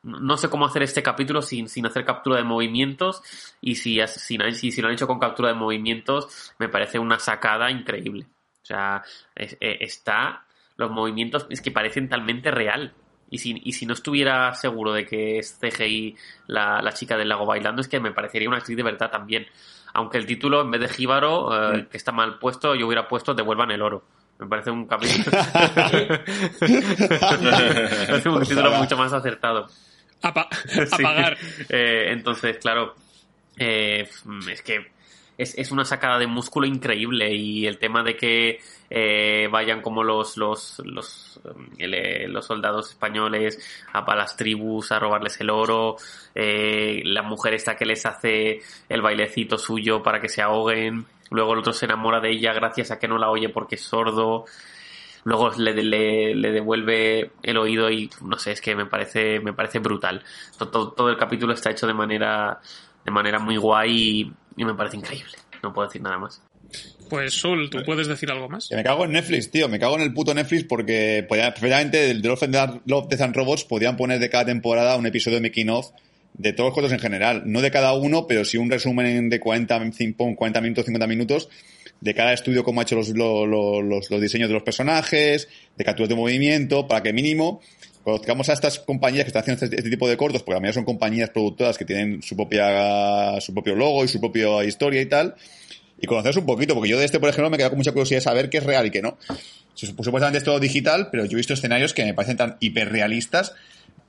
no sé cómo hacer este capítulo sin, sin hacer captura de movimientos y si, si lo han hecho con captura de movimientos me parece una sacada increíble. O sea, es- eh, está... Los movimientos es que parecen talmente real. Y si, y si no estuviera seguro de que es CGI la, la chica del lago bailando, es que me parecería una actriz de verdad también. Aunque el título, en vez de Jíbaro, eh, que está mal puesto, yo hubiera puesto Devuelvan el oro. Me parece un capítulo. me parece un título mucho más acertado. Apa- Sí. apagar. Eh, entonces, claro, eh, es que es, es una sacada de músculo increíble y el tema de que eh, vayan como los los los, eh, los soldados españoles a, a las tribus a robarles el oro, eh, la mujer esta que les hace el bailecito suyo para que se ahoguen, luego el otro se enamora de ella gracias a que no la oye porque es sordo, luego le, le, devuelve el oído y no sé, es que me parece, me parece brutal. To- Todo, todo el capítulo está hecho de manera, de manera muy guay y, me parece increíble. No puedo decir nada más. Pues, Sul, ¿tú puedes decir algo más? Que me cago en Netflix, tío. Me cago en el puto Netflix porque podía, perfectamente del de Love and Love, Death and Robots podían poner de cada temporada un episodio de making of de todos los cortos en general. No de cada uno, pero sí un resumen de 40, 50 40 minutos, 50 minutos de cada estudio, cómo ha hecho los, lo- lo- los, los diseños de los personajes, de capturas de movimiento, para que mínimo conozcamos a estas compañías que están haciendo este, este tipo de cortos, porque a mayoría son compañías productoras que tienen su propia su propio logo y su propia historia y tal, y conoceros un poquito, porque yo de este, por ejemplo, me he quedado con mucha curiosidad de saber qué es real y qué no. Sup- Supuestamente es todo digital, pero yo he visto escenarios que me parecen tan hiperrealistas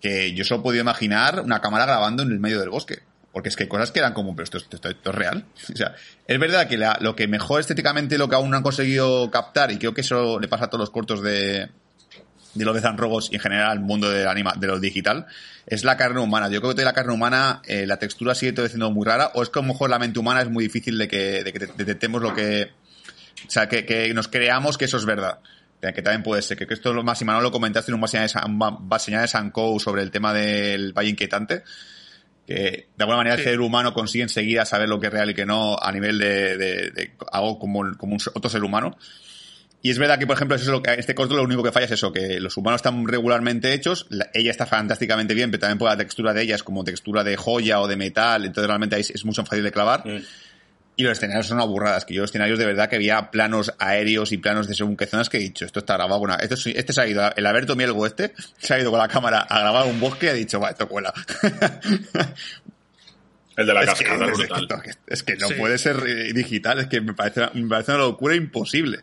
que yo solo he podido imaginar una cámara grabando en el medio del bosque. Porque es que hay cosas que eran como, pero esto, esto- esto- es real. O sea, es verdad que la- lo que mejor estéticamente lo que aún no han conseguido captar, y creo que eso le pasa a todos los cortos de, de los de Robots y en general al mundo del anima, de lo digital, es la carne humana. Yo creo que de la carne humana eh, la textura sigue todo siendo muy rara, o es que a lo mejor la mente humana es muy difícil de que, de que detectemos lo que... O sea, que, que nos creamos que eso es verdad. Que que también puede ser, que esto es lo más, y Manolo lo comentaste en un Baseñal de San- un Baseñal de Sankou sobre el tema del Valle Inquietante, que de alguna manera Sí. el ser humano consigue enseguida saber lo que es real y que no a nivel de, de- de algo como, como un, otro ser humano. Y es verdad que, por ejemplo, eso es lo que, este corto lo único que falla es eso, que los humanos están regularmente hechos, la- ella está fantásticamente bien, pero también por la textura de ella es como textura de joya o de metal, entonces realmente ahí es, es mucho más fácil de clavar. Mm. Y los escenarios son aburradas, que yo los escenarios de verdad que había planos aéreos y planos de según qué zonas que he dicho, esto está grabado, bueno, esto, este se ha ido, el Alberto Mielgo este, se ha ido con la cámara a grabar un bosque y ha dicho, va, esto cuela. El de la es, que, cascada, es, que, es que no Sí. puede ser eh, digital, es que me parece, me parece una locura imposible.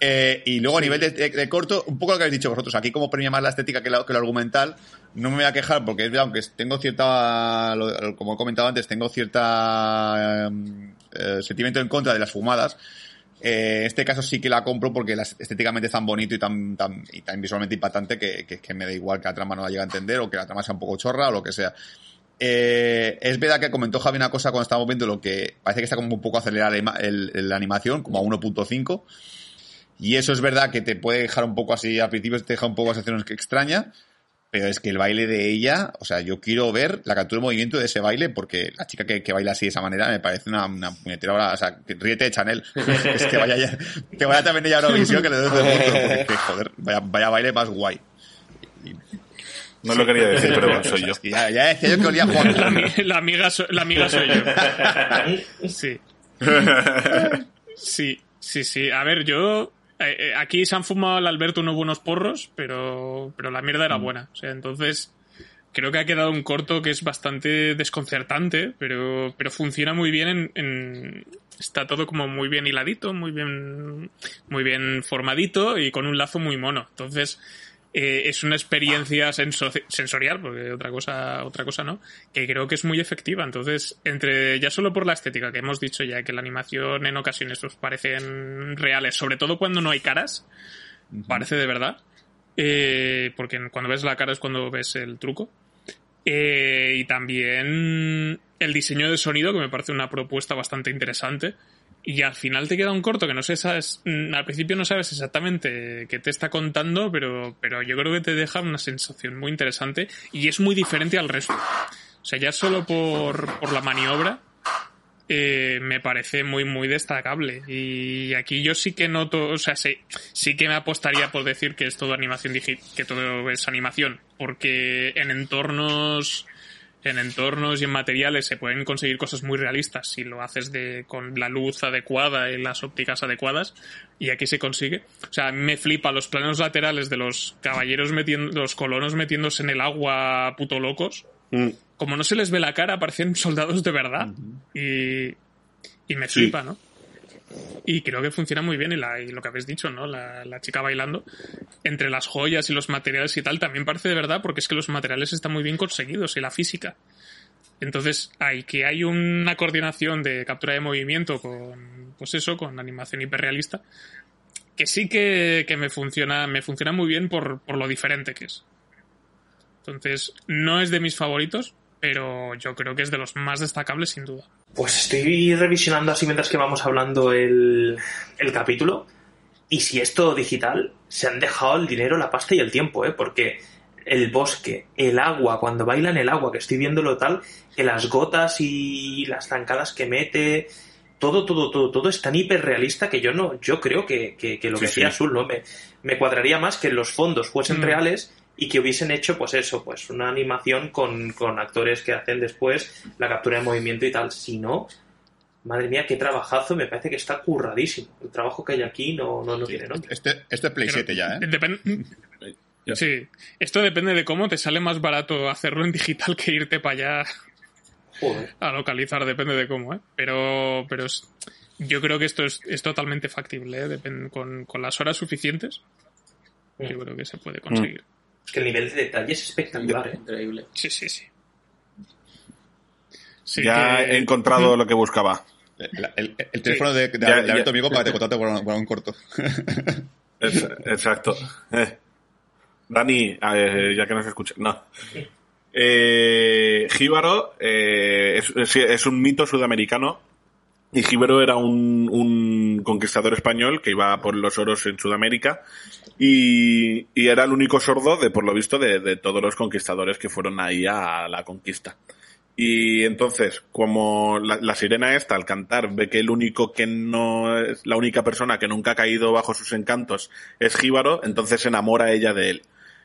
Eh, y luego a nivel de, de- de corto, un poco lo que habéis dicho vosotros, aquí como premia más la estética que lo, que lo argumental, no me voy a quejar porque es verdad, aunque tengo cierta, lo- como he comentado antes, tengo cierta eh, eh, sentimiento en contra de las fumadas. Eh, en este caso sí que la compro porque las, estéticamente es tan bonito y tan, tan, y tan visualmente impactante que, que, que me da igual que la trama no la llegue a entender o que la trama sea un poco chorra o lo que sea. Eh, es verdad que comentó Javi una cosa cuando estábamos viendo lo que parece que está como un poco acelerada la, la animación, como a 1.5. Y eso es verdad que te puede dejar un poco así, al principio te deja un poco sensación extraña, pero es que el baile de ella, o sea, yo quiero ver la captura de movimiento de ese baile porque la chica que, que baila así de esa manera me parece una, una puñetera o sea, que ríete de Chanel, es que vaya ya, que vaya también ella a Eurovisión que le doy el mundo, porque que, joder, vaya, vaya baile más guay. No lo quería decir, pero bueno, soy yo. Es que ya, ya decía yo que olía Juan. La, la amiga, so- la amiga soy yo. Sí. Sí, sí, sí. A ver, yo. Eh, eh, aquí se han fumado al Alberto unos buenos porros, pero, pero la mierda era buena. O sea, entonces. Creo que ha quedado un corto que es bastante desconcertante, pero, pero funciona muy bien en, en- Está todo como muy bien hiladito, muy bien, muy bien formadito y con un lazo muy mono. Entonces, eh, es una experiencia senso- sensorial, porque otra cosa, otra cosa no, que creo que es muy efectiva. Entonces, entre ya solo por la estética que hemos dicho ya, que la animación en ocasiones nos parecen reales, sobre todo cuando no hay caras, parece de verdad. Eh, porque cuando ves la cara es cuando ves el truco. Eh, y también el diseño de sonido, que me parece una propuesta bastante interesante. Y al final te queda un corto que no sé, sabes, mm, al principio no sabes exactamente qué te está contando, pero, pero yo creo que te deja una sensación muy interesante y es muy diferente al resto. O sea, ya solo por, por la maniobra eh, me parece muy, muy destacable. Y aquí yo sí que noto, o sea, sí, sí que me apostaría por decir que es todo animación digital, que todo es animación, porque en entornos en entornos y en materiales se pueden conseguir cosas muy realistas si lo haces de con la luz adecuada y las ópticas adecuadas y aquí se consigue. O sea me flipa los planos laterales de los caballeros metiendo los colonos metiéndose en el agua puto locos. Mm. como no se les ve la cara parecen soldados de verdad. Y y me Sí. flipa no y creo que funciona muy bien y, lo que habéis dicho, ¿no? La, la chica bailando entre las joyas y los materiales y tal también parece de verdad porque es que los materiales están muy bien conseguidos y la física. Entonces, hay que hay una coordinación de captura de movimiento con, pues eso, con animación hiperrealista, que sí que, que me funciona, me funciona muy bien por, por lo diferente que es. Entonces, no es de mis favoritos, pero yo creo que es de los más destacables sin duda. Pues estoy revisionando así mientras que vamos hablando el, el capítulo. Y si es todo digital, se han dejado el dinero, la pasta y el tiempo, ¿eh? Porque el bosque, el agua, cuando baila en el agua, que estoy viéndolo tal, que las gotas y las zancadas que mete, todo, todo, todo, todo es tan hiperrealista que yo no, yo creo que, que, que lo Sí, que decía sí. Azul, ¿no? Me, me cuadraría más que los fondos fuesen Mm. reales y que hubiesen hecho, pues eso, pues una animación con, con actores que hacen después la captura de movimiento y tal. Si no, madre mía, qué trabajazo, me parece que está curradísimo. El trabajo que hay aquí no, no, no tiene nombre. Este, este es Play Pero 7 ya, ¿eh? depende-. Sí, esto depende de cómo te sale más barato hacerlo en digital que irte para allá Joder. a localizar, depende de cómo, ¿eh? Pero, pero es- yo creo que esto es, es totalmente factible, ¿eh? Depende- con, con las horas suficientes, yo creo que se puede conseguir. Es que el nivel de detalle es espectacular, ¿eh? Increíble. Sí, sí, sí. Sí ya que- he encontrado lo que buscaba. El, el- el teléfono de, de, Ya, de Alberto ya. Amigo para que te contrate por, un- por un corto. Es- exacto. Eh. Dani, eh, ya que nos escucha. No. Eh, Jíbaro eh, es, es- es un mito sudamericano. Y Jíbaro era un, un conquistador español que iba por los oros en Sudamérica. Y, era el único sordo, de por lo visto, de, todos los conquistadores que fueron ahí a la conquista. Y entonces, como la, la sirena esta al cantar ve que el único que no es la única persona que nunca ha caído bajo sus encantos es Jíbaro, entonces se enamora ella de él.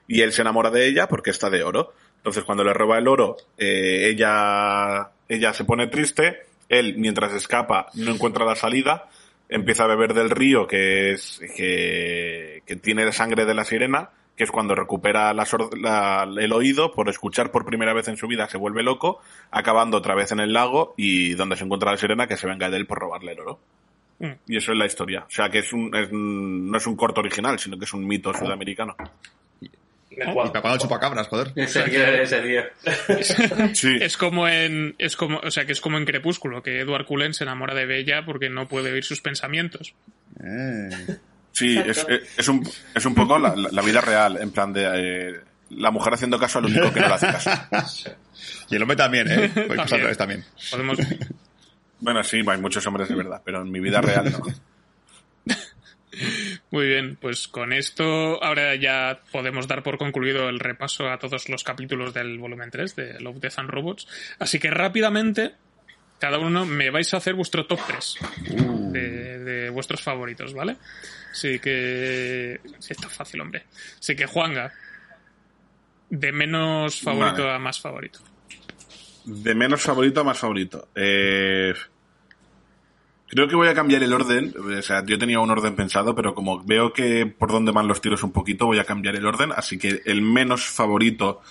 Y él se enamora de ella porque está de oro. Entonces cuando le roba el oro, eh, ella, ella se pone triste, él mientras escapa no encuentra la salida, empieza a beber del río que es, que, que tiene sangre de la sirena, que es cuando recupera la la- el oído por escuchar por primera vez en su vida, se vuelve loco, acabando otra vez en el lago y donde se encuentra la sirena que se venga de él por robarle el oro. Mm. Y eso es la historia. O sea, que es un, es un- no es un corto original, sino que es un mito sudamericano. Me Y cuadra. para cuando chupacabras, joder. Ese tío, ese tío. Sí. Es como en, es como, o sea, que es como en Crepúsculo, que Edward Cullen se enamora de Bella porque no puede oír sus pensamientos. Eh. Sí, es, Exacto. es, un, es un poco la, vida real, en plan de eh, la mujer haciendo caso al único que no le hace caso. Y el hombre también, ¿eh? Pues También. Podemos, Bueno, sí, hay muchos hombres de verdad, pero en mi vida real no. Muy bien, pues con esto ahora ya podemos dar por concluido el repaso a todos los capítulos del volumen 3 de Love, Death and Robots. Así que rápidamente, cada uno me vais a hacer vuestro top 3 de, de vuestros favoritos, ¿vale? Así que... Sí, está fácil, hombre. Así que Juanga, de menos favorito Vale. a más favorito. De menos favorito a más favorito. Eh, creo que voy a cambiar el orden. O sea, yo tenía un orden pensado, pero como veo que por dónde van los tiros un poquito, voy a cambiar el orden. Así que el menos favorito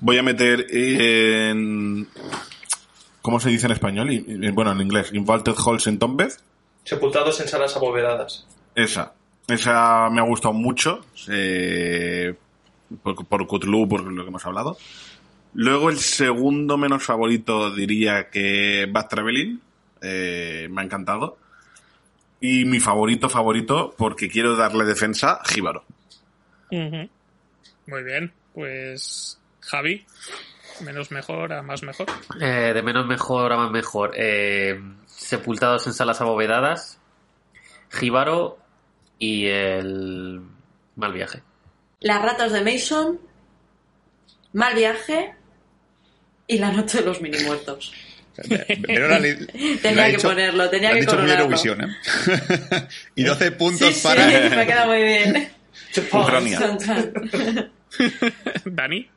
voy a meter en... ¿Cómo se dice en español? Y- Bueno, en inglés. Invalted Halls en Tombed. Sepultados en salas abovedadas. Esa. Esa me ha gustado mucho. eh, por, por Cthulhu, por lo que hemos hablado. Luego el segundo menos favorito diría que Bad Traveling. Eh, me ha encantado. Y mi favorito favorito, porque quiero darle defensa, Jíbaro. Muy bien, pues Javi, menos mejor a más mejor. Eh, de menos mejor a más mejor. Eh, sepultados en salas abovedadas. Jíbaro y el mal viaje. Las ratas de Mason, Mal viaje y La noche de los mini muertos. Le- Tenía que ponerlo, tenía que dicho muy coronarlo. ¿eh? y 12 puntos Sí, sí, para... me queda muy bien. Ucrania. Dani,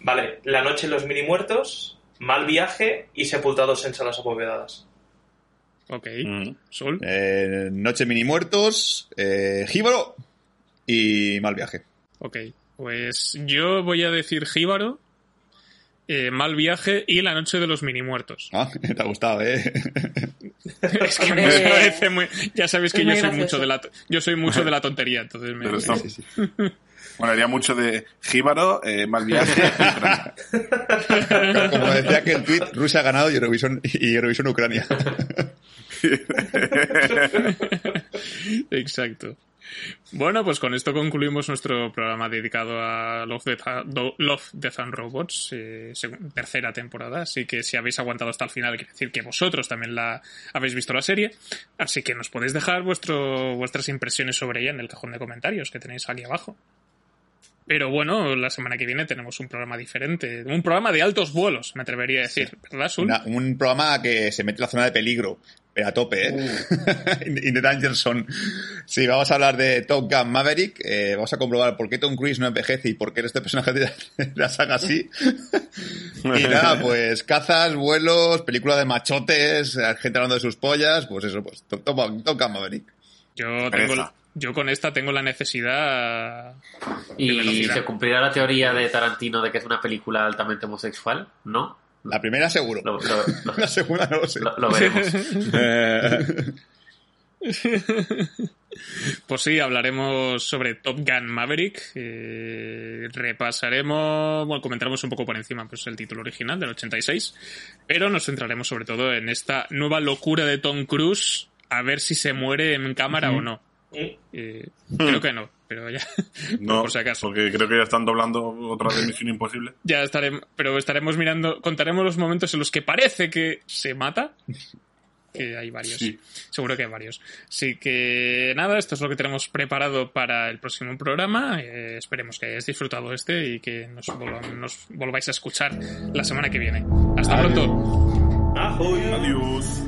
Vale, La noche en los mini muertos, Mal viaje y Sepultados en salas abovedadas. ok. Mm. Sol, Eh, Noche mini muertos, eh, Jíbaro y mal viaje. ok. Pues yo voy a decir Jíbaro, eh, Mal viaje y La noche de los mini muertos. Ah, te ha gustado, ¿eh? Es que me parece muy... Ya sabéis que Es yo soy mucho de la yo soy mucho de la tontería, entonces me... Pero está- Bueno, haría mucho de Jíbaro, eh, mal viaje y. Como decía que el tweet, Rusia ha ganado y Eurovisión, y Eurovisión Ucrania. Exacto. Bueno, pues con esto concluimos nuestro programa dedicado a Love, Death, Love, Death and Robots, eh, tercera temporada. Así que si habéis aguantado hasta el final, quiere decir que vosotros también la habéis visto la serie. Así que nos podéis dejar vuestro, vuestras impresiones sobre ella en el cajón de comentarios que tenéis aquí abajo. Pero bueno, la semana que viene tenemos un programa diferente. Un programa de altos vuelos, me atrevería a decir. ¿Verdad, Sul? Una- un programa que se mete en la zona de peligro, pero a tope, ¿eh? in, in the danger zone. Sí, vamos a hablar de Top Gun Maverick. eh, vamos a comprobar por qué Tom Cruise no envejece y por qué este personaje de la, de la saga así. y nada, pues cazas, vuelos, película de machotes, gente hablando de sus pollas, pues eso, pues Top, Top- Top Gun Maverick. Yo, tengo. Yo con esta tengo la necesidad de ¿Y velocidad. se cumplirá la teoría de Tarantino de que es una película altamente homosexual? ¿No? La primera seguro. Lo, lo- lo- La segunda no lo sé. lo- lo veremos. Eh, Pues sí, hablaremos sobre Top Gun Maverick. eh, repasaremos, bueno, comentaremos un poco por encima pues, el título original del 86, pero nos centraremos sobre todo en esta nueva locura de Tom Cruise, a ver si se muere en cámara o no. Eh, creo que no, pero ya, No, por si acaso. porque creo que ya están doblando otra de Misión Imposible. Ya estaremos, pero estaremos mirando, contaremos los momentos en los que parece que se mata. Que hay varios. Sí. Seguro que hay varios. Así que nada, esto es lo que tenemos preparado para el próximo programa. Eh, esperemos que hayáis disfrutado este y que nos, volváis a escuchar la semana que viene. Hasta pronto. Adiós.